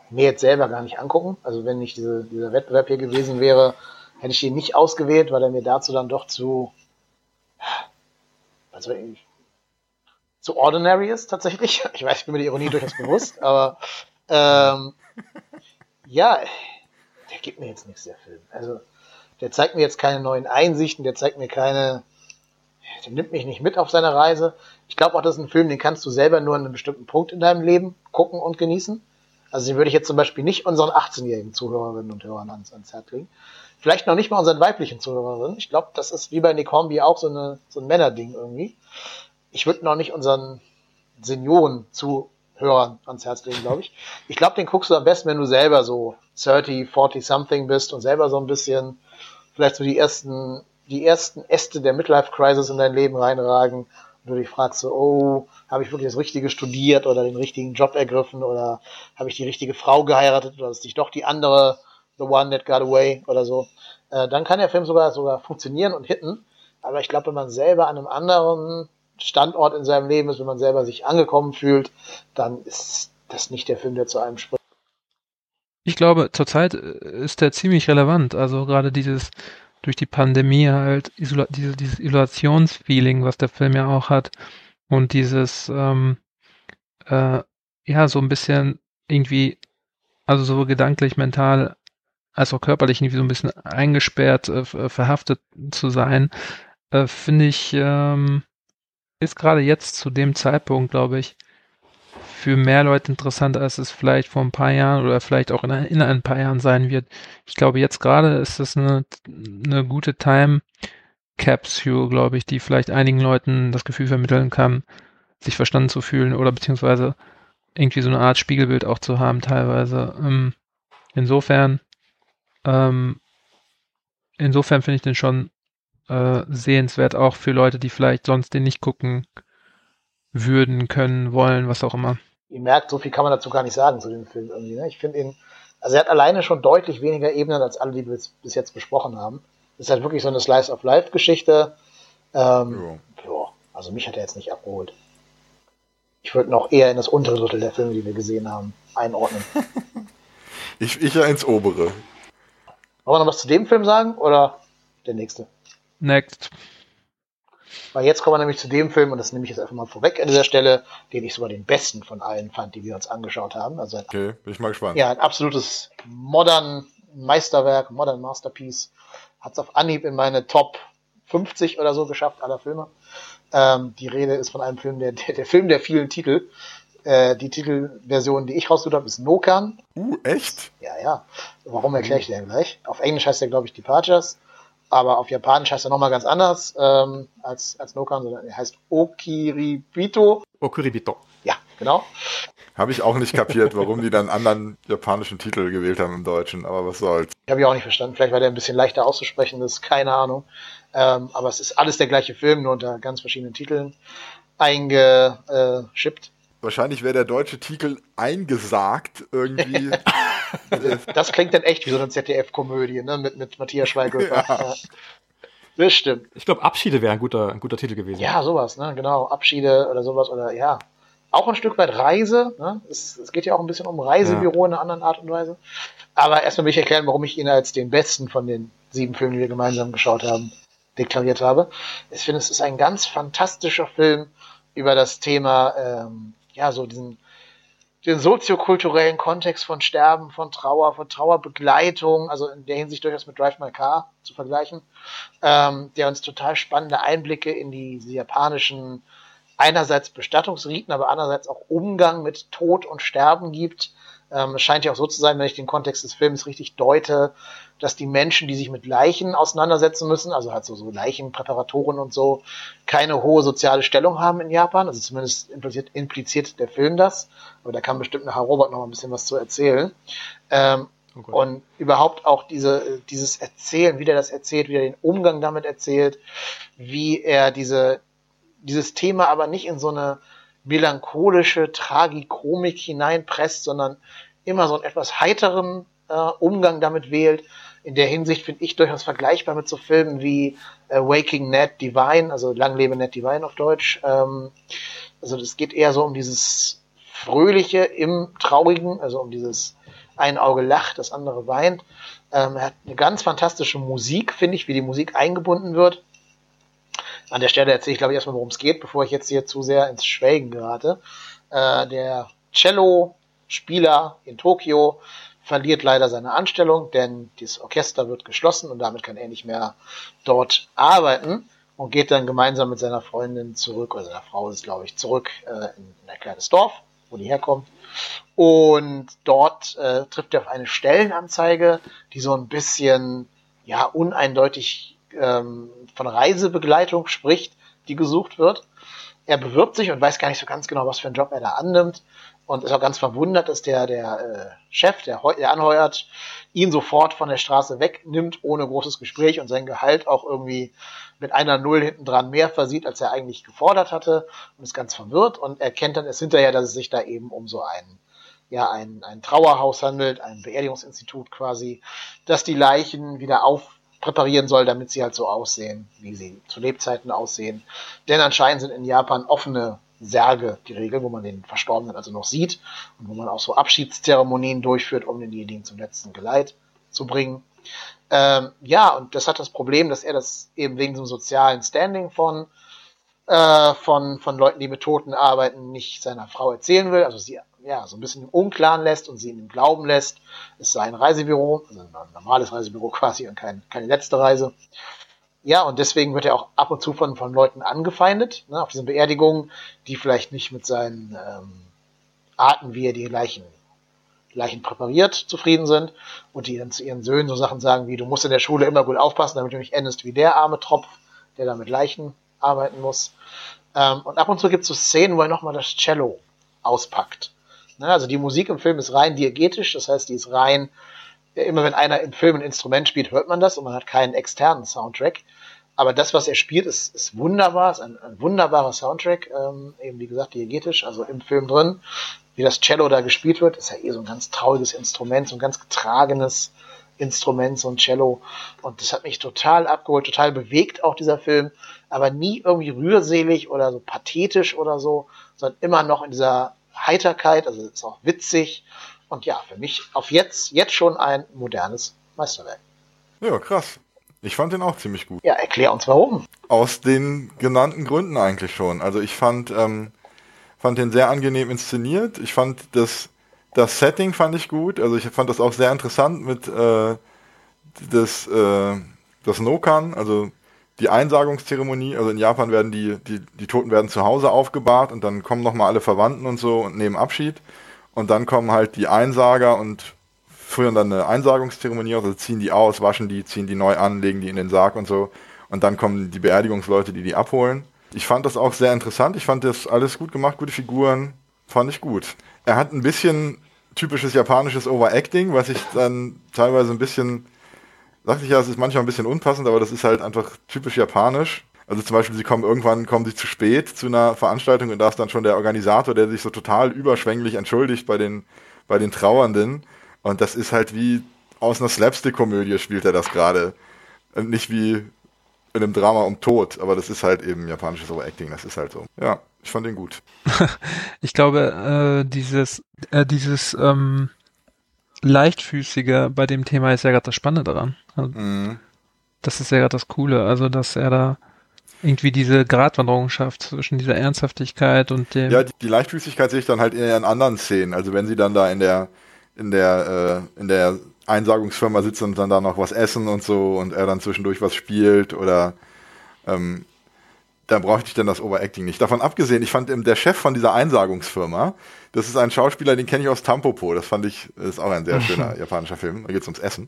mir jetzt selber gar nicht angucken. Also wenn nicht diese, dieser Wettbewerb hier gewesen wäre, hätte ich ihn nicht ausgewählt, weil er mir dazu dann doch zu, also zu ordinary ist tatsächlich. *laughs* Ich weiß, ich bin mir die Ironie durchaus bewusst, aber ähm, ja, der gibt mir jetzt nichts, der Film. Also der zeigt mir jetzt keine neuen Einsichten, der zeigt mir keine, der nimmt mich nicht mit auf seine Reise. Ich glaube auch, das ist ein Film, den kannst du selber nur an einem bestimmten Punkt in deinem Leben gucken und genießen. Also den würde ich jetzt zum Beispiel nicht unseren 18-jährigen Zuhörerinnen und Hörern ans, ans Herz legen. Vielleicht noch nicht mal unseren weiblichen Zuhörerinnen. Ich glaube, das ist wie bei Nick Hornby auch so, eine, so ein Männerding irgendwie ich würde noch nicht unseren Senioren-Zuhörern ans Herz legen, glaube ich. Ich glaube, den guckst du am besten, wenn du selber so 30, 40 something bist und selber so ein bisschen vielleicht so die ersten, die ersten Äste der Midlife Crisis in dein Leben reinragen und du dich fragst so, oh, habe ich wirklich das Richtige studiert oder den richtigen Job ergriffen oder habe ich die richtige Frau geheiratet oder ist nicht doch die andere The One That Got Away oder so, äh, dann kann der Film sogar sogar funktionieren und hitten. Aber ich glaube, wenn man selber an einem anderen Standort in seinem Leben ist, wenn man selber sich angekommen fühlt, dann ist das nicht der Film, der zu einem spricht. Ich glaube, zurzeit äh, ist der ziemlich relevant. Also gerade dieses durch die Pandemie halt Isola diese, dieses Isolationsfeeling, was der Film ja auch hat und dieses ähm, äh, ja so ein bisschen irgendwie, also so gedanklich, mental als auch körperlich irgendwie so ein bisschen eingesperrt, äh, verhaftet zu sein, äh, finde ich, ähm, ist gerade jetzt zu dem Zeitpunkt, glaube ich, für mehr Leute interessant, als es vielleicht vor ein paar Jahren oder vielleicht auch in, in ein paar Jahren sein wird. Ich glaube, jetzt gerade ist das eine, eine gute Time Capsule, glaube ich, die vielleicht einigen Leuten das Gefühl vermitteln kann, sich verstanden zu fühlen oder beziehungsweise irgendwie so eine Art Spiegelbild auch zu haben teilweise. Ähm, insofern ähm, insofern finde ich den schon äh, sehenswert, auch für Leute, die vielleicht sonst den nicht gucken würden, können, wollen, was auch immer. Ihr merkt, so viel kann man dazu gar nicht sagen zu dem Film irgendwie. Ne? Ich finde ihn, also er hat alleine schon deutlich weniger Ebenen als alle, die wir bis jetzt besprochen haben. Das ist halt wirklich so eine Slice of Life Geschichte. Ähm, ja. ja. also mich hat er jetzt nicht abgeholt. Ich würde noch eher in das untere Drittel der Filme, die wir gesehen haben, einordnen. *laughs* ich, ich ja ins obere. Wollen wir noch was zu dem Film sagen oder der nächste? Next. Weil jetzt kommen wir nämlich zu dem Film, und das nehme ich jetzt einfach mal vorweg an dieser Stelle, den ich sogar den besten von allen fand, die wir uns angeschaut haben. Also ein, okay, bin ich mal gespannt. Ja, ein absolutes modern Meisterwerk, modern Masterpiece. Hat es auf Anhieb in meine Top 50 oder so geschafft, aller Filme. Ähm, die Rede ist von einem Film, der, der, der Film der vielen Titel. Äh, die Titelversion, die ich rausgesucht habe, ist Nokan. Uh, echt? Ja, ja. Warum erkläre ich dir gleich? Auf Englisch heißt der, glaube ich, Departures. Aber auf Japanisch heißt er nochmal ganz anders ähm, als, als Nokan, sondern er heißt Okiribito. Okiribito. Ja, genau. Habe ich auch nicht kapiert, warum die dann einen anderen japanischen Titel gewählt haben im Deutschen, aber was soll's. Ich habe ich auch nicht verstanden. Vielleicht war der ein bisschen leichter auszusprechen, das ist keine Ahnung. Ähm, aber es ist alles der gleiche Film, nur unter ganz verschiedenen Titeln eingeschippt. Wahrscheinlich wäre der deutsche Titel eingesagt irgendwie. *laughs* das klingt dann echt wie so eine ZDF-Komödie, ne? Mit, mit Matthias Schweighöfer. *laughs* Ja. Das stimmt. Ich glaube, Abschiede wäre ein guter, ein guter Titel gewesen. Ja, sowas, ne? Genau. Abschiede oder sowas oder ja. Auch ein Stück weit Reise. Ne? Es, es geht ja auch ein bisschen um Reisebüro ja. in einer anderen Art und Weise. Aber erstmal will ich erklären, warum ich ihn als den besten von den sieben Filmen, die wir gemeinsam geschaut haben, deklariert habe. Ich finde, es ist ein ganz fantastischer Film über das Thema ähm, ja, so diesen, den soziokulturellen Kontext von Sterben, von Trauer, von Trauerbegleitung, also in der Hinsicht durchaus mit Drive My Car zu vergleichen, ähm, der uns total spannende Einblicke in die, die japanischen einerseits Bestattungsriten, aber andererseits auch Umgang mit Tod und Sterben gibt. Ähm, es scheint ja auch so zu sein, wenn ich den Kontext des Films richtig deute, dass die Menschen, die sich mit Leichen auseinandersetzen müssen, also halt so, so Leichenpräparatoren und so, keine hohe soziale Stellung haben in Japan. Also zumindest impliziert, impliziert der Film das. Aber da kann bestimmt nachher Robert noch ein bisschen was zu erzählen. Ähm, oh und überhaupt auch diese, dieses Erzählen, wie der das erzählt, wie er den Umgang damit erzählt, wie er diese, dieses Thema aber nicht in so eine melancholische Tragikomik hineinpresst, sondern immer so einen etwas heiteren äh, Umgang damit wählt. In der Hinsicht finde ich durchaus vergleichbar mit so Filmen wie äh, Waking Ned Divine, also Lang lebe Ned Divine auf Deutsch. Ähm, also es geht eher so um dieses Fröhliche im Traurigen, also um dieses ein Auge lacht, das andere weint. Ähm, er hat eine ganz fantastische Musik, finde ich, wie die Musik eingebunden wird. An der Stelle erzähle ich, glaube ich, erstmal, worum es geht, bevor ich jetzt hier zu sehr ins Schwelgen gerate. Äh, der Cello-Spieler in Tokio verliert leider seine Anstellung, denn das Orchester wird geschlossen und damit kann er nicht mehr dort arbeiten und geht dann gemeinsam mit seiner Freundin zurück, oder seiner Frau ist glaube ich, zurück äh, in ein kleines Dorf, wo die herkommt. Und dort äh, trifft er auf eine Stellenanzeige, die so ein bisschen ja uneindeutig ähm, von Reisebegleitung spricht, die gesucht wird. er bewirbt sich und weiß gar nicht so ganz genau, was für einen Job er da annimmt und ist auch ganz verwundert, dass der, der äh, Chef, der, der anheuert, ihn sofort von der Straße wegnimmt, ohne großes Gespräch und sein Gehalt auch irgendwie mit einer Null hinten dran mehr versieht, als er eigentlich gefordert hatte und ist ganz verwirrt und erkennt dann erst hinterher, dass es sich da eben um so ein, ja, ein, ein Trauerhaus handelt, ein Beerdigungsinstitut quasi, das die Leichen wieder aufpräparieren soll, damit sie halt so aussehen, wie sie zu Lebzeiten aussehen. Denn anscheinend sind in Japan offene Särge die Regel, wo man den Verstorbenen also noch sieht und wo man auch so Abschiedszeremonien durchführt, um denjenigen zum letzten Geleit zu bringen. Ähm, ja, und das hat das Problem, dass er das eben wegen dem sozialen Standing von, äh, von, von Leuten, die mit Toten arbeiten, nicht seiner Frau erzählen will, also sie ja, so ein bisschen im Unklaren lässt und sie dem Glauben lässt, es sei ein Reisebüro, also ein normales Reisebüro quasi und kein, keine letzte Reise. Ja, und deswegen wird er auch ab und zu von, von Leuten angefeindet, ne, auf diesen Beerdigungen, die vielleicht nicht mit seinen ähm, Arten, wie er die Leichen, Leichen präpariert, zufrieden sind und die dann zu ihren Söhnen so Sachen sagen wie, du musst in der Schule immer gut aufpassen, damit du nicht endest wie der arme Tropf, der da mit Leichen arbeiten muss. Ähm, und ab und zu gibt es so Szenen, wo er nochmal das Cello auspackt. Ne, also die Musik im Film ist rein diegetisch, das heißt, die ist rein immer wenn einer im Film ein Instrument spielt, hört man das und man hat keinen externen Soundtrack. Aber das, was er spielt, ist, ist wunderbar, ist ein, ein wunderbarer Soundtrack, ähm, eben wie gesagt, diegetisch, also im Film drin. Wie das Cello da gespielt wird, ist ja eh so ein ganz trauriges Instrument, so ein ganz getragenes Instrument, so ein Cello. Und das hat mich total abgeholt, total bewegt auch dieser Film, aber nie irgendwie rührselig oder so pathetisch oder so, sondern immer noch in dieser Heiterkeit, also ist auch witzig und ja, für mich auf jetzt, jetzt schon ein modernes Meisterwerk. Ja, krass. Ich fand den auch ziemlich gut. Ja, erklär uns warum. Aus den genannten Gründen eigentlich schon. Also ich fand, ähm, fand den sehr angenehm inszeniert. Ich fand das, das Setting fand ich gut. Also ich fand das auch sehr interessant mit äh, das, äh, das Nokan, also die Einsagungszeremonie. Also in Japan werden die, die, die Toten werden zu Hause aufgebahrt und dann kommen nochmal alle Verwandten und so und nehmen Abschied. Und dann kommen halt die Einsager und führen dann eine Einsagungszeremonie also ziehen die aus, waschen die, ziehen die neu an, legen die in den Sarg und so. Und dann kommen die Beerdigungsleute, die die abholen. Ich fand das auch sehr interessant. Ich fand das alles gut gemacht, gute Figuren. Fand ich gut. Er hat ein bisschen typisches japanisches Overacting, was ich dann teilweise ein bisschen, sagte ich ja, es ist manchmal ein bisschen unpassend, aber das ist halt einfach typisch japanisch. Also zum Beispiel, sie kommen irgendwann, kommen sie zu spät zu einer Veranstaltung und da ist dann schon der Organisator, der sich so total überschwänglich entschuldigt bei den, bei den Trauernden. Und das ist halt wie aus einer Slapstick-Komödie spielt er das gerade. Nicht wie in einem Drama um Tod, aber das ist halt eben japanisches Overacting, das ist halt so. Ja, ich fand den gut. *laughs* ich glaube, äh, dieses, äh, dieses ähm, leichtfüßige bei dem Thema ist ja gerade das Spannende daran. Also, mhm. Das ist ja gerade das Coole, also dass er da irgendwie diese Gratwanderung schafft zwischen dieser Ernsthaftigkeit und dem. Ja, die, die Leichtfüßigkeit sehe ich dann halt eher in anderen Szenen. Also wenn sie dann da in der, in der, äh, in der Einsagungsfirma sitzen und dann da noch was essen und so und er dann zwischendurch was spielt oder ähm, dann bräuchte ich dann das Overacting nicht. Davon abgesehen, ich fand der Chef von dieser Einsagungsfirma, das ist ein Schauspieler, den kenne ich aus Tampopo. Das fand ich, das ist auch ein sehr schöner *laughs* japanischer Film. Da geht es ums Essen.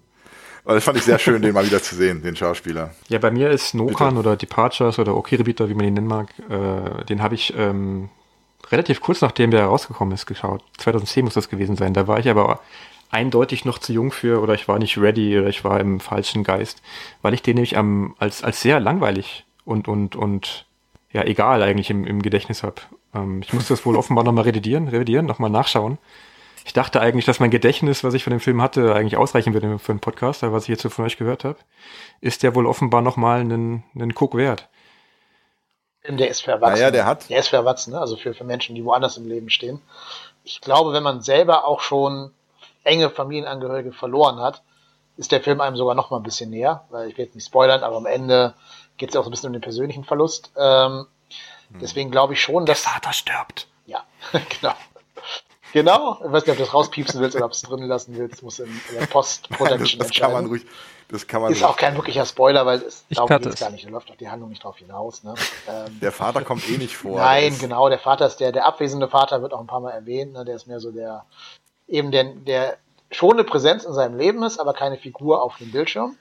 Aber das fand ich sehr schön, den mal wieder zu sehen, den Schauspieler. Ja, bei mir ist Nokan Bitte. oder Departures oder Okiribita, wie man ihn nennen mag, äh, den habe ich ähm, relativ kurz nachdem der rausgekommen ist geschaut. 2010 muss das gewesen sein. Da war ich aber eindeutig noch zu jung für oder ich war nicht ready oder ich war im falschen Geist, weil ich den nämlich am, als, als sehr langweilig und, und, und ja, egal eigentlich im, im Gedächtnis habe. Ähm, ich musste das wohl offenbar nochmal revidieren, revidieren, nochmal nachschauen. Ich dachte eigentlich, dass mein Gedächtnis, was ich von dem Film hatte, eigentlich ausreichen würde für einen Podcast, aber was ich jetzt so von euch gehört habe, ist der wohl offenbar nochmal einen, einen Guck wert. Der ist für Erwachsene. Naja, der hat. Der ist für Erwachsene, also für, für Menschen, die woanders im Leben stehen. Ich glaube, wenn man selber auch schon enge Familienangehörige verloren hat, ist der Film einem sogar noch mal ein bisschen näher, weil ich will jetzt nicht spoilern, aber am Ende geht es ja auch so ein bisschen um den persönlichen Verlust. Ähm, hm. Deswegen glaube ich schon, dass. Der Vater stirbt. Ja, *laughs* genau. Genau, ich weiß nicht, ob du das rauspiepsen willst oder ob du es drin lassen willst, muss in, in der Post-Production *laughs* das, das kann man ruhig. Das kann man ist auch kein wirklicher Spoiler, weil es ich darum geht gar nicht. Da läuft auch die Handlung nicht drauf hinaus. Ne? Ähm, der Vater kommt eh nicht vor. Nein, genau. Der Vater ist der, der abwesende Vater wird auch ein paar Mal erwähnt. Ne? Der ist mehr so der, eben der, der schon eine Präsenz in seinem Leben ist, aber keine Figur auf dem Bildschirm.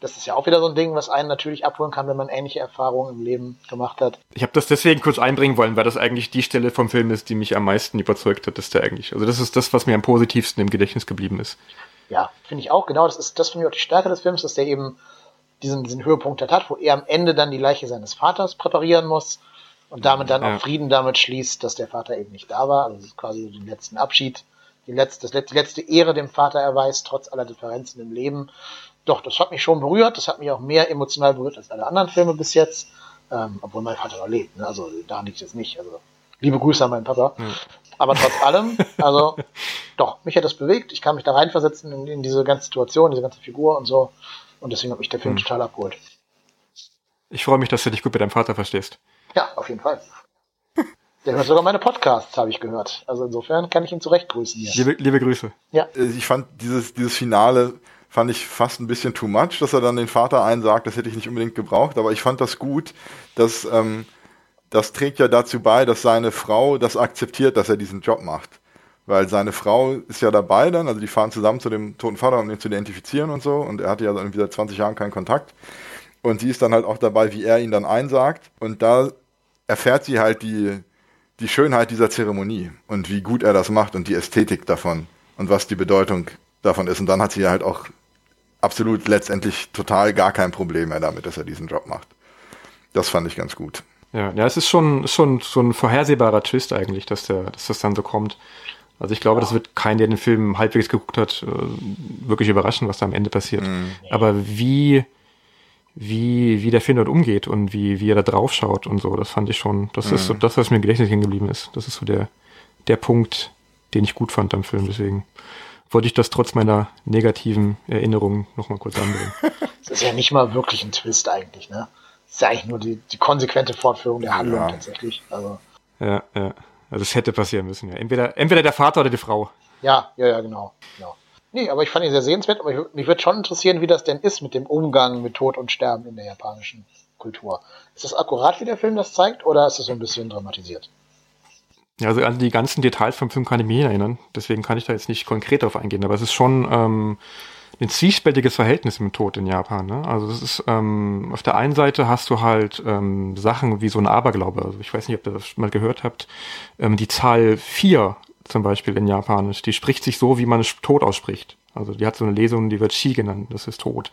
Das ist ja auch wieder so ein Ding, was einen natürlich abholen kann, wenn man ähnliche Erfahrungen im Leben gemacht hat. Ich habe das deswegen kurz einbringen wollen, weil das eigentlich die Stelle vom Film ist, die mich am meisten überzeugt hat, dass der eigentlich. Also das ist das, was mir am positivsten im Gedächtnis geblieben ist. Ja, finde ich auch, genau. Das ist, das finde ich auch die Stärke des Films, dass der eben diesen, diesen Höhepunkt hat, wo er am Ende dann die Leiche seines Vaters präparieren muss und damit dann ja. auch Frieden damit schließt, dass der Vater eben nicht da war. Also das ist quasi den letzten Abschied, die letzte, die letzte Ehre dem Vater erweist, trotz aller Differenzen im Leben doch, das hat mich schon berührt. Das hat mich auch mehr emotional berührt als alle anderen Filme bis jetzt. Ähm, obwohl mein Vater noch lebt. Ne? Also da liegt es nicht. Also liebe Grüße an meinen Papa. Mhm. Aber trotz allem, also doch, mich hat das bewegt. Ich kann mich da reinversetzen in, in diese ganze Situation, diese ganze Figur und so. Und deswegen hat mich der Film mhm. total abgeholt. Ich freue mich, dass du dich gut mit deinem Vater verstehst. Ja, auf jeden Fall. Der hört sogar meine Podcasts, habe ich gehört. Also insofern kann ich ihn zurecht grüßen hier. Liebe, liebe Grüße. Ja. Ich fand dieses, dieses Finale fand ich fast ein bisschen too much, dass er dann den Vater einsagt, das hätte ich nicht unbedingt gebraucht, aber ich fand das gut, dass ähm, das trägt ja dazu bei, dass seine Frau das akzeptiert, dass er diesen Job macht. Weil seine Frau ist ja dabei dann, also die fahren zusammen zu dem toten Vater, um ihn zu identifizieren und so, und er hatte ja irgendwie seit 20 Jahren keinen Kontakt. Und sie ist dann halt auch dabei, wie er ihn dann einsagt. Und da erfährt sie halt die, die Schönheit dieser Zeremonie und wie gut er das macht und die Ästhetik davon und was die Bedeutung davon ist. Und dann hat sie halt auch absolut letztendlich total gar kein Problem mehr damit, dass er diesen Job macht. Das fand ich ganz gut. Ja, ja, es ist schon, schon so ein vorhersehbarer Twist eigentlich, dass der, dass das dann so kommt. Also ich glaube, ja. das wird kein, der den Film halbwegs geguckt hat, äh, wirklich überraschen, was da am Ende passiert. Mhm. Aber wie, wie, wie der Film dort umgeht und wie, wie er da drauf schaut und so, das fand ich schon, das mhm. ist so das, was mir im Gedächtnis hängen geblieben ist. Das ist so der, der Punkt, den ich gut fand am Film, deswegen wollte ich das trotz meiner negativen Erinnerungen nochmal kurz anbringen. *laughs* Das ist ja nicht mal wirklich ein Twist eigentlich, ne? Das ist ja eigentlich nur die, die konsequente Fortführung der Handlung ja. tatsächlich. Also. Ja, ja. Also es hätte passieren müssen, ja. Entweder, entweder der Vater oder die Frau. Ja, ja, ja, genau. genau. Nee, aber ich fand ihn sehr sehenswert, aber ich, mich würde schon interessieren, wie das denn ist mit dem Umgang mit Tod und Sterben in der japanischen Kultur. Ist das akkurat, wie der Film das zeigt, oder ist das so ein bisschen dramatisiert? Ja, also an die ganzen Details vom Film kann ich mich erinnern, deswegen kann ich da jetzt nicht konkret darauf eingehen, aber es ist schon ähm, ein zwiespältiges Verhältnis mit Tod in Japan. Ne? Also das ist ähm, auf der einen Seite hast du halt ähm, Sachen wie so ein Aberglaube. Also ich weiß nicht, ob ihr das mal gehört habt. Ähm, die Zahl vier zum Beispiel in Japanisch, die spricht sich so, wie man es Tod ausspricht. Also die hat so eine Lesung, die wird Shi genannt, das ist tot.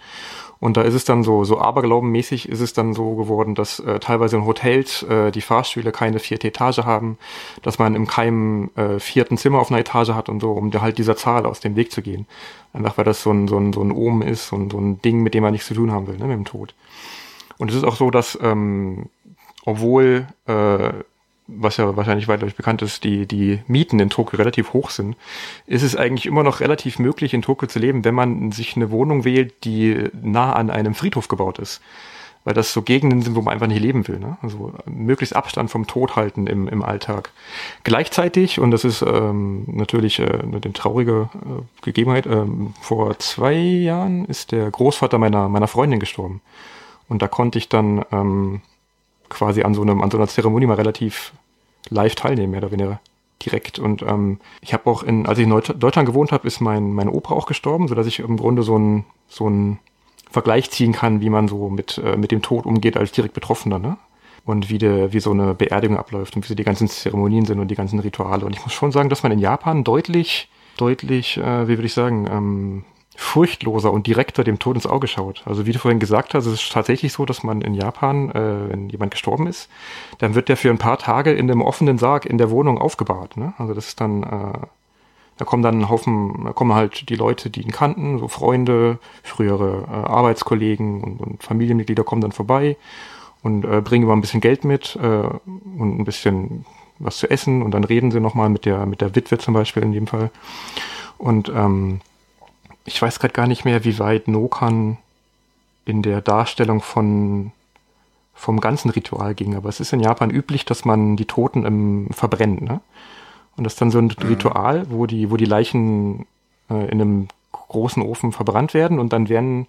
Und da ist es dann so, so aberglaubenmäßig ist es dann so geworden, dass äh, teilweise in Hotels äh, die Fahrstühle keine vierte Etage haben, dass man im keinem äh, vierten Zimmer auf einer Etage hat und so, um halt dieser Zahl aus dem Weg zu gehen. Einfach weil das so ein, so ein, so ein Omen ist und so ein Ding, mit dem man nichts zu tun haben will, ne, mit dem Tod. Und es ist auch so, dass ähm, obwohl äh, was ja wahrscheinlich weitläufig bekannt ist, die, die Mieten in Tokio relativ hoch sind, ist es eigentlich immer noch relativ möglich, in Tokio zu leben, wenn man sich eine Wohnung wählt, die nah an einem Friedhof gebaut ist. Weil das so Gegenden sind, wo man einfach nicht leben will. Ne? Also möglichst Abstand vom Tod halten im, im Alltag. Gleichzeitig, und das ist ähm, natürlich äh, eine traurige äh, Gegebenheit, ähm, vor zwei Jahren ist der Großvater meiner, meiner Freundin gestorben. Und da konnte ich dann ähm, quasi an so, einem, an so einer Zeremonie mal relativ live teilnehmen, mehr oder weniger direkt. Und ähm, ich habe auch in, als ich in Deutschland gewohnt habe, ist mein, mein Opa auch gestorben, so dass ich im Grunde so ein so Vergleich ziehen kann, wie man so mit, äh, mit dem Tod umgeht als direkt Betroffener, ne? Und wie, de, wie so eine Beerdigung abläuft und wie so die ganzen Zeremonien sind und die ganzen Rituale. Und ich muss schon sagen, dass man in Japan deutlich, deutlich, äh, wie würde ich sagen, ähm, furchtloser und direkter dem Tod ins Auge schaut. Also wie du vorhin gesagt hast, es ist tatsächlich so, dass man in Japan, äh, wenn jemand gestorben ist, dann wird der für ein paar Tage in einem offenen Sarg in der Wohnung aufgebahrt. Ne? Also das ist dann, äh, da kommen dann ein Haufen, da kommen halt die Leute, die ihn kannten, so Freunde, frühere äh, Arbeitskollegen und, und Familienmitglieder kommen dann vorbei und äh, bringen immer ein bisschen Geld mit äh, und ein bisschen was zu essen und dann reden sie nochmal mit der, mit der Witwe zum Beispiel in dem Fall. Und ähm, ich weiß gerade gar nicht mehr, wie weit Nokan in der Darstellung von vom ganzen Ritual ging, aber es ist in Japan üblich, dass man die Toten im verbrennt, ne? Und das ist dann so ein mhm. Ritual, wo die, wo die Leichen äh, in einem großen Ofen verbrannt werden und dann werden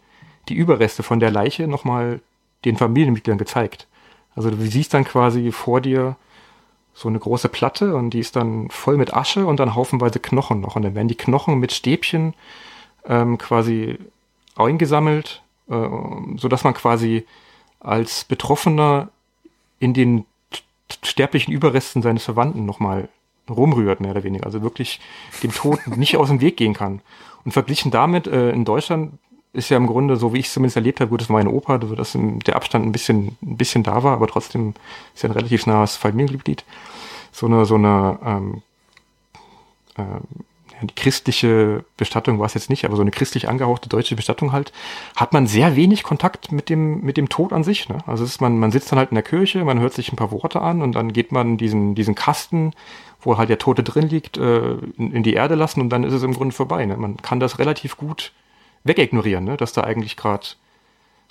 die Überreste von der Leiche nochmal den Familienmitgliedern gezeigt. Also du siehst dann quasi vor dir so eine große Platte und die ist dann voll mit Asche und dann haufenweise Knochen noch. Und dann werden die Knochen mit Stäbchen ähm, quasi eingesammelt äh, so dass man quasi als Betroffener in den sterblichen Überresten seines Verwandten nochmal rumrührt, mehr oder weniger. Also wirklich dem Tod *laughs* nicht aus dem Weg gehen kann. Und verglichen damit, äh, in Deutschland ist ja im Grunde, so wie ich es zumindest erlebt habe, gut, das war meine Opa, also dass der Abstand ein bisschen, ein bisschen da war, aber trotzdem ist ja ein relativ nahes Familienmitglied. So eine, so eine ähm, ähm, christliche Bestattung war es jetzt nicht, aber so eine christlich angehauchte deutsche Bestattung halt, hat man sehr wenig Kontakt mit dem, mit dem Tod an sich. Ne? Also ist man, man sitzt dann halt in der Kirche, man hört sich ein paar Worte an und dann geht man diesen, diesen Kasten, wo halt der Tote drin liegt, äh, in, in, die Erde lassen und dann ist es im Grunde vorbei. Ne? Man kann das relativ gut wegignorieren, ne? dass da eigentlich gerade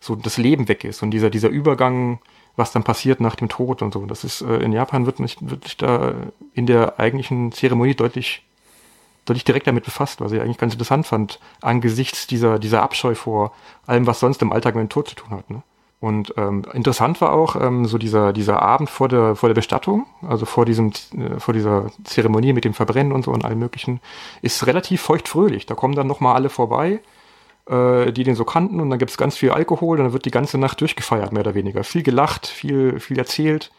so das Leben weg ist und dieser, dieser Übergang, was dann passiert nach dem Tod und so. Das ist äh, in Japan wird wird nicht da in der eigentlichen Zeremonie deutlich deutlich direkt damit befasst, was ich eigentlich ganz interessant fand, angesichts dieser, dieser Abscheu vor allem, was sonst im Alltag mit dem Tod zu tun hat. Ne? Und ähm, interessant war auch ähm, so dieser, dieser Abend vor der, vor der Bestattung, also vor, diesem, äh, vor dieser Zeremonie mit dem Verbrennen und so und allem möglichen, ist relativ feuchtfröhlich. Da kommen dann nochmal alle vorbei, äh, die den so kannten und dann gibt's ganz viel Alkohol und dann wird die ganze Nacht durchgefeiert, mehr oder weniger. Viel gelacht, viel, viel erzählt.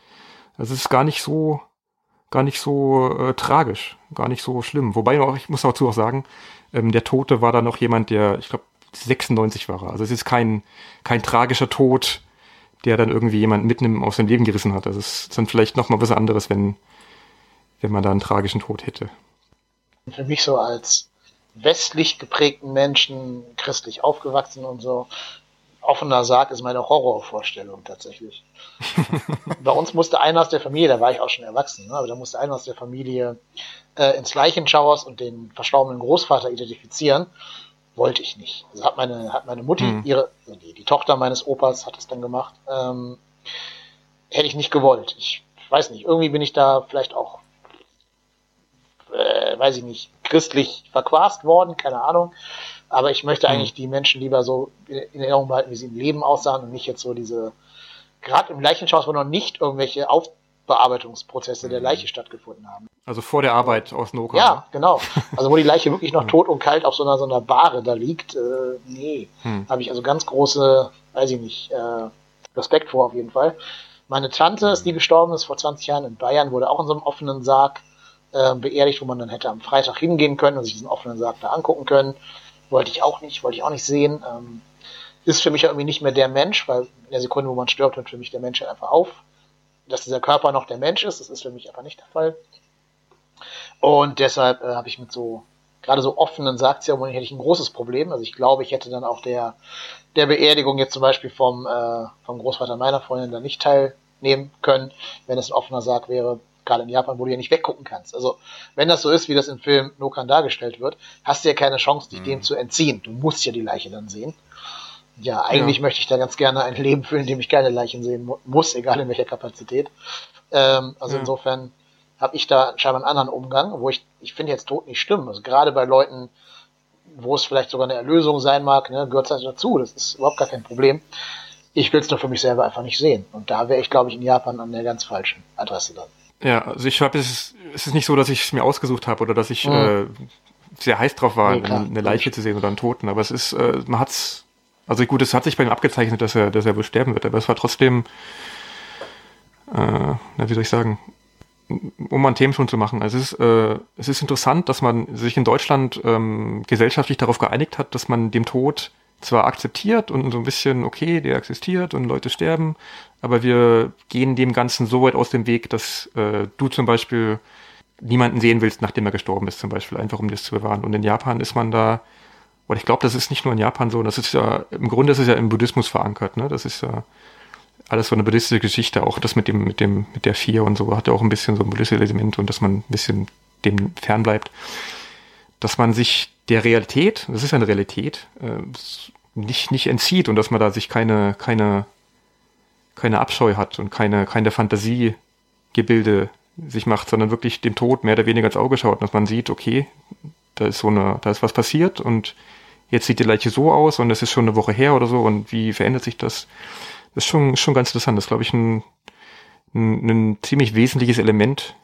Also es ist gar nicht so, gar nicht so äh, tragisch, gar nicht so schlimm. Wobei ich muss dazu auch sagen, ähm, der Tote war da noch jemand, der, ich glaube, 96 war er. Also es ist kein, kein tragischer Tod, der dann irgendwie jemand mitten aus dem Leben gerissen hat. Also es ist dann vielleicht noch mal was anderes, wenn, wenn man da einen tragischen Tod hätte. Für mich so als westlich geprägten Menschen, christlich aufgewachsen und so, offener Sarg ist meine Horrorvorstellung tatsächlich. Bei uns musste einer aus der Familie, da war ich auch schon erwachsen, ne, aber da musste einer aus der Familie äh, ins Leichenschauers und den verstorbenen Großvater identifizieren. Wollte ich nicht. Also hat meine, hat meine Mutti, mhm. ihre, die, die, Tochter meines Opas hat es dann gemacht. Ähm, hätte ich nicht gewollt. Ich weiß nicht, irgendwie bin ich da vielleicht auch, äh, weiß ich nicht, christlich verquast worden, keine Ahnung. Aber ich möchte eigentlich mhm. die Menschen lieber so in Erinnerung behalten, wie sie im Leben aussahen und nicht jetzt so diese, gerade im Leichenschaus, wo noch nicht irgendwelche Aufbearbeitungsprozesse der mhm. Leiche stattgefunden haben. Also vor der Arbeit aus Noka. Ja, ne? genau. Also wo die Leiche wirklich noch *laughs* tot und kalt auf so einer, so einer Bahre da liegt, äh, nee. Hm. Habe ich also ganz große, weiß ich nicht, äh, Respekt vor auf jeden Fall. Meine Tante ist, die mhm. gestorben ist vor 20 Jahren in Bayern, wurde auch in so einem offenen Sarg äh, beerdigt, wo man dann hätte am Freitag hingehen können und sich diesen offenen Sarg da angucken können. Wollte ich auch nicht, wollte ich auch nicht sehen. Ähm, ist für mich irgendwie nicht mehr der Mensch, weil in der Sekunde, wo man stirbt, hört für mich der Mensch einfach auf. Dass dieser Körper noch der Mensch ist, das ist für mich einfach nicht der Fall. Und deshalb äh, habe ich mit so, gerade so offenen Sargzeremonien hätte ich ein großes Problem. Also ich glaube, ich hätte dann auch der, der Beerdigung jetzt zum Beispiel vom, äh, vom Großvater meiner Freundin dann nicht teilnehmen können, wenn es ein offener Sarg wäre gerade in Japan, wo du ja nicht weggucken kannst. Also, wenn das so ist, wie das im Film Nokan dargestellt wird, hast du ja keine Chance, dich mhm. dem zu entziehen. Du musst ja die Leiche dann sehen. Ja, eigentlich ja. möchte ich da ganz gerne ein Leben führen, in dem ich keine Leichen sehen mu muss, egal in welcher Kapazität. Ähm, also ja. insofern habe ich da scheinbar einen anderen Umgang, wo ich, ich finde jetzt Tod nicht stimmen. Also gerade bei Leuten, wo es vielleicht sogar eine Erlösung sein mag, ne, gehört es halt dazu. Das ist überhaupt gar kein Problem. Ich will es nur für mich selber einfach nicht sehen. Und da wäre ich, glaube ich, in Japan an der ganz falschen Adresse dann. Ja, also ich glaube, es ist, es ist nicht so, dass ich es mir ausgesucht habe oder dass ich mhm. äh, sehr heiß drauf war, nee, eine Leiche zu sehen oder einen Toten. Aber es ist, äh, man hat's, also gut, es hat sich bei ihm abgezeichnet, dass er, dass er wohl sterben wird. Aber es war trotzdem, äh, na, wie soll ich sagen, um ein Themen schon zu machen. Also es ist, äh, es ist interessant, dass man sich in Deutschland ähm, gesellschaftlich darauf geeinigt hat, dass man dem Tod zwar akzeptiert und so ein bisschen, okay, der existiert und Leute sterben, aber wir gehen dem Ganzen so weit aus dem Weg, dass äh, du zum Beispiel niemanden sehen willst, nachdem er gestorben ist, zum Beispiel, einfach um das zu bewahren. Und in Japan ist man da, oder ich glaube, das ist nicht nur in Japan so, das ist ja, im Grunde ist es ja im Buddhismus verankert, ne? Das ist ja alles so eine buddhistische Geschichte, auch das mit dem, mit dem, mit der Vier und so hat ja auch ein bisschen so ein buddhistisches Element und dass man ein bisschen dem fern bleibt. Dass man sich der Realität, das ist eine Realität, äh, nicht, nicht entzieht und dass man da sich keine, keine, keine Abscheu hat und keine, keine Fantasiegebilde sich macht, sondern wirklich dem Tod mehr oder weniger ins Auge schaut und dass man sieht, okay, da ist so eine, da ist was passiert und jetzt sieht die Leiche so aus und es ist schon eine Woche her oder so und wie verändert sich das? Das ist schon, schon ganz interessant. Das ist, glaube ich, ein, ein, ein ziemlich wesentliches Element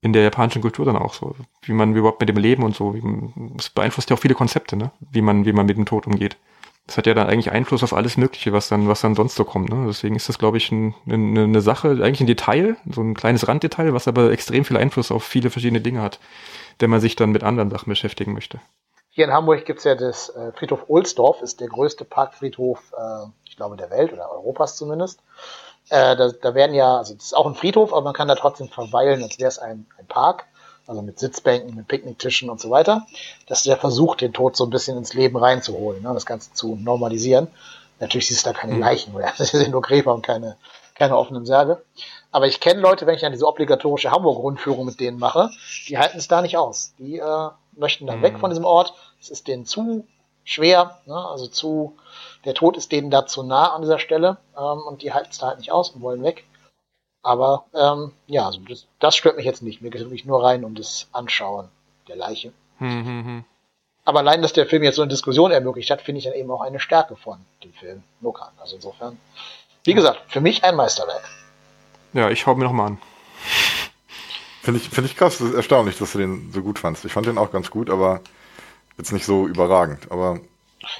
in der japanischen Kultur dann auch so, wie man überhaupt mit dem Leben und so, es beeinflusst ja auch viele Konzepte, ne? wie man, wie man mit dem Tod umgeht. Das hat ja dann eigentlich Einfluss auf alles Mögliche, was dann, was dann sonst so kommt. Ne? Deswegen ist das, glaube ich, ein, eine, eine Sache, eigentlich ein Detail, so ein kleines Randdetail, was aber extrem viel Einfluss auf viele verschiedene Dinge hat, wenn man sich dann mit anderen Sachen beschäftigen möchte. Hier in Hamburg gibt's ja das äh, Friedhof Ohlsdorf, ist der größte Parkfriedhof, äh, ich glaube, der Welt oder Europas zumindest. Äh, da, da werden ja, also das ist auch ein Friedhof, aber man kann da trotzdem verweilen, als wäre es ein, ein Park also mit Sitzbänken, mit Picknicktischen und so weiter, dass der versucht, den Tod so ein bisschen ins Leben reinzuholen, ne, das Ganze zu normalisieren. Natürlich siehst du da keine mhm. Leichen, oder *laughs* das sind nur Gräber und keine, keine offenen Särge. Aber ich kenne Leute, wenn ich dann diese obligatorische Hamburg-Rundführung mit denen mache, die halten es da nicht aus. Die äh, möchten dann mhm. weg von diesem Ort. Es ist denen zu schwer, ne? also zu, der Tod ist denen da zu nah an dieser Stelle ähm, und die halten es da halt nicht aus und wollen weg. Aber ähm, ja, also das, das stört mich jetzt nicht. Mir geht es wirklich nur rein um das Anschauen der Leiche. Hm, hm, hm. Aber allein, dass der Film jetzt so eine Diskussion ermöglicht hat, finde ich dann eben auch eine Stärke von dem Film Nokan. Also insofern, wie gesagt, für mich ein Meisterwerk. Ja, ich hau mir nochmal an. Finde ich, finde ich krass, das ist erstaunlich, dass du den so gut fandst. Ich fand den auch ganz gut, aber jetzt nicht so überragend. Aber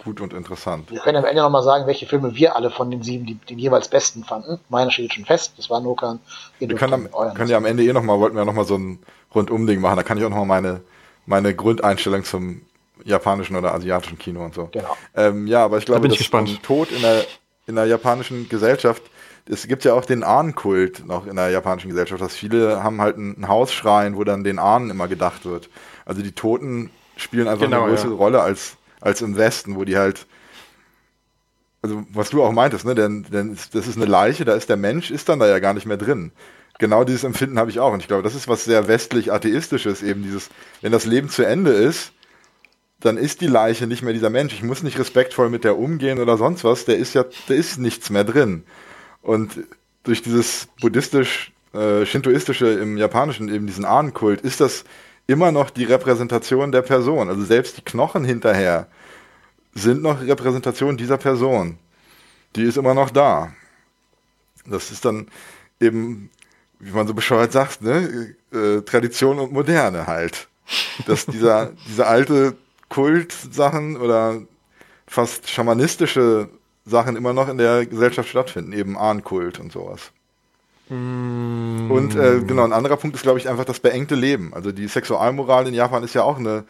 gut und interessant. Wir können am Ende nochmal sagen, welche Filme wir alle von den sieben die, den jeweils besten fanden. Meiner steht schon fest, das war Nokan. Wir können, am, können ja am Ende eh nochmal, wollten wir nochmal so ein Rundumding machen. Da kann ich auch nochmal meine, meine Grundeinstellung zum japanischen oder asiatischen Kino und so. Genau. Ähm, ja, aber ich glaube, da bin ich das Tod in der, in der japanischen Gesellschaft, es gibt ja auch den Ahnenkult noch in der japanischen Gesellschaft, dass viele haben halt einen Hausschrein, wo dann den Ahnen immer gedacht wird. Also die Toten spielen einfach genau, eine größere ja. Rolle als als im Westen, wo die halt, also was du auch meintest, ne, denn, denn das ist eine Leiche, da ist der Mensch, ist dann da ja gar nicht mehr drin. Genau dieses Empfinden habe ich auch. Und ich glaube, das ist was sehr westlich atheistisches, eben dieses, wenn das Leben zu Ende ist, dann ist die Leiche nicht mehr dieser Mensch. Ich muss nicht respektvoll mit der umgehen oder sonst was. Der ist ja, da ist nichts mehr drin. Und durch dieses buddhistisch, äh, im Japanischen, eben diesen Ahnenkult, ist das immer noch die Repräsentation der Person. Also selbst die Knochen hinterher sind noch Repräsentation dieser Person. Die ist immer noch da. Das ist dann eben, wie man so bescheuert sagt, ne? Äh, Tradition und Moderne halt. Dass dieser, *laughs* diese alte Kultsachen oder fast schamanistische Sachen immer noch in der Gesellschaft stattfinden, eben Ahnenkult und sowas. Mm. Und äh, genau, ein anderer Punkt ist, glaube ich, einfach das beengte Leben. Also die Sexualmoral in Japan ist ja auch eine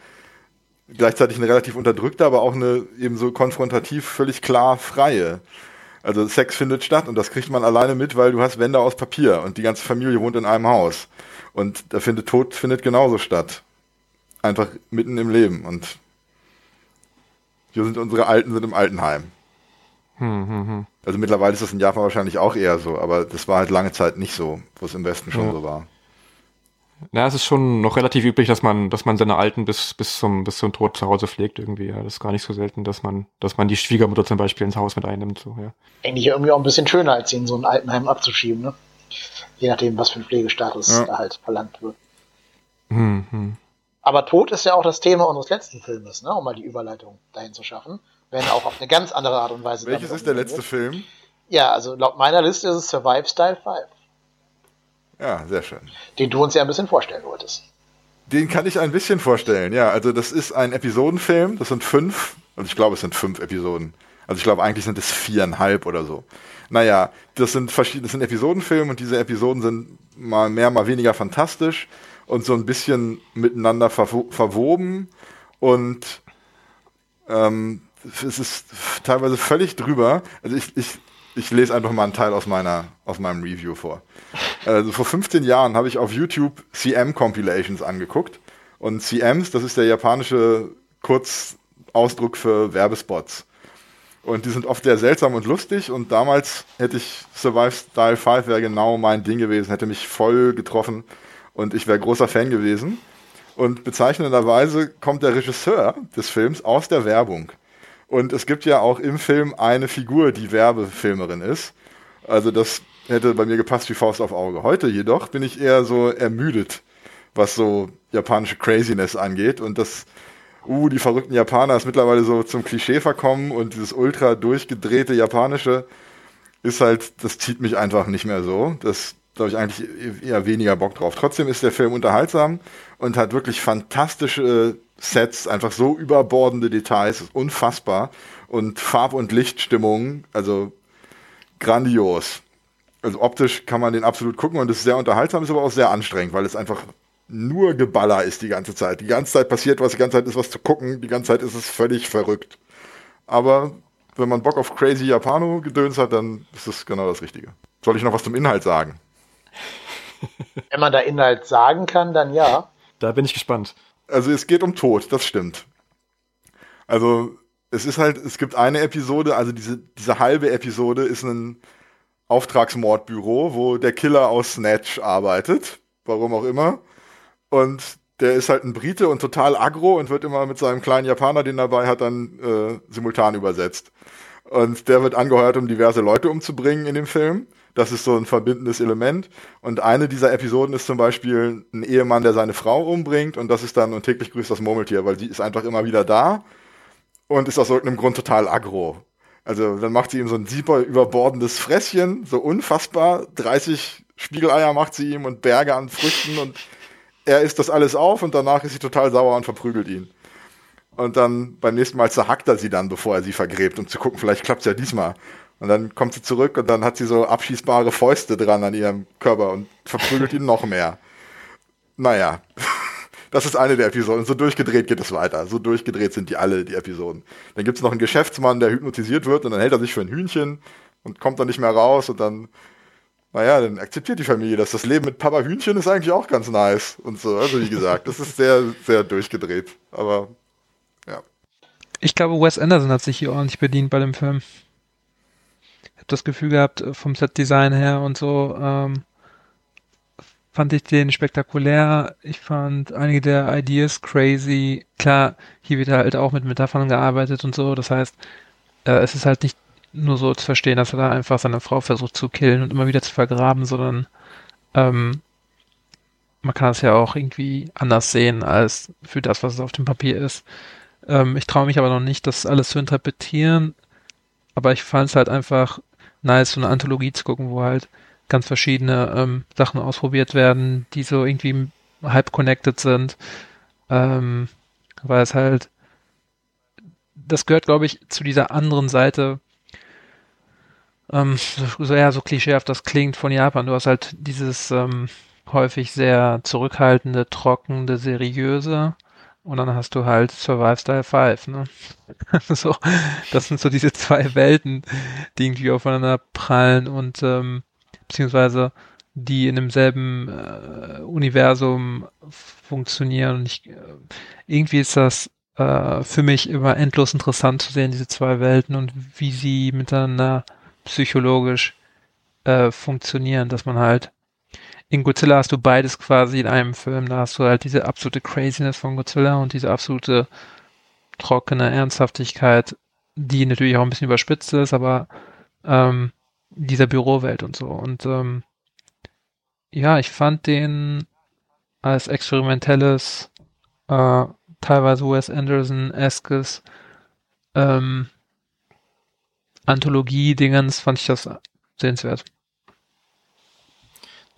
gleichzeitig eine relativ unterdrückte, aber auch eine eben so konfrontativ völlig klar freie. Also Sex findet statt und das kriegt man alleine mit, weil du hast Wände aus Papier und die ganze Familie wohnt in einem Haus. Und da findet Tod findet genauso statt. Einfach mitten im Leben. Und hier sind unsere Alten sind im Altenheim. Hm, hm, hm. Also mittlerweile ist das in Japan wahrscheinlich auch eher so, aber das war halt lange Zeit nicht so, wo es im Westen schon ja. so war. Na, es ist schon noch relativ üblich, dass man, dass man seine Alten bis, bis zum, bis zum Tod zu Hause pflegt irgendwie. Ja, das ist gar nicht so selten, dass man, dass man die Schwiegermutter zum Beispiel ins Haus mit einnimmt, so, ja. Eigentlich irgendwie auch ein bisschen schöner, als sie in so ein Altenheim abzuschieben, ne? Je nachdem, was für ein Pflegestatus ja. da halt verlangt wird. Hm, hm. Aber Tod ist ja auch das Thema unseres letzten Filmes, ne? Um mal die Überleitung dahin zu schaffen wenn auch auf eine ganz andere Art und Weise. Welches ist der letzte wird. Film? Ja, also laut meiner Liste ist es Survive Style 5. Ja, sehr schön. Den du uns ja ein bisschen vorstellen wolltest. Den kann ich ein bisschen vorstellen, ja. Also das ist ein Episodenfilm, das sind fünf, also ich glaube, es sind fünf Episoden. Also ich glaube, eigentlich sind es viereinhalb oder so. Naja, das sind verschiedene, das sind Episodenfilme und diese Episoden sind mal mehr, mal weniger fantastisch und so ein bisschen miteinander verwo verwoben und ähm, es ist teilweise völlig drüber. Also ich, ich, ich lese einfach mal einen Teil aus meiner, aus meinem Review vor. Also vor 15 Jahren habe ich auf YouTube CM Compilations angeguckt. Und CMs, das ist der japanische Kurzausdruck für Werbespots. Und die sind oft sehr seltsam und lustig. Und damals hätte ich Survive Style 5 wäre genau mein Ding gewesen, hätte mich voll getroffen. Und ich wäre großer Fan gewesen. Und bezeichnenderweise kommt der Regisseur des Films aus der Werbung. Und es gibt ja auch im Film eine Figur, die Werbefilmerin ist. Also das hätte bei mir gepasst wie Faust auf Auge. Heute jedoch bin ich eher so ermüdet, was so japanische Craziness angeht. Und das, uh, die verrückten Japaner ist mittlerweile so zum Klischee verkommen und dieses ultra durchgedrehte japanische ist halt, das zieht mich einfach nicht mehr so. Das, da habe ich eigentlich eher weniger Bock drauf. Trotzdem ist der Film unterhaltsam und hat wirklich fantastische Sets, einfach so überbordende Details, ist unfassbar. Und Farb- und Lichtstimmung, also grandios. Also optisch kann man den absolut gucken und es ist sehr unterhaltsam, ist aber auch sehr anstrengend, weil es einfach nur Geballer ist die ganze Zeit. Die ganze Zeit passiert was, die ganze Zeit ist was zu gucken, die ganze Zeit ist es völlig verrückt. Aber wenn man Bock auf crazy Japano-Gedöns hat, dann ist das genau das Richtige. Soll ich noch was zum Inhalt sagen? Wenn man da Inhalt sagen kann, dann ja. Da bin ich gespannt. Also es geht um Tod, das stimmt. Also es ist halt, es gibt eine Episode, also diese, diese halbe Episode ist ein Auftragsmordbüro, wo der Killer aus Snatch arbeitet, warum auch immer. Und der ist halt ein Brite und total aggro und wird immer mit seinem kleinen Japaner, den dabei hat, dann äh, simultan übersetzt. Und der wird angeheuert, um diverse Leute umzubringen in dem Film. Das ist so ein verbindendes Element. Und eine dieser Episoden ist zum Beispiel ein Ehemann, der seine Frau umbringt. Und das ist dann und täglich grüßt das Murmeltier, weil sie ist einfach immer wieder da und ist aus irgendeinem Grund total aggro. Also dann macht sie ihm so ein super überbordendes Fresschen, so unfassbar. 30 Spiegeleier macht sie ihm und Berge an Früchten und er isst das alles auf und danach ist sie total sauer und verprügelt ihn. Und dann beim nächsten Mal zerhackt er sie dann, bevor er sie vergräbt, um zu gucken, vielleicht klappt es ja diesmal. Und dann kommt sie zurück und dann hat sie so abschießbare Fäuste dran an ihrem Körper und verprügelt ihn noch mehr. Naja, *laughs* das ist eine der Episoden. So durchgedreht geht es weiter. So durchgedreht sind die alle, die Episoden. Dann gibt es noch einen Geschäftsmann, der hypnotisiert wird und dann hält er sich für ein Hühnchen und kommt dann nicht mehr raus und dann, naja, dann akzeptiert die Familie das. Das Leben mit Papa Hühnchen ist eigentlich auch ganz nice und so. Also wie gesagt, das ist sehr, sehr durchgedreht. Aber ja. Ich glaube, Wes Anderson hat sich hier ordentlich bedient bei dem Film das Gefühl gehabt, äh, vom Set-Design her und so, ähm, fand ich den spektakulär. Ich fand einige der Ideas crazy. Klar, hier wird halt auch mit Metaphern gearbeitet und so. Das heißt, äh, es ist halt nicht nur so zu verstehen, dass er da einfach seine Frau versucht zu killen und immer wieder zu vergraben, sondern ähm, man kann es ja auch irgendwie anders sehen als für das, was es auf dem Papier ist. Ähm, ich traue mich aber noch nicht, das alles zu interpretieren. Aber ich fand es halt einfach nice, so eine Anthologie zu gucken, wo halt ganz verschiedene ähm, Sachen ausprobiert werden, die so irgendwie halb connected sind. Ähm, weil es halt, das gehört, glaube ich, zu dieser anderen Seite, ähm, so, ja, so klischeehaft das klingt von Japan. Du hast halt dieses ähm, häufig sehr zurückhaltende, trockene, seriöse und dann hast du halt Survive Style 5, ne? *laughs* so, das sind so diese zwei Welten, die irgendwie aufeinander prallen und ähm, beziehungsweise die in demselben äh, Universum funktionieren. Und ich, äh, irgendwie ist das äh, für mich immer endlos interessant zu sehen, diese zwei Welten und wie sie miteinander psychologisch äh, funktionieren, dass man halt in Godzilla hast du beides quasi in einem Film. Da hast du halt diese absolute Craziness von Godzilla und diese absolute trockene Ernsthaftigkeit, die natürlich auch ein bisschen überspitzt ist, aber ähm, dieser Bürowelt und so. Und ähm, ja, ich fand den als experimentelles, äh, teilweise Wes Anderson-eskes ähm, Anthologie-Dingens fand ich das sehenswert.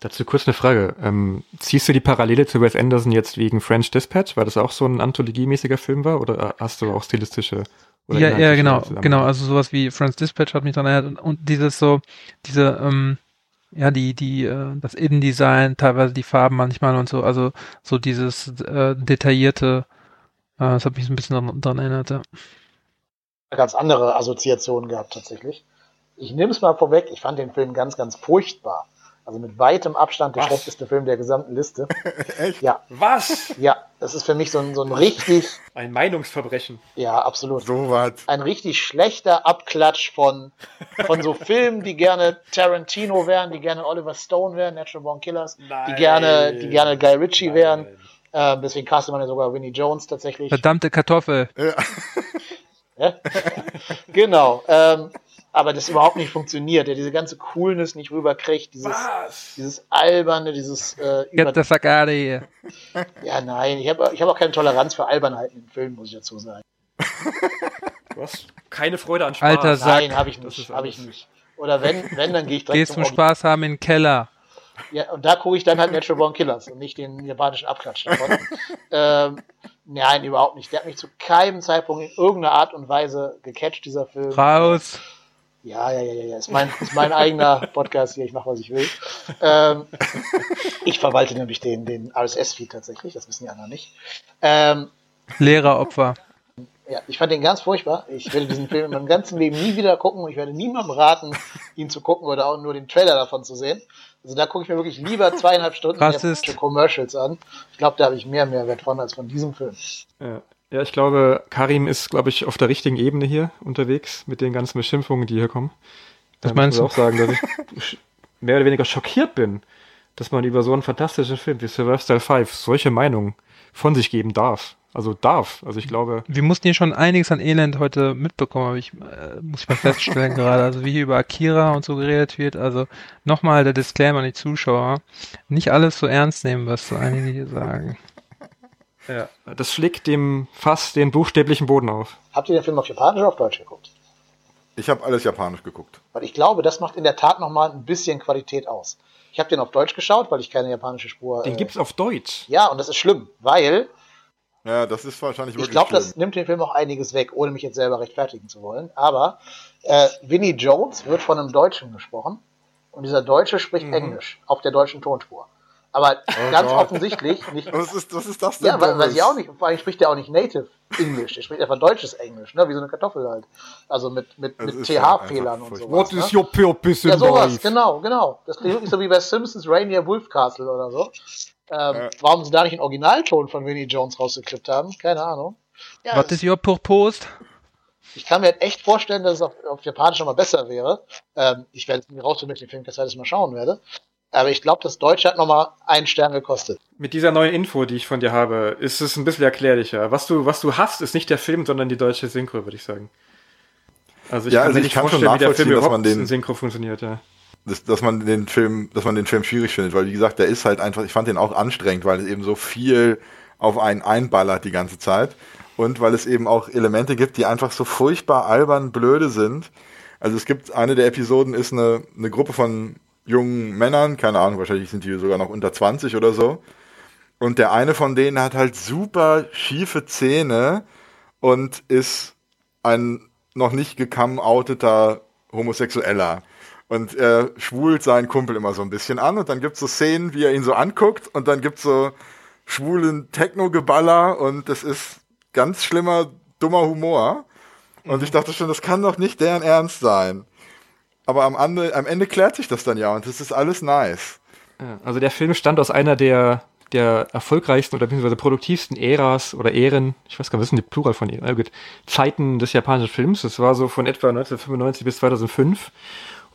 Dazu kurz eine Frage. Ähm, ziehst du die Parallele zu Wes Anderson jetzt wegen French Dispatch, weil das auch so ein anthologiemäßiger Film war, oder hast du auch stilistische? ja, ja, genau, genau. Also sowas wie French Dispatch hat mich daran erinnert und, und dieses so, diese, ähm, ja, die, die, äh, das Innendesign, teilweise die Farben manchmal und so, also so dieses äh, detaillierte, äh, das hat mich so ein bisschen daran, daran erinnert, ja. Ganz andere Assoziationen gehabt tatsächlich. Ich nehme es mal vorweg, ich fand den Film ganz, ganz furchtbar. Also mit weitem Abstand der Was? schlechteste Film der gesamten Liste. *laughs* Echt? Ja. Was? Ja, das ist für mich so ein, so ein richtig. Ein Meinungsverbrechen. Ja, absolut. So was. Ein richtig schlechter Abklatsch von, von so Filmen, die gerne Tarantino wären, die gerne Oliver Stone wären, Natural Born Killers, Nein. die gerne, die gerne Guy Ritchie Nein. wären. Äh, deswegen castet man ja sogar Winnie Jones tatsächlich. Verdammte Kartoffel. Ja. ja? *laughs* genau. Ähm, aber das überhaupt nicht funktioniert, der diese ganze Coolness nicht rüberkriegt, dieses, dieses alberne, dieses äh, Get the fuck out of here. Ja, nein, ich habe ich hab auch keine Toleranz für Albernheiten im Film, muss ich dazu sagen. Du hast keine Freude an Spaß. Alter Sack. Nein, habe ich nicht, habe ich nicht. Oder wenn, wenn, dann gehe ich direkt Gehst zum, zum Spaß haben in den Keller. Ja, und da gucke ich dann halt Natural Born Killers und nicht den japanischen Abklatsch davon. *laughs* ähm, nein, überhaupt nicht. Der hat mich zu keinem Zeitpunkt in irgendeiner Art und Weise gecatcht, dieser Film. Raus! Ja, ja, ja, ja, ja. Ist mein, ist mein eigener Podcast hier. Ich mache, was ich will. Ähm, ich verwalte nämlich den, den RSS-Feed tatsächlich. Das wissen die anderen nicht. Ähm, Lehreropfer. ja, ich fand den ganz furchtbar. Ich werde diesen Film in meinem ganzen Leben nie wieder gucken und ich werde niemandem raten, ihn zu gucken oder auch nur den Trailer davon zu sehen. Also da gucke ich mir wirklich lieber zweieinhalb Stunden Commercials an. Ich glaube, da habe ich mehr Mehrwert von als von diesem Film. Ja. Ja, ich glaube, Karim ist, glaube ich, auf der richtigen Ebene hier unterwegs mit den ganzen Beschimpfungen, die hier kommen. Was Da meinst muss ich auch sagen, dass ich *laughs* mehr oder weniger schockiert bin, dass man über so einen fantastischen Film wie Survival Style 5 solche Meinungen von sich geben darf. Also darf. Also ich glaube, Wir mussten hier schon einiges an Elend heute mitbekommen, ich äh, muss ich mal feststellen gerade, also wie hier über Akira und so geredet wird, also nochmal der Disclaimer an die Zuschauer, nicht alles so ernst nehmen, was so einige hier sagen. Das schlägt dem Fass den buchstäblichen Boden auf. Habt ihr den Film auf Japanisch oder auf Deutsch geguckt? Ich habe alles japanisch geguckt. Weil ich glaube, das macht in der Tat nochmal ein bisschen Qualität aus. Ich habe den auf Deutsch geschaut, weil ich keine japanische Spur. Den äh, gibt's auf Deutsch. Ja, und das ist schlimm, weil Ja, das ist wahrscheinlich wirklich ich glaube, das nimmt dem Film auch einiges weg, ohne mich jetzt selber rechtfertigen zu wollen. Aber äh, Vinnie Jones wird von einem Deutschen gesprochen und dieser Deutsche spricht Mhm. Englisch auf der deutschen Tonspur. Aber ganz Oh Gott. offensichtlich nicht. *laughs* Was ist, was ist das denn? Ja, weil, weiß ich auch nicht. Vor allem spricht der auch nicht Native Englisch. Der spricht einfach deutsches Englisch, ne? wie so eine Kartoffel halt. Also mit, mit, Das mit TH-Fehlern und furchtbar. sowas. ne? your purpose Ja, sowas, genau, genau. Das klingt wirklich so wie bei Simpsons Rainier Wolf Castle oder so. Ähm, Ja. Warum sie da nicht einen Originalton von Vinnie Jones rausgeklippt haben, keine Ahnung. Ja, Was es- ist your purpose? ich kann mir halt echt vorstellen, dass es auf, auf Japanisch noch mal besser wäre. Ähm, ich werde es mir rausfinden, wenn ich den Film das mal schauen werde. Aber ich glaube, das Deutsche hat noch mal einen Stern gekostet. Mit dieser neuen Info, die ich von dir habe, ist es ein bisschen erklärlicher. Was du, was du hast, ist nicht der Film, sondern die deutsche Synchro, würde ich sagen. Also ich Ja, kann also mir ich nicht kann schon vorstellen, wie der Film dass man den- Synchro funktioniert, ja. dass, dass man den Film, dass man den Film schwierig findet, weil wie gesagt, der ist halt einfach, ich fand den auch anstrengend, weil es eben so viel auf einen einballert die ganze Zeit und weil es eben auch Elemente gibt, die einfach so furchtbar albern blöde sind. Also es gibt eine der Episoden ist eine, eine Gruppe von jungen Männern, keine Ahnung, wahrscheinlich sind die sogar noch unter 20 oder so. Und der eine von denen hat halt super schiefe Zähne und ist ein noch nicht gekam-outeter Homosexueller. Und er schwult seinen Kumpel immer so ein bisschen an und dann gibt's so Szenen, wie er ihn so anguckt und dann gibt's so schwulen Techno-Geballer und das ist ganz schlimmer, dummer Humor. Und ich dachte schon, das kann doch nicht deren Ernst sein. Aber am Ende, am Ende klärt sich das dann ja und das ist alles nice. Also der Film stammt aus einer der, der erfolgreichsten oder beziehungsweise produktivsten Äras oder Ähren, ich weiß gar nicht, was ist denn die Plural von Ähren? Ah, gut, Zeiten des japanischen Films. Das war so von etwa 1995 bis 2005,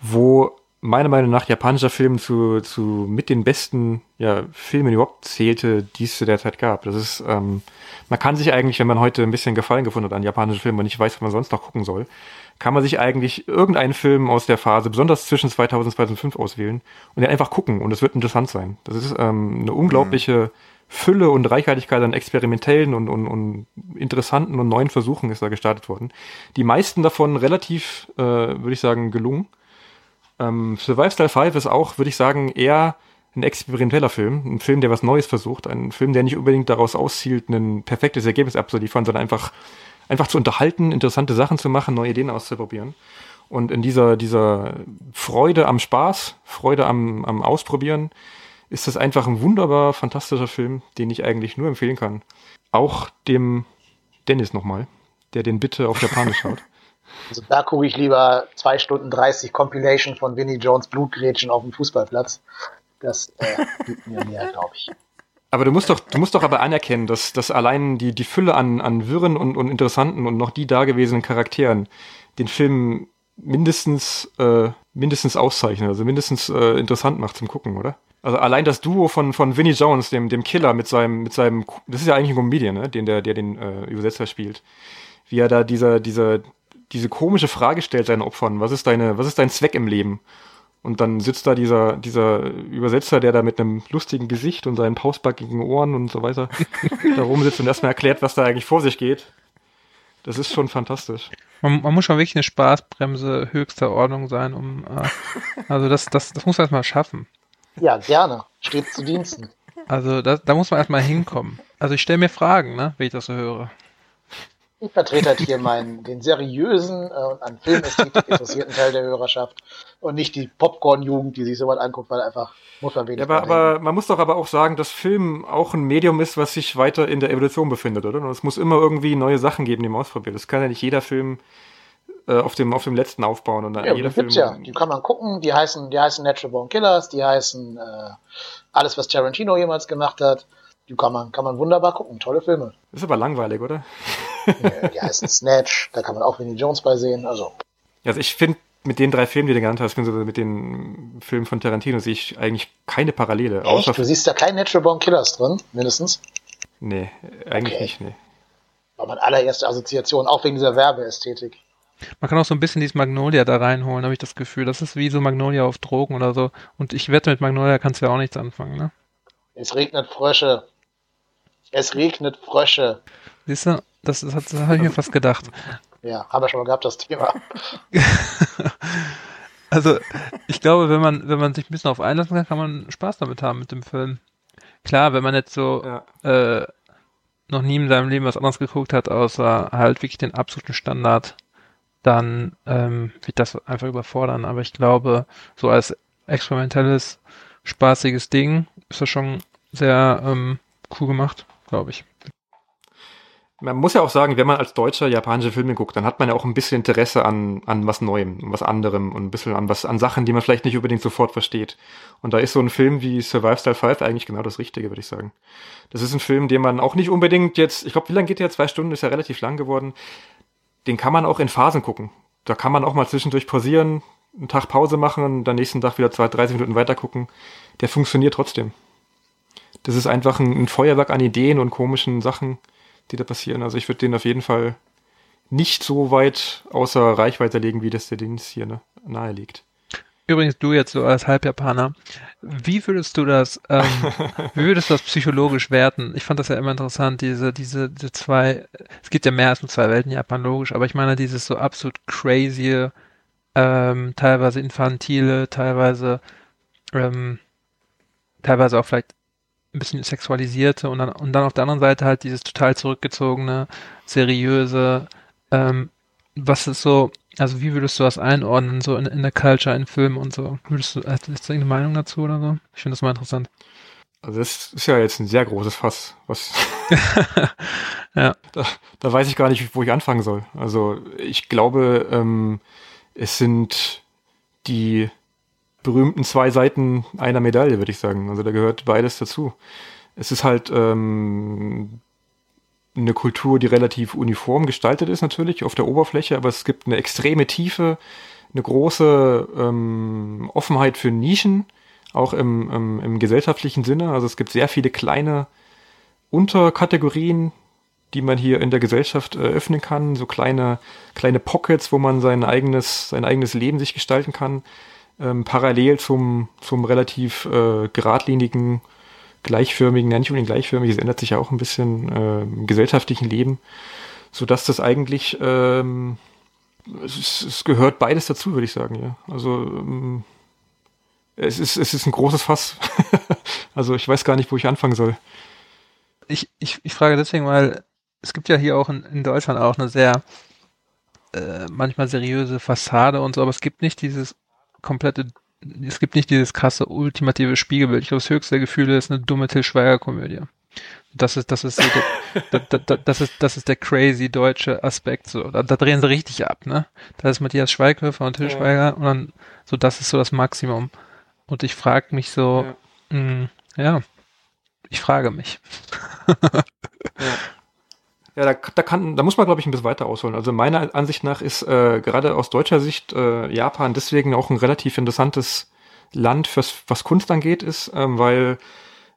wo meiner Meinung nach japanischer Film zu, zu mit den besten ja, Filmen überhaupt zählte, die es zu der Zeit gab. Das ist, ähm, man kann sich eigentlich, wenn man heute ein bisschen Gefallen gefunden hat an japanischen Filmen und nicht weiß, was man sonst noch gucken soll, kann man sich eigentlich irgendeinen Film aus der Phase, besonders zwischen 2000 und 2005 auswählen und den einfach gucken und es wird interessant sein. Das ist ähm, eine unglaubliche Fülle und Reichhaltigkeit an experimentellen und, und, und interessanten und neuen Versuchen ist da gestartet worden. Die meisten davon relativ, äh, würde ich sagen, gelungen. Ähm, Survive Style 5 ist auch, würde ich sagen, eher ein experimenteller Film, ein Film, der was Neues versucht, ein Film, der nicht unbedingt daraus auszielt, ein perfektes Ergebnis abzuliefern, sondern einfach, einfach zu unterhalten, interessante Sachen zu machen, neue Ideen auszuprobieren. Und in dieser, dieser Freude am Spaß, Freude am, am Ausprobieren, ist das einfach ein wunderbar fantastischer Film, den ich eigentlich nur empfehlen kann. Auch dem Dennis nochmal, der den bitte auf Japanisch schaut. *laughs* Also da gucke ich lieber 2 Stunden 30 Compilation von Vinnie Jones Blutgrätschen auf dem Fußballplatz. Das äh, gibt mir mehr, glaube ich. Aber du musst doch, du musst doch aber anerkennen, dass, dass allein die, die Fülle an, an wirren und, und interessanten und noch die dagewesenen Charakteren den Film mindestens, äh, mindestens auszeichnet, also mindestens äh, interessant macht zum Gucken, oder? Also allein das Duo von, von Vinnie Jones, dem, dem Killer mit seinem, mit seinem, das ist ja eigentlich ein Comedian, ne? Den, der, der den äh, Übersetzer spielt. Wie er da dieser, dieser, diese komische Frage stellt seinen Opfern, was ist deine, was ist dein Zweck im Leben? Und dann sitzt da dieser, dieser Übersetzer, der da mit einem lustigen Gesicht und seinen pausbackigen Ohren und so weiter *laughs* da rumsitzt und erstmal erklärt, was da eigentlich vor sich geht. Das ist schon fantastisch. Man, man muss schon wirklich eine Spaßbremse höchster Ordnung sein, um, äh, also das, das, das muss man erstmal schaffen. Ja, gerne. Steht zu Diensten. Also da, da muss man erstmal hinkommen. Also ich stelle mir Fragen, ne, wenn ich das so höre. Ich vertrete halt hier meinen, den seriösen äh, und an Filmästhetik *laughs* interessierten Teil der Hörerschaft und nicht die Popcorn-Jugend, die sich sowas anguckt, weil einfach muss man wenig Ja, aber, aber man muss doch aber auch sagen, dass Film auch ein Medium ist, was sich weiter in der Evolution befindet, oder? Und es muss immer irgendwie neue Sachen geben, die man ausprobiert. Es kann ja nicht jeder Film äh, auf dem auf dem letzten aufbauen und dann Ja, jeder Film. ja. Die kann man gucken. Die heißen, die heißen Natural Born Killers. Die heißen äh, alles, was Tarantino jemals gemacht hat. Die kann man, kann man wunderbar gucken. Tolle Filme. Ist aber langweilig, oder? Die heißen Snatch. Da kann man auch Winnie Jones bei sehen. Also Also ich finde mit den drei Filmen, die du genannt hast, beziehungsweise mit den Filmen von Tarantino, sehe ich eigentlich keine Parallele. Außer echt, du siehst da kein Natural Born Killers drin, mindestens. nee, eigentlich Okay. nicht, nee. War meine allererste Assoziation, auch wegen dieser Werbeästhetik. Man kann auch so ein bisschen dieses Magnolia da reinholen, habe ich das Gefühl. Das ist wie so Magnolia auf Drogen oder so. Und ich wette, mit Magnolia kannst du ja auch nichts anfangen, ne? Es regnet Frösche. Es regnet Frösche. Siehst du, das, das, hat- das habe ich mir fast gedacht. Ja, haben wir schon mal gehabt, das Thema. *laughs* Also, ich glaube, wenn man, wenn man sich ein bisschen auf einlassen kann, kann man Spaß damit haben mit dem Film. Klar, wenn man jetzt so Ja. äh, noch nie in seinem Leben was anderes geguckt hat, außer halt wirklich den absoluten Standard, dann ähm, wird das einfach überfordern. Aber ich glaube, so als experimentelles, spaßiges Ding ist das schon sehr ähm, cool gemacht, glaube ich. Man muss ja auch sagen, wenn man als Deutscher japanische Filme guckt, dann hat man ja auch ein bisschen Interesse an, an was Neuem, was anderem und ein bisschen an was, an Sachen, die man vielleicht nicht unbedingt sofort versteht. Und da ist so ein Film wie Survive Style 5 eigentlich genau das Richtige, würde ich sagen. Das ist ein Film, den man auch nicht unbedingt jetzt, ich glaube, wie lange geht der? Zwei Stunden ist ja relativ lang geworden. Den kann man auch in Phasen gucken. Da kann man auch mal zwischendurch pausieren, einen Tag Pause machen und dann nächsten Tag wieder zwei, 30 Minuten weiter gucken. Der funktioniert trotzdem. Das ist einfach ein, ein Feuerwerk an Ideen und komischen Sachen, die da passieren. Also ich würde den auf jeden Fall nicht so weit außer Reichweite legen, wie das der Dienst hier ne, nahe liegt. Übrigens, du jetzt so als Halbjapaner, wie würdest du das, ähm, *laughs* wie würdest du das psychologisch werten? Ich fand das ja immer interessant, diese, diese, diese zwei, es gibt ja mehr als nur zwei Welten, Japan logisch, aber ich meine dieses so absolut crazy, ähm, teilweise infantile, teilweise, ähm, teilweise auch vielleicht ein bisschen sexualisierte und dann, und dann auf der anderen Seite halt dieses total zurückgezogene, seriöse, ähm, was ist so, also wie würdest du das einordnen, so in, in der Culture, in Filmen und so? Würdest du, hast du irgendeine Meinung dazu oder so? Ich finde das mal interessant. Also das ist ja jetzt ein sehr großes Fass. Was *laughs* Ja. da, da weiß ich gar nicht, wo ich anfangen soll. Also ich glaube, ähm, es sind die berühmten zwei Seiten einer Medaille, würde ich sagen. Also da gehört beides dazu. Es ist halt ähm, eine Kultur, die relativ uniform gestaltet ist natürlich auf der Oberfläche, aber es gibt eine extreme Tiefe, eine große ähm, Offenheit für Nischen, auch im, im, im gesellschaftlichen Sinne. Also es gibt sehr viele kleine Unterkategorien, die man hier in der Gesellschaft äh, öffnen kann, so kleine, kleine Pockets, wo man sein eigenes, sein eigenes Leben sich gestalten kann, ähm, parallel zum, zum relativ äh, geradlinigen, gleichförmigen, ja nicht unbedingt gleichförmig, es ändert sich ja auch ein bisschen äh, im gesellschaftlichen Leben, so dass das eigentlich, ähm, es, es gehört beides dazu, würde ich sagen, ja. Also ähm, es ist, es ist ein großes Fass. *laughs* also ich weiß gar nicht, wo ich anfangen soll. Ich, ich, ich frage deswegen, weil es gibt ja hier auch in, in Deutschland auch eine sehr äh, manchmal seriöse Fassade und so, aber es gibt nicht dieses komplette, es gibt nicht dieses krasse ultimative Spiegelbild. Ich glaube, das höchste Gefühl ist eine dumme Til Schweiger-Komödie. Das ist, das ist, so der, *laughs* da, da, das ist, das ist der crazy deutsche Aspekt. So, da, da drehen sie richtig ab, ne? Da ist Matthias Schweighöfer und Til Ja. Schweiger und dann, so, das ist so das Maximum. Und ich frage mich so, mh, ja, ich frage mich. Ja, da, da kann, da muss man, glaube ich, ein bisschen weiter ausholen. Also meiner Ansicht nach ist äh, gerade aus deutscher Sicht äh, Japan deswegen auch ein relativ interessantes Land, fürs, was Kunst angeht, ist, ähm, weil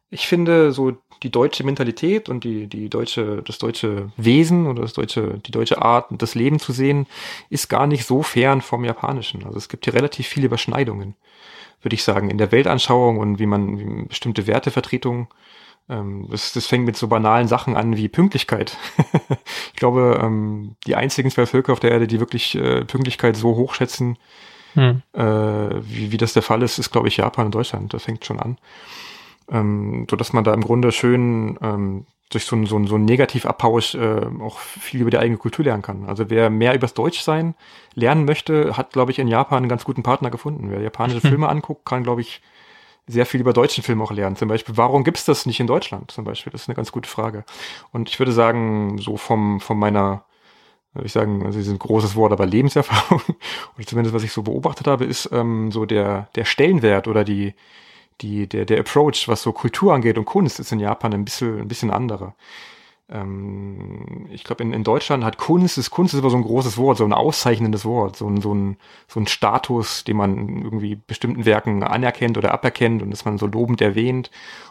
ich finde, so die deutsche Mentalität und die, die deutsche, das deutsche Wesen oder das deutsche, die deutsche Art, das Leben zu sehen, ist gar nicht so fern vom Japanischen. Also es gibt hier relativ viele Überschneidungen, würde ich sagen, in der Weltanschauung und wie man wie bestimmte Wertevertretungen ähm, das, das fängt mit so banalen Sachen an wie Pünktlichkeit. *laughs* ich glaube, ähm, die einzigen zwei Völker auf der Erde, die wirklich äh, Pünktlichkeit so hoch schätzen Hm. Äh, wie, wie das der Fall ist, ist, glaube ich, Japan und Deutschland. Das fängt schon an. Ähm, so dass man da im Grunde schön ähm, durch so einen so ein, so ein Negativabbausch äh, auch viel über die eigene Kultur lernen kann. Also wer mehr übers Deutschsein lernen möchte, hat, glaube ich, in Japan einen ganz guten Partner gefunden. Wer japanische *laughs* Filme anguckt, kann, glaube ich, sehr viel über deutschen Film auch lernen. Zum Beispiel, warum gibt's das nicht in Deutschland? Zum Beispiel, das ist eine ganz gute Frage. Und ich würde sagen, so vom, von meiner, würde ich sagen, also ist ein großes Wort, aber Lebenserfahrung, *laughs* oder zumindest was ich so beobachtet habe, ist ähm, so der, der Stellenwert oder die, die, der, der Approach, was so Kultur angeht und Kunst, ist in Japan ein bisschen, ein bisschen anderer. Ähm, ich glaube, in, in Deutschland hat Kunst, ist Kunst ist immer so ein großes Wort, so ein auszeichnendes Wort, so ein, so ein, so ein Status, den man irgendwie bestimmten Werken anerkennt oder aberkennt und dass man so lobend erwähnt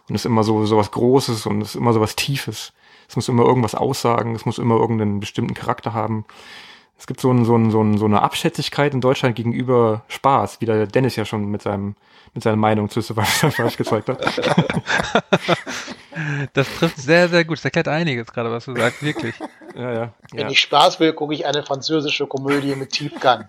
und ist immer so, so was Großes und ist immer so was Tiefes. Es muss immer irgendwas aussagen, es muss immer irgendeinen bestimmten Charakter haben es gibt so, ein, so, ein, so, ein, so eine Abschätzigkeit in Deutschland gegenüber Spaß, wie der Dennis ja schon mit seinem mit seiner Meinung zu Survivor *laughs* falsch gezeigt hat. *laughs* Das trifft sehr, sehr gut. Das erklärt einiges gerade, was du sagst, wirklich. Ja, ja. Wenn ja. ich Spaß will, gucke ich eine französische Komödie mit Tiefgang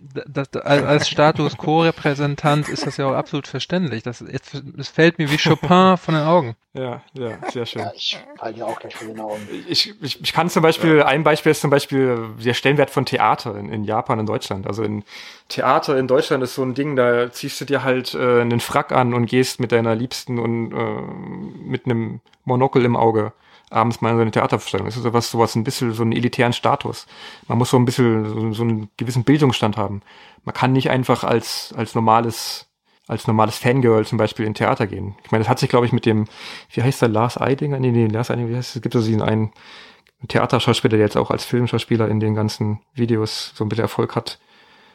das, als Status Quo-Repräsentant ist das ja auch absolut verständlich. Das, jetzt, das fällt mir wie Chopin von den Augen. Ja, ja, sehr schön. Ja, ich falle dir auch gleich von den Augen. Ich, ich, ich kann zum Beispiel, ja. ein Beispiel ist zum Beispiel der Stellenwert von Theater in, in Japan und Deutschland. Also in Theater in Deutschland ist so ein Ding, da ziehst du dir halt äh, einen Frack an und gehst mit deiner Liebsten und äh, mit einem Monokel im Auge abends mal in seine Theatervorstellung. Das ist sowas, sowas ein bisschen so einen elitären Status. Man muss so ein bisschen so, so einen gewissen Bildungsstand haben. Man kann nicht einfach als, als normales, als normales Fangirl zum Beispiel in Theater gehen. Ich meine, das hat sich, glaube ich, mit dem, wie heißt der, Lars Eidinger? Nee, nee, Lars Eidinger, wie heißt es? Gibt es einen Theaterschauspieler, der jetzt auch als Filmschauspieler in den ganzen Videos so ein bisschen Erfolg hat.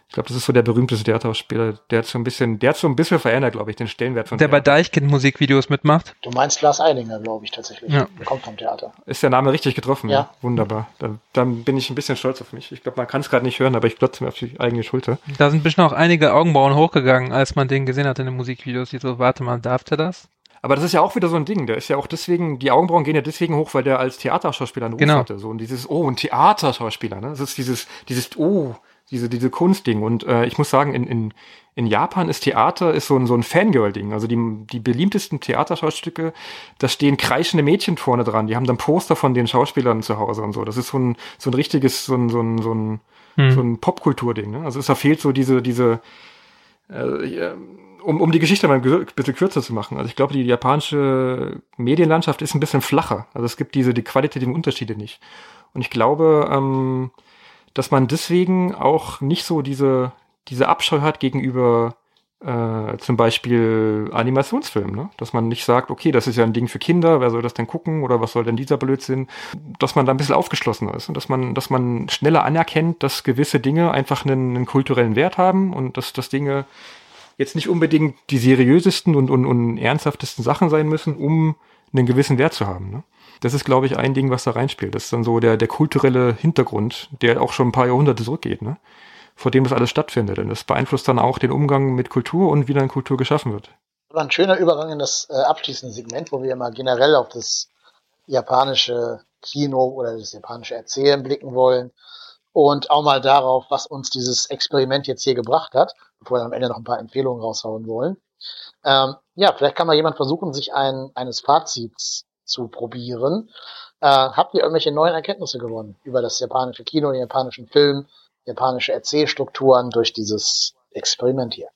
Ich glaube, das ist so der berühmteste Theaterspieler. Der hat so ein bisschen, der hat so ein bisschen verändert, glaube ich, den Stellenwert von Der Theater. bei Deichkind Musikvideos mitmacht. Du meinst Lars Eidinger, glaube ich, tatsächlich. Ja. Der kommt vom Theater. Ist der Name richtig getroffen? Ja. ja. Wunderbar. Dann, dann bin ich ein bisschen stolz auf mich. Ich glaube, man kann es gerade nicht hören, aber ich klotze mir auf die eigene Schulter. Da sind bestimmt auch einige Augenbrauen hochgegangen, als man den gesehen hat in den Musikvideos. Die so, warte mal, darf der das? Aber das ist ja auch wieder so ein Ding. Der ist ja auch deswegen, die Augenbrauen gehen ja deswegen hoch, weil der als Theaterschauspieler einen Ruf genau. hatte. So, und dieses, oh, ein Theaterschauspieler, ne? Das ist dieses, dieses, oh, diese, diese Kunstding. Und äh, ich muss sagen, in, in, in Japan ist Theater ist so ein, so ein Fangirl-Ding. Also die, die beliebtesten Theaterschaustücke, da stehen kreischende Mädchen vorne dran. Die haben dann Poster von den Schauspielern zu Hause und so. Das ist so ein, so ein richtiges, so ein, so ein, so ein, hm. so ein Popkultur-Ding. Ne? Also es fehlt so diese, diese, äh, um, um die Geschichte mal ein bisschen kürzer zu machen. Also ich glaube, die japanische Medienlandschaft ist ein bisschen flacher. Also es gibt diese, die qualitativen Unterschiede nicht. Und ich glaube, ähm, dass man deswegen auch nicht so diese, diese Abscheu hat gegenüber äh, zum Beispiel Animationsfilmen, ne? dass man nicht sagt, okay, das ist ja ein Ding für Kinder, wer soll das denn gucken oder was soll denn dieser Blödsinn, dass man da ein bisschen aufgeschlossener ist und dass man, dass man schneller anerkennt, dass gewisse Dinge einfach einen, einen kulturellen Wert haben und dass, dass Dinge jetzt nicht unbedingt die seriösesten und, und, und ernsthaftesten Sachen sein müssen, um einen gewissen Wert zu haben. Ne? Das ist, glaube ich, ein Ding, was da reinspielt. Das ist dann so der, der kulturelle Hintergrund, der auch schon ein paar Jahrhunderte zurückgeht, ne? vor dem das alles stattfindet. Und das beeinflusst dann auch den Umgang mit Kultur und wie dann Kultur geschaffen wird. War ein schöner Übergang in das äh, abschließende Segment, wo wir mal generell auf das japanische Kino oder das japanische Erzählen blicken wollen und auch mal darauf, was uns dieses Experiment jetzt hier gebracht hat, bevor wir am Ende noch ein paar Empfehlungen raushauen wollen. Ähm, ja, vielleicht kann mal jemand versuchen, sich ein, eines Fazits zu probieren. Äh, habt ihr irgendwelche neuen Erkenntnisse gewonnen über das japanische Kino, den japanischen Film, japanische Erzählstrukturen durch dieses Experiment hier?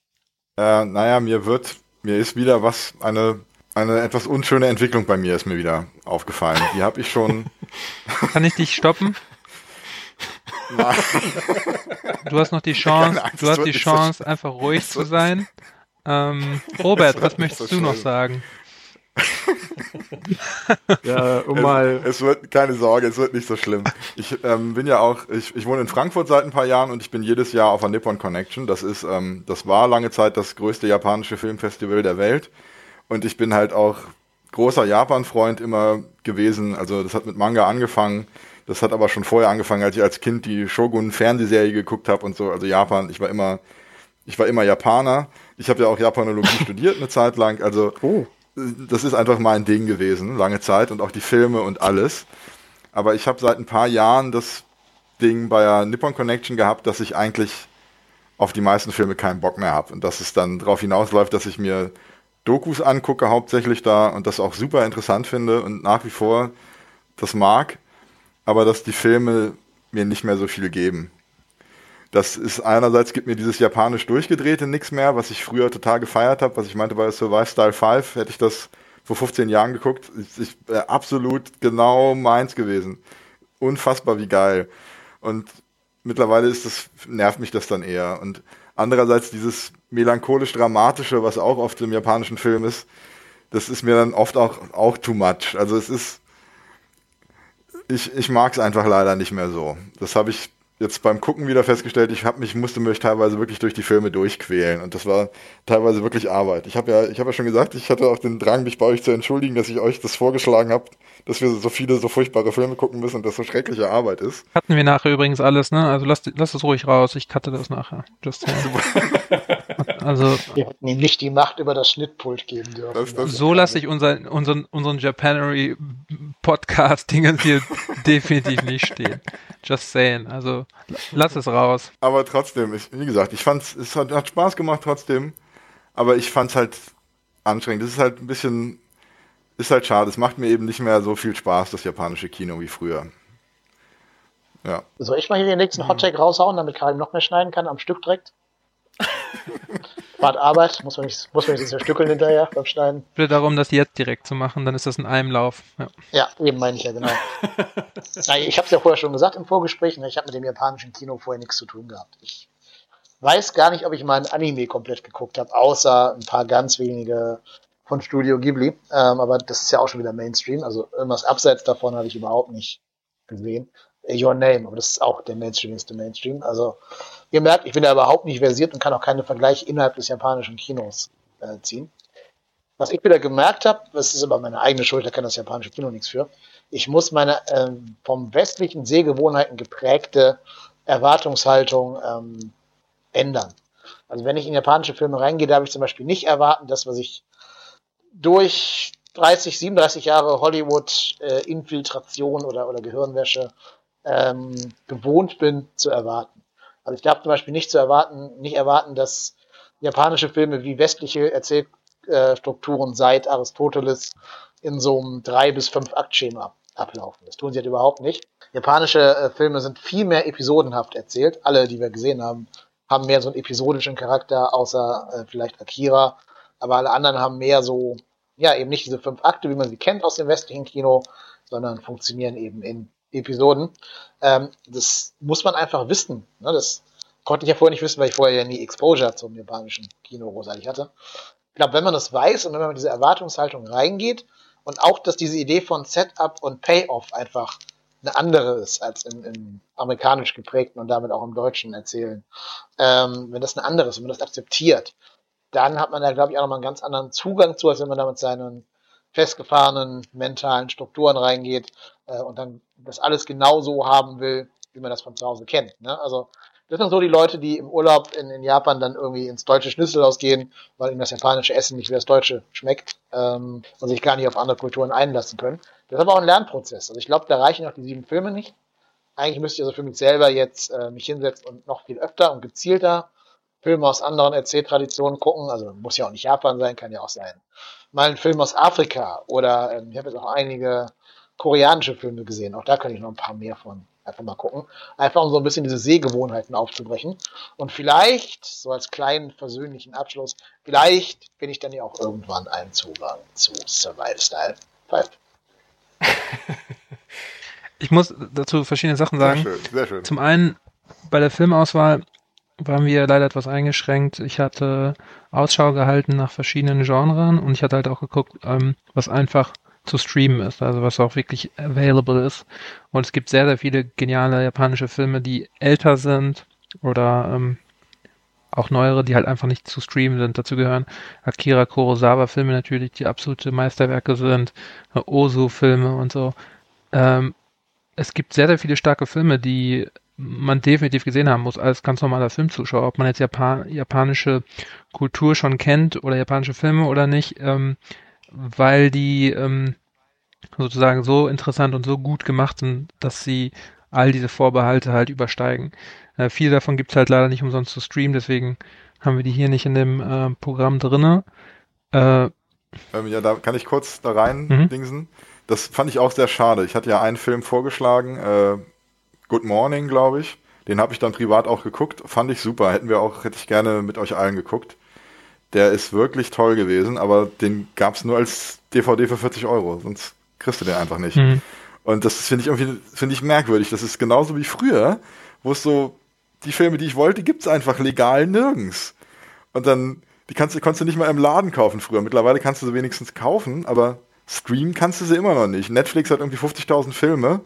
Äh, naja, mir wird, mir ist wieder was, eine, eine etwas unschöne Entwicklung bei mir ist mir wieder aufgefallen. Die habe ich schon. *laughs* Kann ich dich stoppen? Nein. Du hast noch die Chance, Angst, du hast die Chance, so einfach ruhig zu sein. Ähm, Robert, was *laughs* möchtest so du noch sagen? *laughs* *laughs* ja, um es, mal. Es wird, keine Sorge, es wird nicht so schlimm. Ich ähm, bin ja auch, ich, ich wohne in Frankfurt seit ein paar Jahren und ich bin jedes Jahr auf der Nippon Connection. Das ist, ähm, das war lange Zeit das größte japanische Filmfestival der Welt. Und ich bin halt auch großer Japan-Freund immer gewesen. Also das hat mit Manga angefangen. Das hat aber schon vorher angefangen, als ich als Kind die Shogun-Fernsehserie geguckt habe und so. Also Japan, ich war immer, ich war immer Japaner. Ich habe ja auch Japanologie *laughs* studiert eine Zeit lang. Also oh das ist einfach mein Ding gewesen, lange Zeit und auch die Filme und alles. Aber ich habe seit ein paar Jahren das Ding bei der Nippon Connection gehabt, dass ich eigentlich auf die meisten Filme keinen Bock mehr habe und dass es dann darauf hinausläuft, dass ich mir Dokus angucke, hauptsächlich da und das auch super interessant finde und nach wie vor das mag, aber dass die Filme mir nicht mehr so viel geben. Das ist einerseits gibt mir dieses japanisch durchgedrehte nichts mehr, was ich früher total gefeiert habe, was ich meinte bei Survive Style 5, hätte ich das vor 15 Jahren geguckt, ich, ich äh, absolut genau meins gewesen. Unfassbar wie geil. Und mittlerweile ist das, nervt mich das dann eher. Und andererseits dieses melancholisch-dramatische, was auch oft im japanischen Film ist, das ist mir dann oft auch, auch too much. Also es ist, ich, ich mag es einfach leider nicht mehr so. Das habe ich jetzt beim Gucken wieder festgestellt, ich habe mich musste mich teilweise wirklich durch die Filme durchquälen und das war teilweise wirklich Arbeit. Ich habe ja ich habe ja schon gesagt, ich hatte auch den Drang mich bei euch zu entschuldigen, dass ich euch das vorgeschlagen habe, dass wir so viele so furchtbare Filme gucken müssen und das so schreckliche Arbeit ist. Hatten wir nachher übrigens alles, ne? Also lasst lass es ruhig raus, ich cutte das nachher. Just *laughs* also wir hätten ihm nicht die Macht über das Schnittpult geben dürfen. Das, das so lasse ich unseren unseren unseren Japanery Podcast Dingen hier *laughs* definitiv nicht stehen. Just saying. Also lass es raus. Aber trotzdem, ich, wie gesagt, ich fand's, es hat, hat Spaß gemacht trotzdem. Aber ich fand's halt anstrengend. Das ist halt ein bisschen, ist halt schade. Es macht mir eben nicht mehr so viel Spaß, das japanische Kino wie früher. Ja. Soll ich mal hier den nächsten Hottag raushauen, damit Karim noch mehr schneiden kann, am Stück direkt? *laughs* Spart Arbeit, muss man nicht, muss man nicht zerstückeln hinterher beim Schneiden. Ich will darum, das jetzt direkt zu machen, dann ist das in einem Lauf. Ja, ja eben meine ich ja, genau. *laughs* Nein, ich habe es ja vorher schon gesagt im Vorgespräch, ne, ich habe mit dem japanischen Kino vorher nichts zu tun gehabt. Ich weiß gar nicht, ob ich mal ein Anime komplett geguckt habe, außer ein paar ganz wenige von Studio Ghibli. Ähm, aber das ist ja auch schon wieder Mainstream, also irgendwas abseits davon habe ich überhaupt nicht gesehen. Your Name, aber das ist auch der mainstreamigste Mainstream. Also ihr merkt, ich bin da überhaupt nicht versiert und kann auch keine Vergleiche innerhalb des japanischen Kinos äh, ziehen. Was ich wieder gemerkt habe, das ist aber meine eigene Schuld, da kann das japanische Kino nichts für. Ich muss meine ähm, vom westlichen Sehgewohnheiten geprägte Erwartungshaltung ähm, ändern. Also wenn ich in japanische Filme reingehe, darf ich zum Beispiel nicht erwarten, dass was ich durch 30, 37 Jahre Hollywood-Infiltration äh, oder, oder Gehirnwäsche ähm, gewohnt bin zu erwarten. Also ich darf zum Beispiel nicht zu erwarten, nicht erwarten, dass japanische Filme wie westliche Erzählstrukturen seit Aristoteles in so einem drei bis fünf Aktschema ablaufen. Das tun sie halt überhaupt nicht. Japanische äh, Filme sind viel mehr episodenhaft erzählt. Alle, die wir gesehen haben, haben mehr so einen episodischen Charakter, außer äh, vielleicht Akira. Aber alle anderen haben mehr so, ja, eben nicht diese fünf Akte, wie man sie kennt aus dem westlichen Kino, sondern funktionieren eben in Episoden. Ähm, das muss man einfach wissen. Ne? Das konnte ich ja vorher nicht wissen, weil ich vorher ja nie Exposure zum japanischen Kino großartig hatte. Ich glaube, wenn man das weiß und wenn man mit dieser Erwartungshaltung reingeht und auch, dass diese Idee von Setup und Payoff einfach eine andere ist als im, im amerikanisch geprägten und damit auch im deutschen Erzählen. Ähm, wenn das eine andere ist, wenn man das akzeptiert, dann hat man da, glaube ich, auch nochmal einen ganz anderen Zugang zu, als wenn man da mit seinen festgefahrenen mentalen Strukturen reingeht äh, und dann das alles genau so haben will, wie man das von zu Hause kennt. Ne? Also das sind so die Leute, die im Urlaub in, in Japan dann irgendwie ins deutsche Schnitzelhaus gehen, weil ihnen das japanische Essen nicht wie das deutsche schmeckt ähm, und sich gar nicht auf andere Kulturen einlassen können. Das ist aber auch ein Lernprozess. Also ich glaube, da reichen auch die sieben Filme nicht. Eigentlich müsste ich also für mich selber jetzt äh, mich hinsetzen und noch viel öfter und gezielter Filme aus anderen Erzähltraditionen gucken. Also muss ja auch nicht Japan sein, kann ja auch sein. Mal ein Film aus Afrika oder ähm, ich habe jetzt auch einige koreanische Filme gesehen. Auch da kann ich noch ein paar mehr von einfach mal gucken. Einfach um so ein bisschen diese Sehgewohnheiten aufzubrechen. Und vielleicht, so als kleinen versöhnlichen Abschluss, vielleicht bin ich dann ja auch irgendwann einen Zugang zu Survival Style 5. *laughs* Ich muss dazu verschiedene Sachen sagen. Sehr schön, sehr schön. Zum einen bei der Filmauswahl waren wir leider etwas eingeschränkt. Ich hatte Ausschau gehalten nach verschiedenen Genren und ich hatte halt auch geguckt, ähm, was einfach zu streamen ist, also was auch wirklich available ist. Und es gibt sehr, sehr viele geniale japanische Filme, die älter sind oder ähm, auch neuere, die halt einfach nicht zu streamen sind. Dazu gehören Akira Kurosawa Filme natürlich, die absolute Meisterwerke sind, Ozu Filme und so. Ähm, es gibt sehr, sehr viele starke Filme, die man definitiv gesehen haben muss als ganz normaler Filmzuschauer, ob man jetzt Japan japanische Kultur schon kennt oder japanische Filme oder nicht, ähm, weil die ähm, sozusagen so interessant und so gut gemacht sind, dass sie all diese Vorbehalte halt übersteigen. Äh, viele davon gibt's halt leider nicht umsonst zu streamen, deswegen haben wir die hier nicht in dem äh, Programm drinne. Äh, ähm, ja, da kann ich kurz da rein Mhm. dingsen. Das fand ich auch sehr schade. Ich hatte ja einen Film vorgeschlagen, äh, Good Morning, glaube ich. Den habe ich dann privat auch geguckt. Fand ich super. Hätten wir auch, hätte ich gerne mit euch allen geguckt. Der ist wirklich toll gewesen, aber den gab es nur als DVD für 40 Euro. Sonst kriegst du den einfach nicht. mhm. Und das finde ich irgendwie, finde ich merkwürdig. Das ist genauso wie früher, wo es so, die Filme, die ich wollte, gibt's einfach legal nirgends. Und dann, die kannst du, konntest du nicht mal im Laden kaufen früher. Mittlerweile kannst du sie wenigstens kaufen, aber streamen kannst du sie immer noch nicht. Netflix hat irgendwie 50.000 Filme,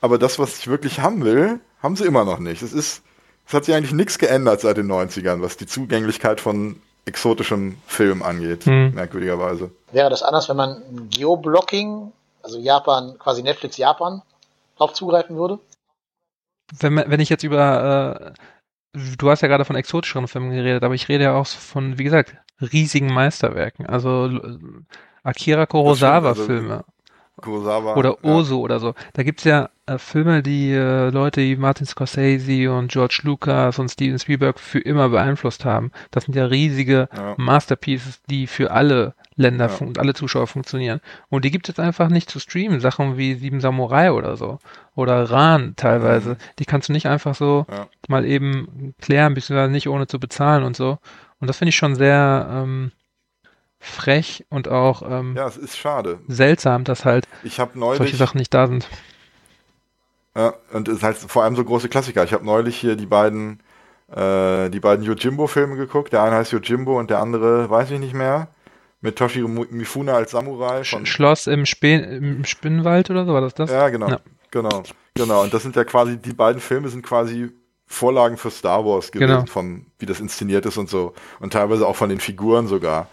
aber das, was ich wirklich haben will, haben sie immer noch nicht. Es ist, es hat sich eigentlich nichts geändert seit den 90ern, was die Zugänglichkeit von exotischem Film angeht, Hm. merkwürdigerweise. Wäre das anders, wenn man ein Geoblocking, also Japan, quasi Netflix Japan, drauf zugreifen würde? wenn, man- wenn ich jetzt über, äh, du hast ja gerade von exotischeren Filmen geredet, aber ich rede ja auch von, wie gesagt, riesigen Meisterwerken. Also äh, Akira Kurosawa also- Kurosawa. oder ja. Ozu oder so. Da gibt's ja äh, Filme, die äh, Leute wie Martin Scorsese und George Lucas und Steven Spielberg für immer beeinflusst haben. Das sind ja riesige Ja. Masterpieces, die für alle Länder Ja. und alle Zuschauer funktionieren. Und die gibt es einfach nicht zu streamen. Sachen wie Sieben Samurai oder so. Oder Ran teilweise. Mhm. Die kannst du nicht einfach so Ja. mal eben klären, beziehungsweise nicht ohne zu bezahlen und so. Und das finde ich schon sehr ähm, frech und auch ähm, Ja, es ist schade. seltsam, dass halt Ich habe solche neulich, Sachen nicht da sind. ja, und es ist halt vor allem so große Klassiker. Ich habe neulich hier die beiden, äh, die beiden Yojimbo-Filme geguckt. Der eine heißt Yojimbo und der andere weiß ich nicht mehr. Mit Toshiro Mu- Mifune als Samurai. Von, Schloss im, Spe im Spinnenwald oder so, war das das? ja, genau, Ja. genau, genau. Und das sind ja quasi die beiden Filme sind quasi Vorlagen für Star Wars gewesen, Genau. vom wie das inszeniert ist und so und teilweise auch von den Figuren sogar.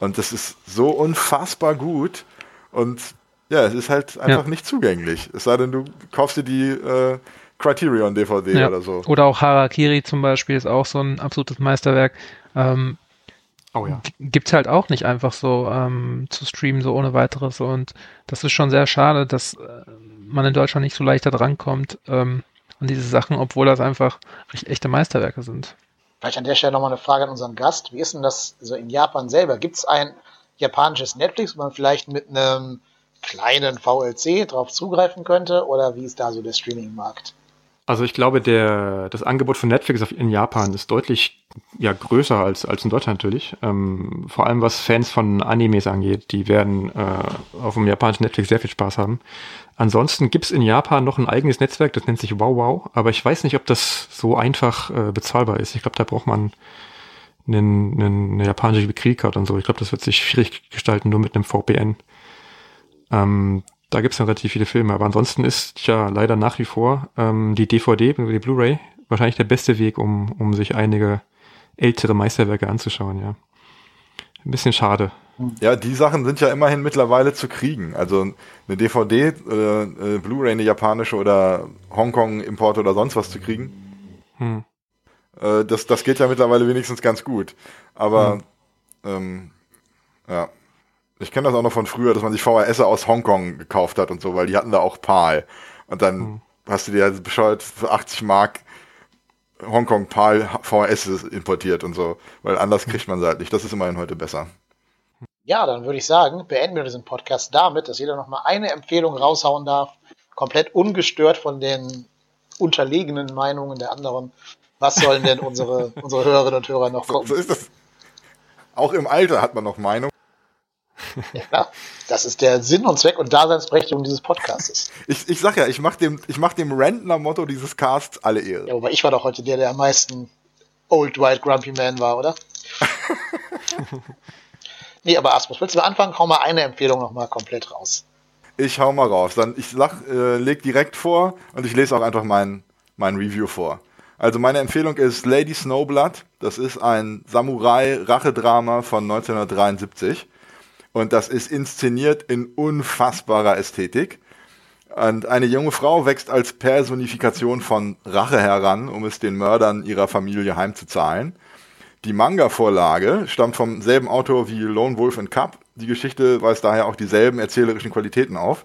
Und das ist so unfassbar gut und ja, es ist halt einfach nicht zugänglich. Es sei denn, du kaufst dir die äh, Criterion DVD Ja. oder so. Oder auch Harakiri zum Beispiel ist auch so ein absolutes Meisterwerk. Ähm, Oh ja. gibt's halt auch nicht einfach so ähm, zu streamen, so ohne weiteres. Und das ist schon sehr schade, dass äh, man in Deutschland nicht so leicht da drankommt ähm, an diese Sachen, obwohl das einfach recht echte Meisterwerke sind. Vielleicht an der Stelle nochmal eine Frage an unseren Gast. Wie ist denn das so in Japan selber? Gibt es ein japanisches Netflix, wo man vielleicht mit einem kleinen VLC drauf zugreifen könnte? Oder wie ist da so der Streaming-Markt? Also ich glaube, der, das Angebot von Netflix in Japan ist deutlich ja, größer als, als in Deutschland natürlich. Ähm, vor allem was Fans von Animes angeht, die werden äh, auf dem japanischen Netflix sehr viel Spaß haben. Ansonsten gibt's in Japan noch ein eigenes Netzwerk, das nennt sich Wow Wow, aber ich weiß nicht, ob das so einfach äh, bezahlbar ist. Ich glaube, da braucht man einen, einen, eine japanische Kreditcard und so. Ich glaube, das wird sich schwierig gestalten, nur mit einem VPN. Ähm, da gibt's dann relativ viele Filme. Aber ansonsten ist ja leider nach wie vor ähm, die DVD, die Blu-ray, wahrscheinlich der beste Weg, um, um sich einige ältere Meisterwerke anzuschauen, ja. Ein bisschen schade. Ja, die Sachen sind ja immerhin mittlerweile zu kriegen. Also eine DVD, äh, Blu-ray, eine japanische oder Hongkong-Import oder sonst was zu kriegen, Hm. äh, das, das geht ja mittlerweile wenigstens ganz gut. Aber ähm, ja, ich kenne das auch noch von früher, dass man sich VHS aus Hongkong gekauft hat und so, weil die hatten da auch PAL. Und dann Hm. hast du dir also bescheuert für 80 Mark Hongkong PAL VHS importiert und so, weil anders *laughs* kriegt man sie halt nicht. Das ist immerhin heute besser. Ja, dann würde ich sagen, beenden wir diesen Podcast damit, dass jeder nochmal eine Empfehlung raushauen darf, komplett ungestört von den unterlegenen Meinungen der anderen. Was sollen denn unsere, *laughs* unsere Hörerinnen und Hörer noch So, gucken? so ist das. Auch im Alter hat man noch Meinung. Ja, das ist der Sinn und Zweck und Daseinsberechtigung dieses Podcasts. Ich, ich sag ja, ich mach dem, ich mach dem Rentner-Motto dieses Casts alle Ehre. Ja, wobei ich war doch heute der, der am meisten Old White Grumpy Man war, oder? *laughs* nee, aber Asmus, willst du anfangen? Hau mal eine Empfehlung nochmal komplett raus. Ich hau mal raus. Dann ich sag, äh, leg direkt vor und ich lese auch einfach mein, mein Review vor. Also meine Empfehlung ist Lady Snowblood. Das ist ein Samurai-Rachedrama von 1973. Und das ist inszeniert in unfassbarer Ästhetik. Und eine junge Frau wächst als Personifikation von Rache heran, um es den Mördern ihrer Familie heimzuzahlen. Die Manga-Vorlage stammt vom selben Autor wie Lone Wolf and Cub. Die Geschichte weist daher auch dieselben erzählerischen Qualitäten auf.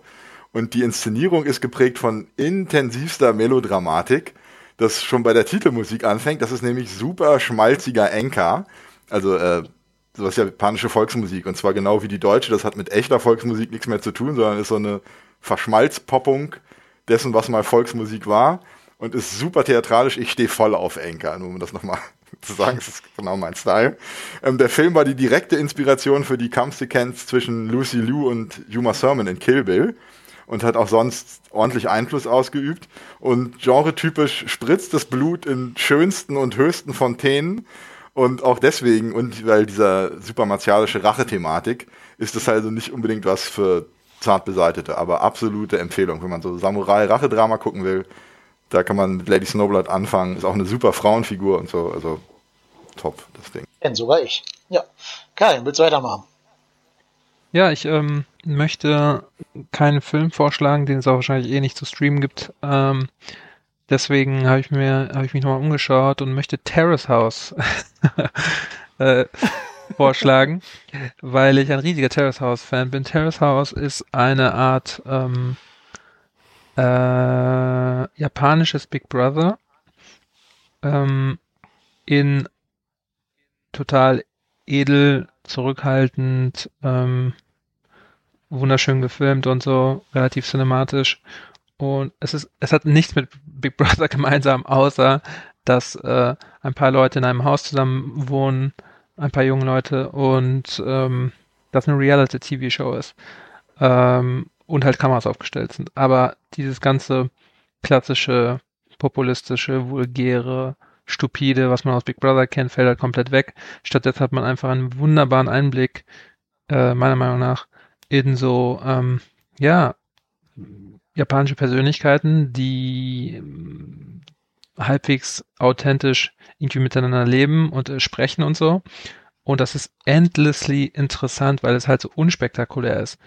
Und die Inszenierung ist geprägt von intensivster Melodramatik, das schon bei der Titelmusik anfängt. Das ist nämlich super schmalziger Enka. Also äh, sowas japanische Volksmusik. Und zwar genau wie die deutsche. Das hat mit echter Volksmusik nichts mehr zu tun, sondern ist so eine Verschmalzpoppung dessen, was mal Volksmusik war. Und ist super theatralisch. Ich stehe voll auf Enka, nur um das nochmal *laughs* zu sagen, das ist genau mein Style. Ähm, der Film war die direkte Inspiration für die Kampfsequenz zwischen Lucy Liu und Yuma Thurman in Kill Bill und hat auch sonst ordentlich Einfluss ausgeübt. Und genretypisch spritzt das Blut in schönsten und höchsten Fontänen. Und auch deswegen, und weil dieser super martialische Rache-Thematik, ist es also nicht unbedingt was für Zartbeseitete, aber absolute Empfehlung. Wenn man so Samurai-Rache-Drama gucken will, da kann man mit Lady Snowblood anfangen. Ist auch eine super Frauenfigur und so. Also top, das Ding. Denn sogar ich. Ja. Karin, willst du weitermachen? Ja, ich ähm, möchte keinen Film vorschlagen, den es auch wahrscheinlich eh nicht zu streamen gibt. Ähm, deswegen habe ich mir, habe ich mich nochmal umgeschaut und möchte Terrace House *laughs* äh, vorschlagen, *laughs* weil ich ein riesiger Terrace House Fan bin. Terrace House ist eine Art ähm, äh, japanisches Big Brother ähm, in total edel zurückhaltend, ähm, wunderschön gefilmt und so, relativ cinematisch. Und es ist, es hat nichts mit Big Brother *laughs* gemeinsam, außer dass äh, ein paar Leute in einem Haus zusammen wohnen, ein paar junge Leute und ähm, das eine Reality-TV-Show ist. Ähm, und halt Kameras aufgestellt sind. Aber dieses ganze klassische, populistische, vulgäre, stupide, was man aus Big Brother kennt, fällt halt komplett weg. Stattdessen hat man einfach einen wunderbaren Einblick, äh, meiner Meinung nach, in so, ähm, ja, japanische Persönlichkeiten, die ähm, halbwegs authentisch irgendwie miteinander leben und äh, sprechen und so. Und das ist endlessly interessant, weil es halt so unspektakulär ist.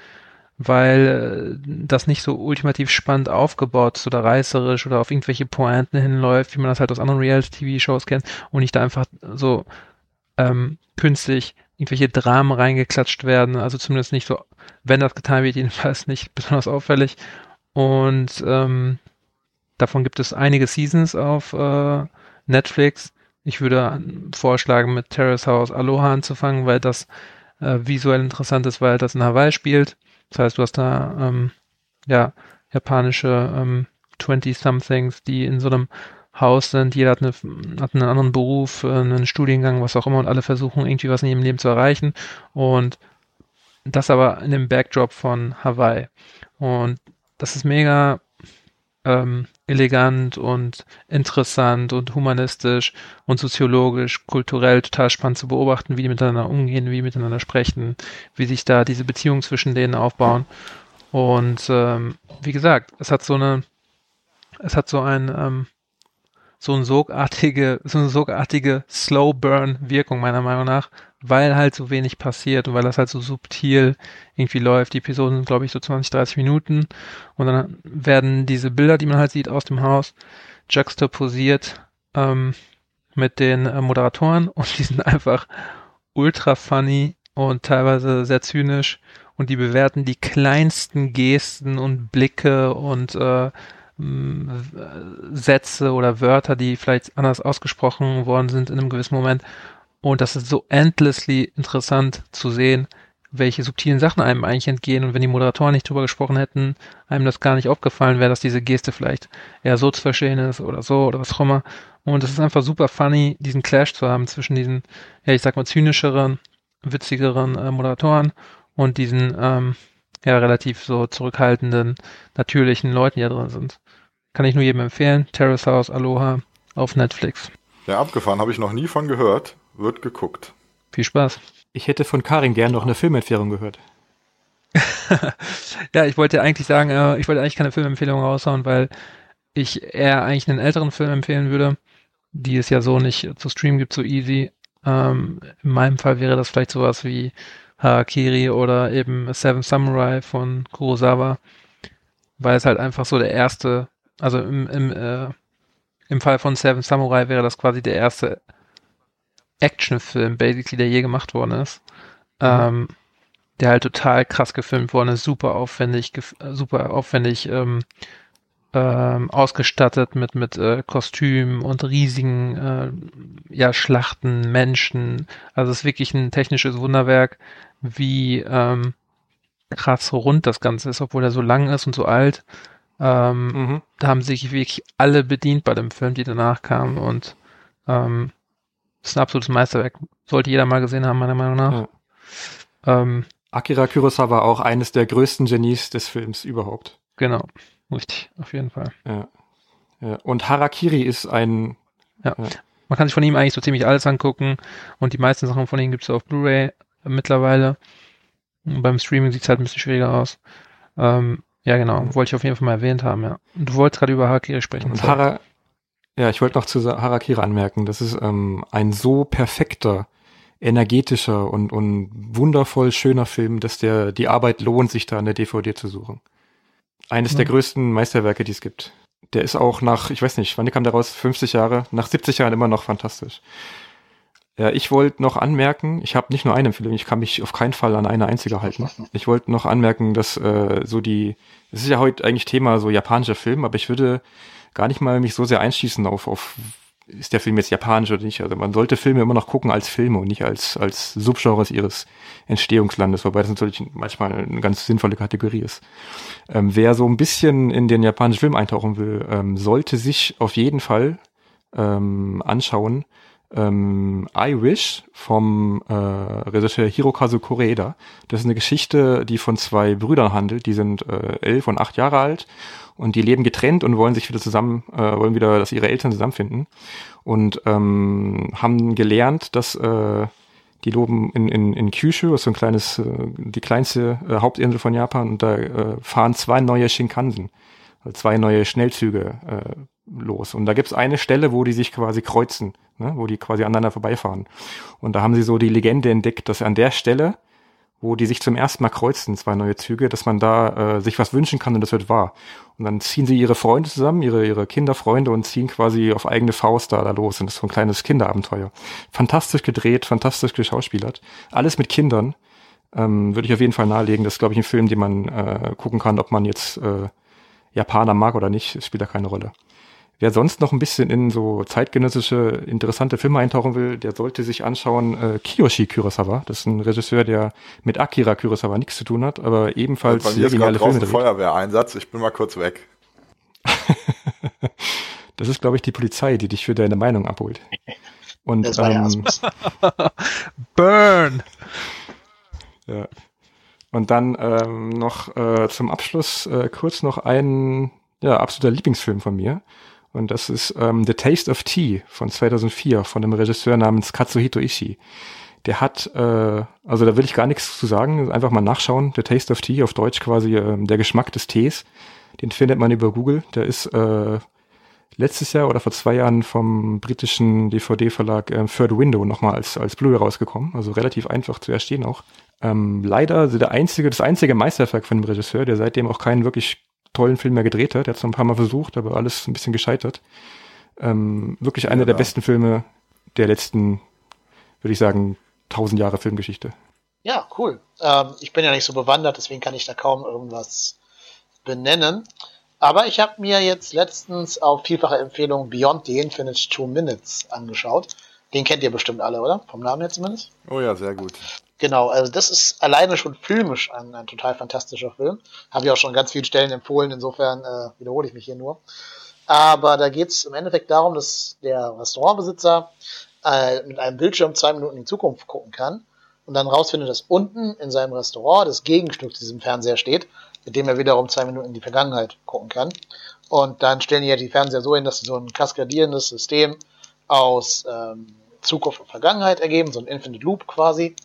Weil äh, das nicht so ultimativ spannend aufgebaut ist oder reißerisch oder auf irgendwelche Pointen hinläuft, wie man das halt aus anderen Reality-TV-Shows kennt und nicht da einfach so ähm, künstlich irgendwelche Dramen reingeklatscht werden, also zumindest nicht so, wenn das getan wird, jedenfalls nicht besonders auffällig und ähm, davon gibt es einige Seasons auf äh, Netflix. Ich würde vorschlagen, mit Terrace House Aloha anzufangen, weil das äh, visuell interessant ist, weil das in Hawaii spielt das heißt, du hast da ähm, ja japanische ähm, 20-somethings, die in so einem Haus sind, jeder hat, eine, hat einen anderen Beruf, äh, einen Studiengang, was auch immer und alle versuchen irgendwie was in ihrem Leben zu erreichen und das aber in dem Backdrop von Hawaii. Und das ist mega ähm, elegant und interessant und humanistisch und soziologisch, kulturell total spannend zu beobachten, wie die miteinander umgehen, wie die miteinander sprechen, wie sich da diese Beziehungen zwischen denen aufbauen. Und ähm, wie gesagt, es hat so eine, es hat so ein ähm, so eine sogartige, so eine sogartige Slow Burn Wirkung meiner Meinung nach, weil halt so wenig passiert und weil das halt so subtil irgendwie läuft. Die Episoden sind, glaube ich, so 20, 30 Minuten und dann werden diese Bilder, die man halt sieht aus dem Haus, juxtaposiert ähm, mit den äh, Moderatoren und die sind einfach ultra funny und teilweise sehr zynisch und die bewerten die kleinsten Gesten und Blicke und äh, Sätze oder Wörter, die vielleicht anders ausgesprochen worden sind in einem gewissen Moment und das ist so endlessly interessant zu sehen, welche subtilen Sachen einem eigentlich entgehen. Und wenn die Moderatoren nicht drüber gesprochen hätten, einem das gar nicht aufgefallen wäre, dass diese Geste vielleicht eher so zu verstehen ist oder so oder was auch immer. Und es ist einfach super funny, diesen Clash zu haben zwischen diesen, ja, ich sag mal, zynischeren, witzigeren äh, Moderatoren und diesen, ähm, ja, relativ so zurückhaltenden, natürlichen Leuten, die da drin sind. Kann ich nur jedem empfehlen. Terrace House Aloha auf Netflix. Ja, abgefahren, habe ich noch nie von gehört. Wird geguckt. Viel Spaß. Ich hätte von Karin gern noch eine Filmempfehlung gehört. *laughs* ja, ich wollte eigentlich sagen, äh, ich wollte eigentlich keine Filmempfehlung raushauen, weil ich eher eigentlich einen älteren Film empfehlen würde, die es ja so nicht zu streamen gibt, so easy. Ähm, in meinem Fall wäre das vielleicht sowas wie Harakiri oder eben Seven Samurai von Kurosawa, weil es halt einfach so der erste, also im, im, äh, im Fall von Seven Samurai wäre das quasi der erste Actionfilm, basically, der je gemacht worden ist. Mhm. Ähm, der halt total krass gefilmt worden ist, super aufwendig, super aufwendig ähm, ähm, ausgestattet mit mit äh, Kostümen und riesigen äh, ja Schlachten, Menschen. Also es ist wirklich ein technisches Wunderwerk, wie ähm, krass rund das Ganze ist, obwohl er so lang ist und so alt. Ähm, mhm. Da haben sich wirklich alle bedient bei dem Film, die danach kamen und ähm, ist ein absolutes Meisterwerk. Sollte jeder mal gesehen haben, meiner Meinung nach. Ja. Ähm, Akira Kurosawa auch eines der größten Genies des Films überhaupt. Genau, richtig, auf jeden Fall. Ja. ja. Und Harakiri ist ein. Ja. ja. Man kann sich von ihm eigentlich so ziemlich alles angucken und die meisten Sachen von ihm gibt es auf Blu-ray mittlerweile. Beim Streaming sieht es halt ein bisschen schwieriger aus. Ähm, ja, genau. Wollte ich auf jeden Fall mal erwähnt haben, ja. Und du wolltest gerade über Harakiri sprechen. Und Hara ja, ich wollte noch zu Harakiri anmerken, das ist ähm, ein so perfekter, energetischer und, und wundervoll schöner Film, dass der die Arbeit lohnt, sich da an der DVD zu suchen. Eines ja. der größten Meisterwerke, die es gibt. Der ist auch nach, ich weiß nicht, wann kam der raus? 50 Jahre? Nach 70 Jahren immer noch fantastisch. Ja, ich wollte noch anmerken, ich habe nicht nur eine Empfehlung, ich kann mich auf keinen Fall an eine einzige halten. Ich wollte noch anmerken, dass äh, so die, es ist ja heute eigentlich Thema so japanischer Film, aber ich würde gar nicht mal mich so sehr einschießen auf, auf ist der Film jetzt japanisch oder nicht. Also man sollte Filme immer noch gucken als Filme und nicht als, als Subgenres ihres Entstehungslandes, wobei das natürlich manchmal eine ganz sinnvolle Kategorie ist. Ähm, wer so ein bisschen in den japanischen Film eintauchen will, ähm, sollte sich auf jeden Fall ähm, anschauen, ähm, I Wish vom äh, Regisseur Hirokazu Koreeda. Das ist eine Geschichte, die von zwei Brüdern handelt. Die sind äh, elf und acht Jahre alt und die leben getrennt und wollen sich wieder zusammen, äh, wollen wieder, dass ihre Eltern zusammenfinden und ähm, haben gelernt, dass äh, die loben in, in, in Kyushu, das ist so ein kleines, äh, die kleinste äh, Hauptinsel von Japan, und da äh, fahren zwei neue Shinkansen, also zwei neue Schnellzüge äh, los. Und da gibt's eine Stelle, wo die sich quasi kreuzen, ne, wo die quasi aneinander vorbeifahren. Und da haben sie so die Legende entdeckt, dass an der Stelle wo die sich zum ersten Mal kreuzen, zwei neue Züge, dass man da äh, sich was wünschen kann und das wird wahr. Und dann ziehen sie ihre Freunde zusammen, ihre, ihre Kinderfreunde und ziehen quasi auf eigene Faust da, da los. Und das ist so ein kleines Kinderabenteuer. Fantastisch gedreht, fantastisch geschauspielert. Alles mit Kindern. Ähm, Würde ich auf jeden Fall nahelegen. Das ist, glaube ich, ein Film, den man äh, gucken kann, ob man jetzt äh, Japaner mag oder nicht. Spielt da keine Rolle. Wer sonst noch ein bisschen in so zeitgenössische, interessante Filme eintauchen will, der sollte sich anschauen äh, Kiyoshi Kurosawa. Das ist ein Regisseur, der mit Akira Kurosawa nichts zu tun hat, aber ebenfalls sehr geniale Filme dreht. Feuerwehreinsatz, ich bin mal kurz weg. *laughs* das ist, glaube ich, die Polizei, die dich für deine Meinung abholt. Und das war ähm, *laughs* Burn! Ja. Und dann ähm, noch äh, zum Abschluss äh, kurz noch ein ja, absoluter Lieblingsfilm von mir. Und das ist ähm, The Taste of Tea von 2004 von einem Regisseur namens Katsuhito Ishii. Der hat, äh, also da will ich gar nichts zu sagen, einfach mal nachschauen. The Taste of Tea, auf Deutsch quasi äh, der Geschmack des Tees. Den findet man über Google. Der ist äh, letztes Jahr oder vor zwei Jahren vom britischen DVD-Verlag äh, Third Window nochmal als, als Blu-ray rausgekommen. Also relativ einfach zu erstehen auch. Ähm, leider also der einzige, das einzige Meisterwerk von dem Regisseur, der seitdem auch keinen wirklich tollen Film mehr gedreht hat. Er hat es noch ein paar Mal versucht, aber alles ein bisschen gescheitert. Ähm, wirklich einer ja, der besten Filme der letzten, würde ich sagen, tausend Jahre Filmgeschichte. Ja, cool. Ähm, ich bin ja nicht so bewandert, deswegen kann ich da kaum irgendwas benennen. Aber ich habe mir jetzt letztens auf vielfache Empfehlung Beyond the Infinite Two Minutes angeschaut. Den kennt ihr bestimmt alle, oder? Vom Namen her zumindest. Oh ja, sehr gut. Genau, also das ist alleine schon filmisch ein, ein total fantastischer Film. Habe ich auch schon an ganz vielen Stellen empfohlen, insofern äh, wiederhole ich mich hier nur. Aber da geht es im Endeffekt darum, dass der Restaurantbesitzer äh, mit einem Bildschirm zwei Minuten in die Zukunft gucken kann und dann rausfindet, dass unten in seinem Restaurant das Gegenstück zu diesem Fernseher steht, mit dem er wiederum zwei Minuten in die Vergangenheit gucken kann. Und dann stellen die ja die Fernseher so hin, dass sie so ein kaskadierendes System aus ähm, Zukunft und Vergangenheit ergeben, so ein Infinite Loop quasi.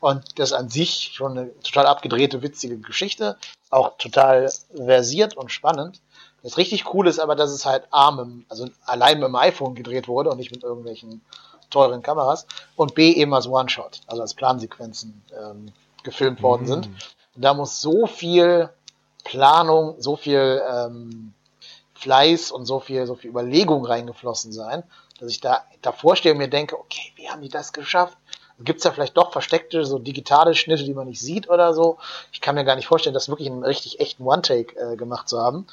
Und das an sich schon eine total abgedrehte, witzige Geschichte. Auch total versiert und spannend. Das richtig cool ist aber, dass es halt arm, also allein mit dem iPhone gedreht wurde und nicht mit irgendwelchen teuren Kameras. Und B eben als One-Shot, also als Plansequenzen ähm, gefilmt worden mhm. sind. Und da muss so viel Planung, so viel ähm, Fleiß und so viel, so viel Überlegung reingeflossen sein, dass ich da davor stehe und mir denke, okay, wie haben die das geschafft? Gibt es da vielleicht doch versteckte, so digitale Schnitte, die man nicht sieht oder so? Ich kann mir gar nicht vorstellen, das wirklich einen richtig echten One-Take äh, gemacht zu haben.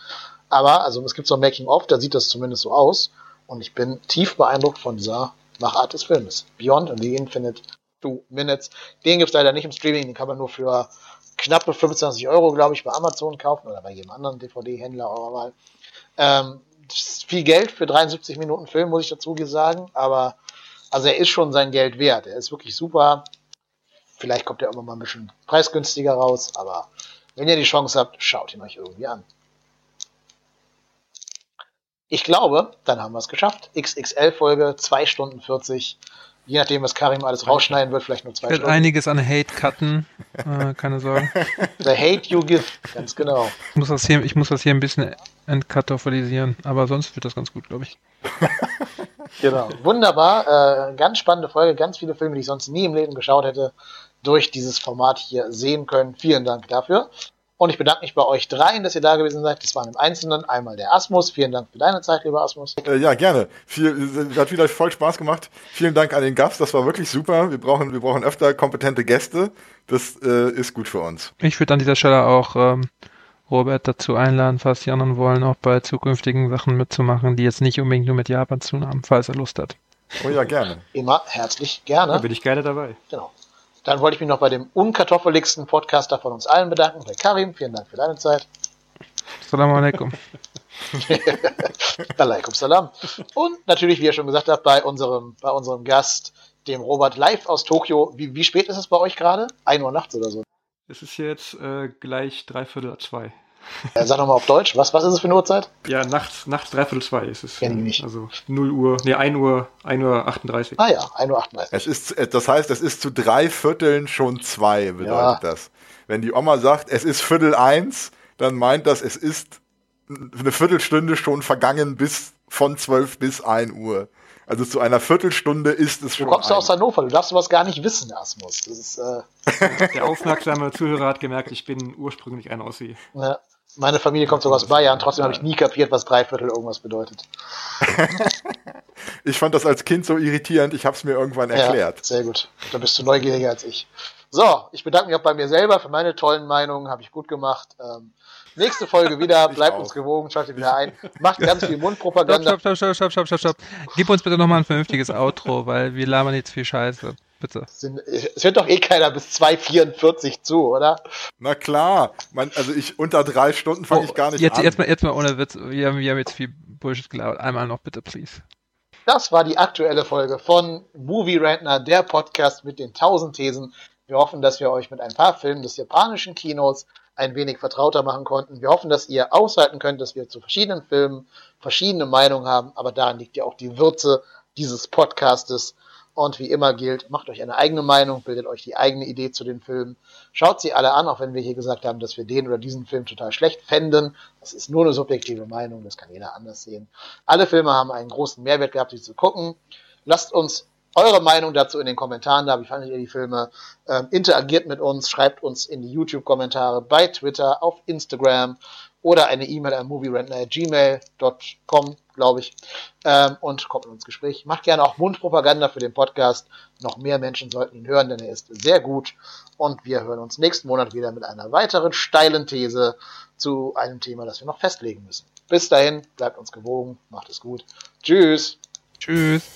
Aber, also es gibt so ein Making-of, da sieht das zumindest so aus. Und ich bin tief beeindruckt von dieser Machart des Filmes. Beyond the Infinite Two Minutes. Den gibt's leider nicht im Streaming, den kann man nur für knappe 25 Euro, glaube ich, bei Amazon kaufen oder bei jedem anderen DVD-Händler eurer Wahl. Ähm, viel Geld für 73 Minuten Film, muss ich dazu sagen, aber also er ist schon sein Geld wert. Er ist wirklich super. Vielleicht kommt er immer mal ein bisschen preisgünstiger raus, aber wenn ihr die Chance habt, schaut ihn euch irgendwie an. Ich glaube, dann haben wir es geschafft. XXL-Folge, 2 Stunden 40. Je nachdem, was Karim alles rausschneiden wird, vielleicht nur zwei Ich werde Stunden. einiges an Hate cutten, äh, keine Sorge. *laughs* The hate you give, ganz genau. Ich muss das hier, ich muss das hier ein bisschen entkartoffelisieren, aber sonst wird das ganz gut, glaube ich. *laughs* Genau. Wunderbar. Äh, ganz spannende Folge. Ganz viele Filme, die ich sonst nie im Leben geschaut hätte, durch dieses Format hier sehen können. Vielen Dank dafür. Und ich bedanke mich bei euch dreien, dass ihr da gewesen seid. Das waren im Einzelnen einmal der Asmus. Vielen Dank für deine Zeit, lieber Asmus. Äh, ja, gerne. Viel, hat wieder voll Spaß gemacht. Vielen Dank an den Gast. Das war wirklich super. Wir brauchen, wir brauchen öfter kompetente Gäste. Das äh, ist gut für uns. Ich würde an dieser Stelle auch ähm, Robert dazu einladen, falls die anderen wollen, auch bei zukünftigen Sachen mitzumachen, die jetzt nicht unbedingt nur mit Japan zu tun haben, falls er Lust hat. Oh ja, gerne. Immer herzlich Da gerne. bin ich gerne dabei. Genau. Dann wollte ich mich noch bei dem unkartoffeligsten Podcaster von uns allen bedanken, bei Karim. Vielen Dank für deine Zeit. Assalamu alaikum. *laughs* Alaikum Salam. Und natürlich, wie ihr schon gesagt habt, bei unserem, bei unserem Gast, dem Robert, live aus Tokio. Wie, wie spät ist es bei euch gerade? 1 Uhr nachts oder so. Es ist jetzt äh, gleich dreiviertel zwei. Äh, sag nochmal auf Deutsch, was, was ist es für eine Uhrzeit? Ja, nachts, nachts dreiviertel zwei ist es. Kenn ich nicht. Also 0 Uhr, nee, 1 Uhr, 1 Uhr 38. Ah ja, 1 Uhr 38. Es ist, äh, das heißt, es ist zu drei Vierteln schon zwei, bedeutet Ja. das. Wenn die Oma sagt, es ist Viertel eins, dann meint das, es ist eine Viertelstunde schon vergangen bis von zwölf bis ein Uhr. Also zu einer Viertelstunde ist es Du schon. kommst ja ein. aus Hannover, du darfst sowas gar nicht wissen, Asmus. Das ist, äh, *laughs* Der aufmerksame Zuhörer hat gemerkt, ich bin ursprünglich ein Aussie. ne. Meine Familie kommt sogar aus Bayern, trotzdem habe ich nie kapiert, was Dreiviertel irgendwas bedeutet. Ich fand das als Kind so irritierend, ich habe es mir irgendwann Ja, erklärt. sehr gut. Da bist du neugieriger als ich. So, ich bedanke mich auch bei mir selber für meine tollen Meinungen, habe ich gut gemacht. Ähm, nächste Folge wieder, bleibt uns gewogen, schaltet wieder ein, macht ganz viel Mundpropaganda. stopp, stopp, stopp, stopp, stopp, stopp, stopp. Gib uns bitte nochmal ein vernünftiges Outro, weil wir labern jetzt viel Scheiße. Bitte. Es hört doch eh keiner bis 2,44 zu, oder? Na klar, man, also ich unter drei Stunden fange ich gar nicht Oh, jetzt, an. Jetzt, mal, jetzt mal ohne Witz. Wir haben, wir haben jetzt viel Bullshit gelabert. Einmal noch bitte, please. Das war die aktuelle Folge von Movie Rantner, der Podcast mit den 1000 Thesen. Wir hoffen, dass wir euch mit ein paar Filmen des japanischen Kinos ein wenig vertrauter machen konnten. Wir hoffen, dass ihr aushalten könnt, dass wir zu verschiedenen Filmen verschiedene Meinungen haben, aber daran liegt ja auch die Würze dieses Podcastes. Und wie immer gilt, macht euch eine eigene Meinung, bildet euch die eigene Idee zu den Filmen. Schaut sie alle an, auch wenn wir hier gesagt haben, dass wir den oder diesen Film total schlecht fänden. Das ist nur eine subjektive Meinung, das kann jeder anders sehen. Alle Filme haben einen großen Mehrwert gehabt, sie zu gucken. Lasst uns eure Meinung dazu in den Kommentaren da. Wie fandet ihr die Filme? Ähm, interagiert mit uns, schreibt uns in die YouTube-Kommentare bei Twitter, auf Instagram oder eine E-Mail an movierentner.gmail.com, glaube ich, ähm, und kommt mit uns ins Gespräch. Macht gerne auch Mundpropaganda für den Podcast. Noch mehr Menschen sollten ihn hören, denn er ist sehr gut. Und wir hören uns nächsten Monat wieder mit einer weiteren steilen These zu einem Thema, das wir noch festlegen müssen. Bis dahin, bleibt uns gewogen, macht es gut. Tschüss. Tschüss.